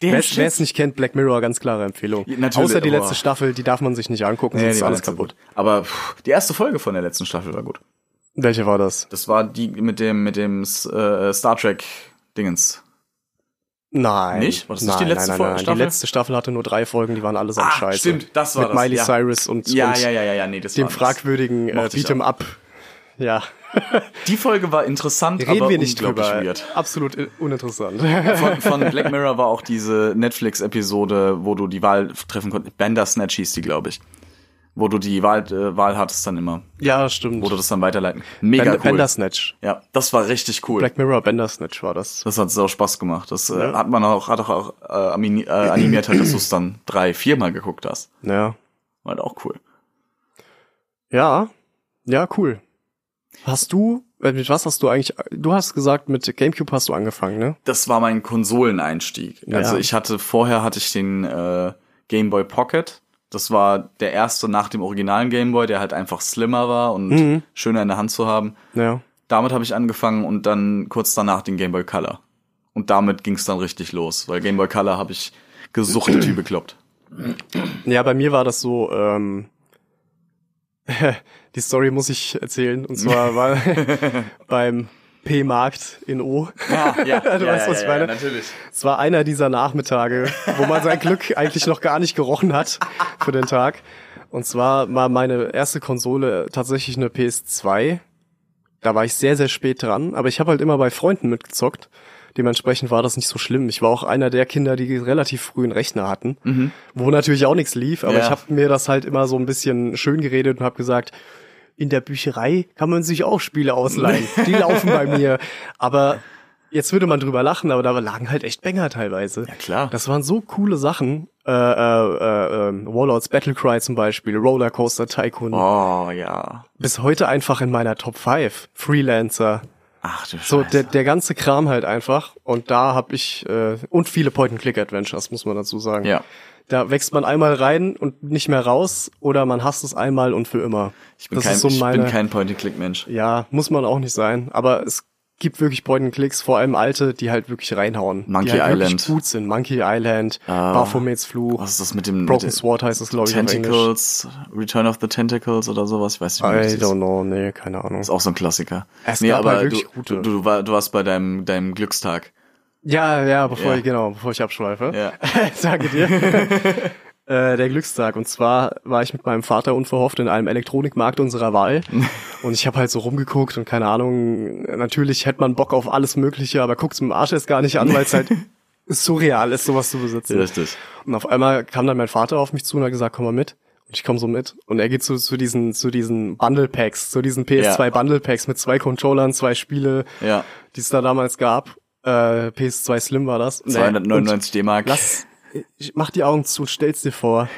Wer es nicht kennt, Black Mirror, ganz klare Empfehlung. Natürlich, Außer die letzte Staffel, die darf man sich nicht angucken, Nee, sonst ist alles kaputt. gut. Aber pff, die erste Folge von der letzten Staffel war gut. Welche war das? Das war die mit dem mit dem äh, Star Trek Dingens. Nein. Nicht? War das nicht nein, die letzte nein, Folge- nein, nein. Staffel? Die letzte Staffel hatte nur drei Folgen, die waren allesamt Ah, scheiße. stimmt, das war Mit das, Miley ja. Cyrus und, Ja, und ja, ja, ja, ja, nee, das dem war fragwürdigen äh, Beat'em. Up. Ja, Die Folge war interessant, reden aber wir nicht drüber. weird. Absolut i- uninteressant. Von, von Black Mirror war auch diese Netflix-Episode, wo du die Wahl treffen konntest. Bandersnatch hieß die, glaube ich. Wo du die Wahl, äh, Wahl hattest dann immer. ja, stimmt. Wo du das dann weiterleiten. Mega Bender, cool. Bandersnatch. Ja, das war richtig cool. Black Mirror Bandersnatch war das. Das hat sau Spaß gemacht. Das äh, hat man auch, hat auch, äh, äh, animiert, halt, dass du es dann drei, viermal geguckt hast. Ja. War halt auch cool. Ja. Ja, cool. Hast du, äh, mit was hast du eigentlich, du hast gesagt, mit Gamecube hast du angefangen, ne? Das war mein Konsoleneinstieg. Ja. Also ich hatte, vorher hatte ich den äh, Game Boy Pocket. Das war der erste nach dem originalen Game Boy, der halt einfach slimmer war und Mhm. schöner in der Hand zu haben. Ja. Damit habe ich angefangen und dann kurz danach den Game Boy Color. Und damit ging es dann richtig los, weil Game Boy Color habe ich gesuchtet wie bekloppt. Ja, bei mir war das so, ähm, (laughs) die Story muss ich erzählen. Und zwar (laughs) war (laughs) beim P-Markt in O. (laughs) Ja, ja, Du weißt, was ich meine? natürlich. Es war einer dieser Nachmittage, wo man sein Glück (laughs) eigentlich noch gar nicht gerochen hat für den Tag. Und zwar war meine erste Konsole tatsächlich eine PS2. Da war ich sehr, sehr spät dran, aber ich habe halt immer bei Freunden mitgezockt. Dementsprechend war das nicht so schlimm. Ich war auch einer der Kinder, die relativ früh einen Rechner hatten, wo natürlich auch nichts lief, aber Ja. ich habe mir das halt immer so ein bisschen schön geredet und habe gesagt, in der Bücherei kann man sich auch Spiele ausleihen. (laughs) Die laufen bei mir. Aber jetzt würde man drüber lachen, aber da lagen halt echt Banger teilweise. Ja, klar. Das waren so coole Sachen. Äh, äh, äh, äh, Warlords Battlecry zum Beispiel, Rollercoaster Tycoon. Oh ja. Bis heute einfach in meiner Top 5. Freelancer. Ach du So, Scheiße. der, der ganze Kram halt einfach. Und da hab ich, äh, und viele Point-and-Click-Adventures, muss man dazu sagen. Ja. Da wächst man einmal rein und nicht mehr raus, oder man hasst es einmal und für immer. ich bin das kein, so ich bin kein Point-and-Click-Mensch. ja, muss man auch nicht sein. Aber es gibt wirklich Point-and-Clicks, vor allem alte, die halt wirklich reinhauen. Monkey die halt Island. Gut sind. Monkey Island, Ah. Baphomets Fluch, Was ist das mit dem Broken mit Sword heißt es, glaube ich. Tentacles, Return of the Tentacles oder sowas? Ich weiß nicht, das I ist. don't know, nee, keine Ahnung. Ist auch so ein Klassiker. Es nee, aber halt du, wirklich du, gute. du, war, du warst bei deinem, deinem Glückstag. Ja, ja, bevor Ja. ich, genau, bevor ich abschweife. Ja. (laughs) Danke dir. (laughs) äh, der Glückstag. Und zwar war ich mit meinem Vater unverhofft in einem Elektronikmarkt unserer Wahl. (laughs) und ich habe halt so rumgeguckt und keine Ahnung, natürlich hätte man Bock auf alles Mögliche, aber guckt's mit dem Arsch erst gar nicht an, weil es halt surreal ist, sowas zu besitzen. Richtig. Und auf einmal kam dann mein Vater auf mich zu und hat gesagt, komm mal mit. Und ich komme so mit. Und er geht zu, zu diesen, zu diesen Bundle Packs, zu diesen PS2 Ja. Bundle Packs mit zwei Controllern, zwei Spiele, Ja. die es da damals gab. Äh, PS2 Slim war das. Und er- 299 D-Mark. Lass, ich mach die Augen zu, stell's dir vor.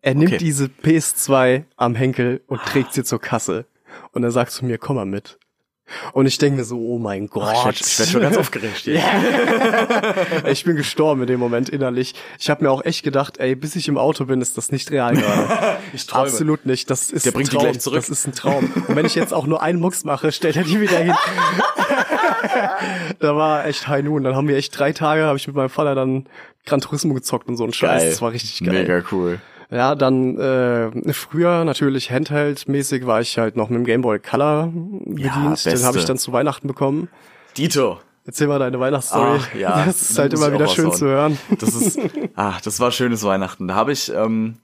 Er nimmt Okay. diese PS2 am Henkel und trägt sie zur Kasse. Und er sagt zu mir, komm mal mit. Und ich denke mir so, oh mein Gott. ich werd, ich werd schon ganz aufgeregt hier. (laughs) ich bin gestorben in dem Moment innerlich. Ich habe mir auch echt gedacht, ey, bis ich im Auto bin, ist das nicht real gerade. (laughs) Ich träume. Absolut nicht. Das ist Der ein bringt die Traum. gleich zurück. Das ist ein Traum. Und wenn ich jetzt auch nur einen Mucks mache, stellt er die wieder hin. (laughs) da war echt High Noon. Dann haben wir echt drei Tage, habe ich mit meinem Vater dann Gran Turismo gezockt und so ein Scheiß. Geil. Das war richtig geil. Mega cool. Ja, dann äh, früher natürlich Handheld-mäßig war ich halt noch mit dem Game Boy Color bedient. Den beste. habe ich dann zu Weihnachten bekommen. Dito. Erzähl mal deine Weihnachtsstory. Ach, ja. (laughs) Das ist halt immer wieder schön zu hören. Das ist, (laughs) ah, das war schönes Weihnachten. Da habe ich, ähm,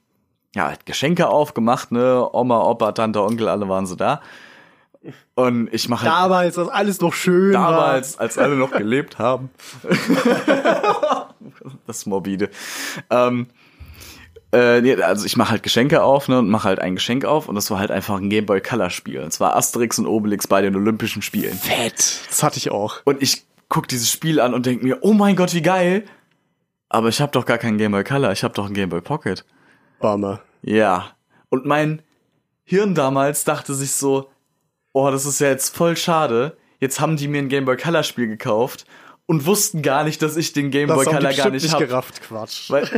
ja, halt Geschenke aufgemacht, ne? Oma, Opa, Tante, Onkel, alle waren so da. Und ich mache halt Damals, als alles noch schön war. damals, als alle noch gelebt haben. (laughs) das ist morbide. Ähm, äh, nee, also ich mache halt Geschenke auf ne, und mache halt ein Geschenk auf und das war halt einfach ein Game Boy Color Spiel. Und zwar Asterix und Obelix bei den Olympischen Spielen. Fett. Das hatte ich auch. Und ich guck dieses Spiel an und denk mir, oh mein Gott, wie geil. Aber ich habe doch gar keinen Game Boy Color, ich habe doch einen Game Boy Pocket. Bummer. Ja. Und mein Hirn damals dachte sich so, oh, das ist ja jetzt voll schade. Jetzt haben die mir ein Game Boy Color Spiel gekauft und wussten gar nicht, dass ich den Game Das Boy haben die Color gar nicht habe. gerafft, Quatsch. Weil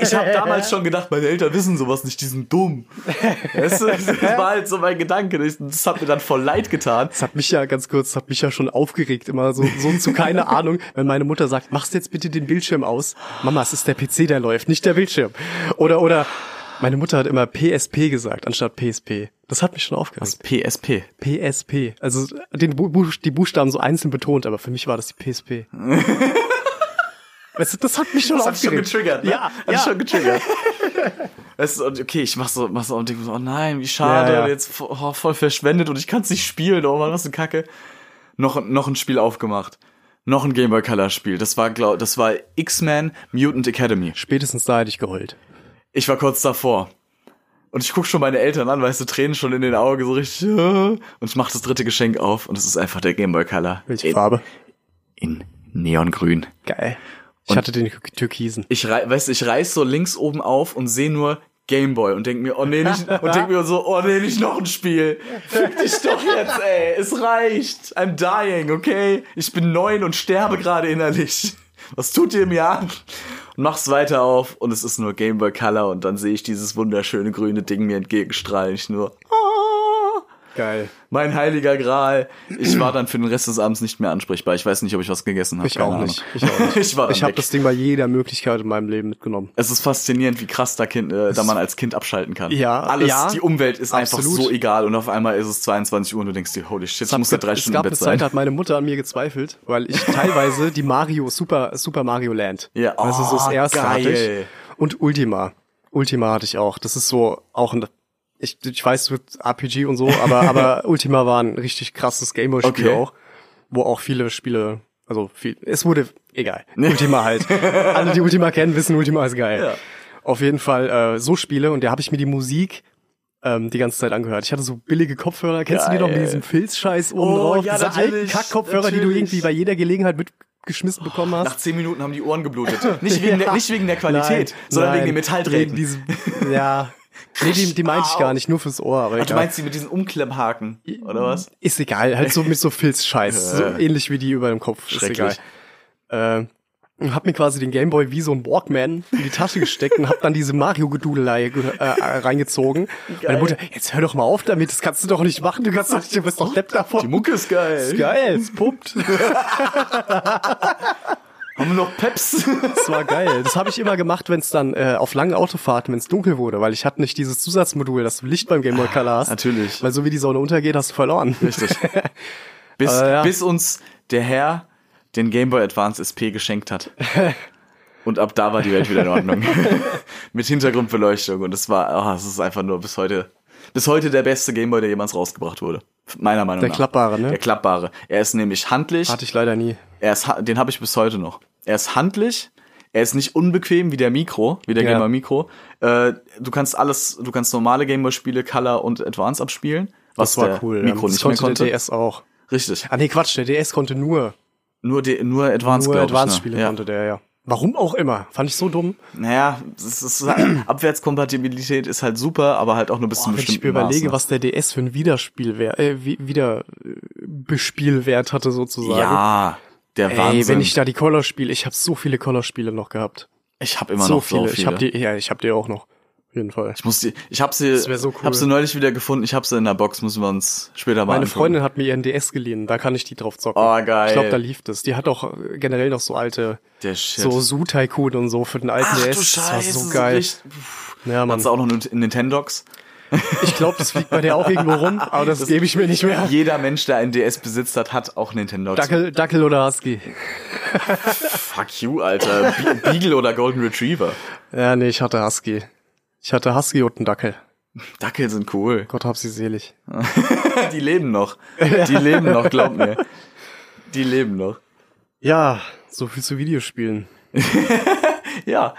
ich habe damals schon gedacht, meine Eltern wissen sowas nicht, die sind dumm. Du, das (laughs) war halt so mein Gedanke. Das das hat mir dann voll leid getan. Das hat mich ja ganz kurz, das hat mich ja schon aufgeregt, immer so, so zu keine (laughs) Ahnung, wenn meine Mutter sagt, machst jetzt bitte den Bildschirm aus. Mama, es ist der PC, der läuft, nicht der Bildschirm. Oder, oder, meine Mutter hat immer PSP gesagt, anstatt PSP. Das hat mich schon aufgeregt. PSP. PSP. Also, den, Bu die Buchstaben so einzeln betont, aber für mich war das die PSP. weißt du, das hat mich schon Das hat schon aufgeregt. getriggert, ne? Ja, hat ja. schon getriggert. (laughs) Weißt du, okay, ich mach so, mach so und denk so, oh nein, wie schade, Ja, ja. jetzt oh, voll verschwendet und ich kann's nicht spielen, oh Mann, was eine Kacke. Noch, noch ein Spiel aufgemacht. Noch ein Game Boy Color Spiel. Das war, glaub, das war X-Men Mutant Academy. Spätestens da hätte ich geheult. Ich war kurz davor. Und ich guck schon meine Eltern an, weißt du, Tränen schon in den Augen, so richtig. äh, Und ich mach das dritte Geschenk auf und es ist einfach der Game Boy Color. Welche in, Farbe? In Neongrün. Geil. Ich hatte den Türkisen. ich weißt du, ich reiß so links oben auf und sehe nur Gameboy und denk mir, oh nee, nicht, und denk mir so, oh nee, nicht noch ein Spiel. Fick dich doch jetzt, ey. Es reicht. I'm dying, okay? Ich bin neun und sterbe gerade innerlich. Was tut ihr mir an? Mach's weiter auf und es ist nur Gameboy Color und dann sehe ich dieses wunderschöne grüne Ding mir entgegenstrahlen. Ich nur, ah, Geil. Mein heiliger Gral. Ich war dann für den Rest des Abends nicht mehr ansprechbar. Ich weiß nicht, ob ich was gegessen habe. Ich auch nicht. Ich auch nicht. (laughs) ich war dann Ich habe das Ding bei jeder Möglichkeit in meinem Leben mitgenommen. Es ist faszinierend, wie krass da, kind, äh, da man als Kind abschalten kann. Ja, Alles, ja, die Umwelt ist einfach absolut. so egal und auf einmal ist es 22 Uhr und du denkst dir, holy shit, ich muss ja drei es Stunden gab im eine Bett Zeit, sein. da hat meine Mutter an mir gezweifelt, weil ich (laughs) teilweise die Mario, Super, Super Mario Land, Ja, also so das oh, erste hatte ich. geil. Und Ultima. Ultima hatte ich auch. Das ist so auch ein, ich, ich weiß, es wird RPG und so, aber, aber (laughs) Ultima war ein richtig krasses Gameboy-Spiel Okay. auch, wo auch viele Spiele, also viel, es wurde, egal, (laughs) Ultima halt. Alle, die Ultima kennen, wissen, Ultima ist geil. Ja. Auf jeden Fall äh, so Spiele und da habe ich mir die Musik ähm, die ganze Zeit angehört. Ich hatte so billige Kopfhörer, kennst du die noch mit Geil. diesem Filzscheiß oben Oh, drauf? ja, Diese alten Kackkopfhörer, die du irgendwie bei jeder Gelegenheit mitgeschmissen bekommen hast. Nach 10 Minuten haben die Ohren geblutet. (laughs) Nicht wegen, der, nicht wegen der Qualität, Nein, sondern nein, wegen den Metalldrähten. Wegen diesem, ja. Nee, die, die meinte ich gar nicht, nur fürs Ohr. Aber Ach, du meinst die mit diesen Umklemmhaken, oder was? Ist egal, halt so mit so Filzscheiß. so Äh. ähnlich wie die über dem Kopf. Ist egal. Äh, und hab mir quasi den Gameboy wie so ein Walkman in die Tasche gesteckt und hab dann diese Mario-Gedudelei ge- äh, äh, reingezogen. Meine Mutter, jetzt hör doch mal auf damit, das kannst du doch nicht machen, du kannst doch nicht, du bist doch Depp davon. Die Mucke ist geil. ist geil, es puppt. (laughs) Haben wir noch Peps? Das war geil. Das habe ich immer gemacht, wenn es dann äh, auf langen Autofahrten, wenn es dunkel wurde, weil ich hatte nicht dieses Zusatzmodul, dass du Licht beim Gameboy Color hast. Natürlich. Weil so wie die Sonne untergeht, hast du verloren. Richtig. (laughs) Bis, Äh, ja. bis uns der Herr den Game Boy Advance SP geschenkt hat. (laughs) Und ab da war die Welt wieder in Ordnung. (laughs) Mit Hintergrundbeleuchtung. Und es war, oh, es ist einfach nur bis heute, bis heute der beste Game Boy, der jemals rausgebracht wurde. Meiner Meinung Der nach. klappbare, ne? Der klappbare. Er ist nämlich handlich. Hatte ich leider nie. Er ist, den habe ich bis heute noch. Er ist handlich. Er ist nicht unbequem wie der Mikro, wie der Ja. Game Boy Mikro. Äh, du kannst alles, du kannst normale Game Boy Spiele, Color und Advance abspielen. Was Das war der cool. Mikro das nicht mehr konnte konnte. der DS auch. Richtig. Ah nee, Quatsch, der DS konnte nur, Nur, die, nur Advance, nur ne? Advanced-Spiele ja. konnte der, ja. Warum auch immer. Fand ich so dumm. Naja, es ist, (clears throat) Abwärtskompatibilität ist halt super, aber halt auch nur bis zu Boah, einem wenn ich mir bestimmten überlege, Maß, ne? was der DS für ein Wiederspielwert, äh, wie- wieder äh, hatte sozusagen. Ja, der Ey, Wahnsinn. wenn ich da die Color spiele, ich habe so viele Color-Spiele noch gehabt. ich habe immer so noch viele. so viele. Ich habe die, ja, ich habe die auch noch. Auf jeden Fall. ich muss die, ich habe sie, Das so cool. hab sie neulich wieder gefunden. Ich habe sie in der Box. Müssen wir uns später mal Meine angucken. Freundin hat mir ihren DS geliehen, da kann ich die drauf zocken. Oh, geil. Ich glaube, da lief das. Die hat auch äh, generell noch so alte, Der Shit. so Zoo Tycoon und so für den alten Ach DS. du das war Scheiße, so geil. richtig- Ja, Mann. Hat's auch noch in Nintendox? Ich glaube, das fliegt bei der auch irgendwo rum, aber (laughs) das, gebe ich mir nicht mehr. Jeder Mensch, der einen DS besitzt hat, hat auch Nintendox. Dackel, Dackel oder Husky? Fuck you, Alter. Be- Beagle oder Golden Retriever. Ja, nee, ich hatte Husky. Ich hatte Husky und einen Dackel. Dackel sind cool. Gott hab sie selig. (laughs) Die leben noch. Die leben noch, glaub mir. Die leben noch. Ja, so viel zu Videospielen. (laughs) Ja.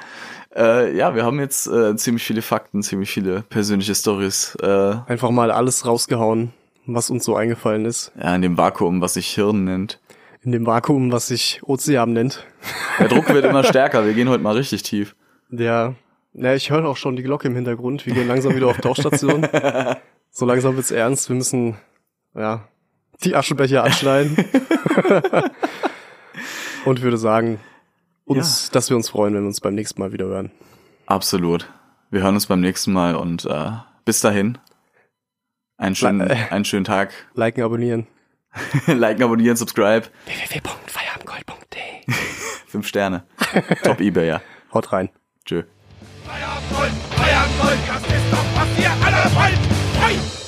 Äh, ja, wir haben jetzt äh, ziemlich viele Fakten, ziemlich viele persönliche Stories. Äh, Einfach mal alles rausgehauen, was uns so eingefallen ist. ja, in dem Vakuum, was sich Hirn nennt. In dem Vakuum, was sich Ozean nennt. Der Druck wird immer stärker. Wir gehen heute mal richtig tief. Der, na, ich höre auch schon die Glocke im Hintergrund. Wir gehen langsam wieder auf Tauchstation. (laughs) so langsam wird's ernst. Wir müssen, ja, die Aschenbecher anschneiden. (laughs) Und würde sagen, uns, dass wir uns freuen, wenn wir uns beim nächsten Mal wieder hören. Absolut. Wir hören uns beim nächsten Mal und äh, bis dahin. Einen schönen, äh. einen schönen Tag. Liken, abonnieren. (laughs) Liken, abonnieren, subscribe. www.feierabendgold.de Fünf Sterne. Top eBay, ja. Haut rein. Tschö feiern wollt. Das ist doch, was ihr alle wollt. Hey!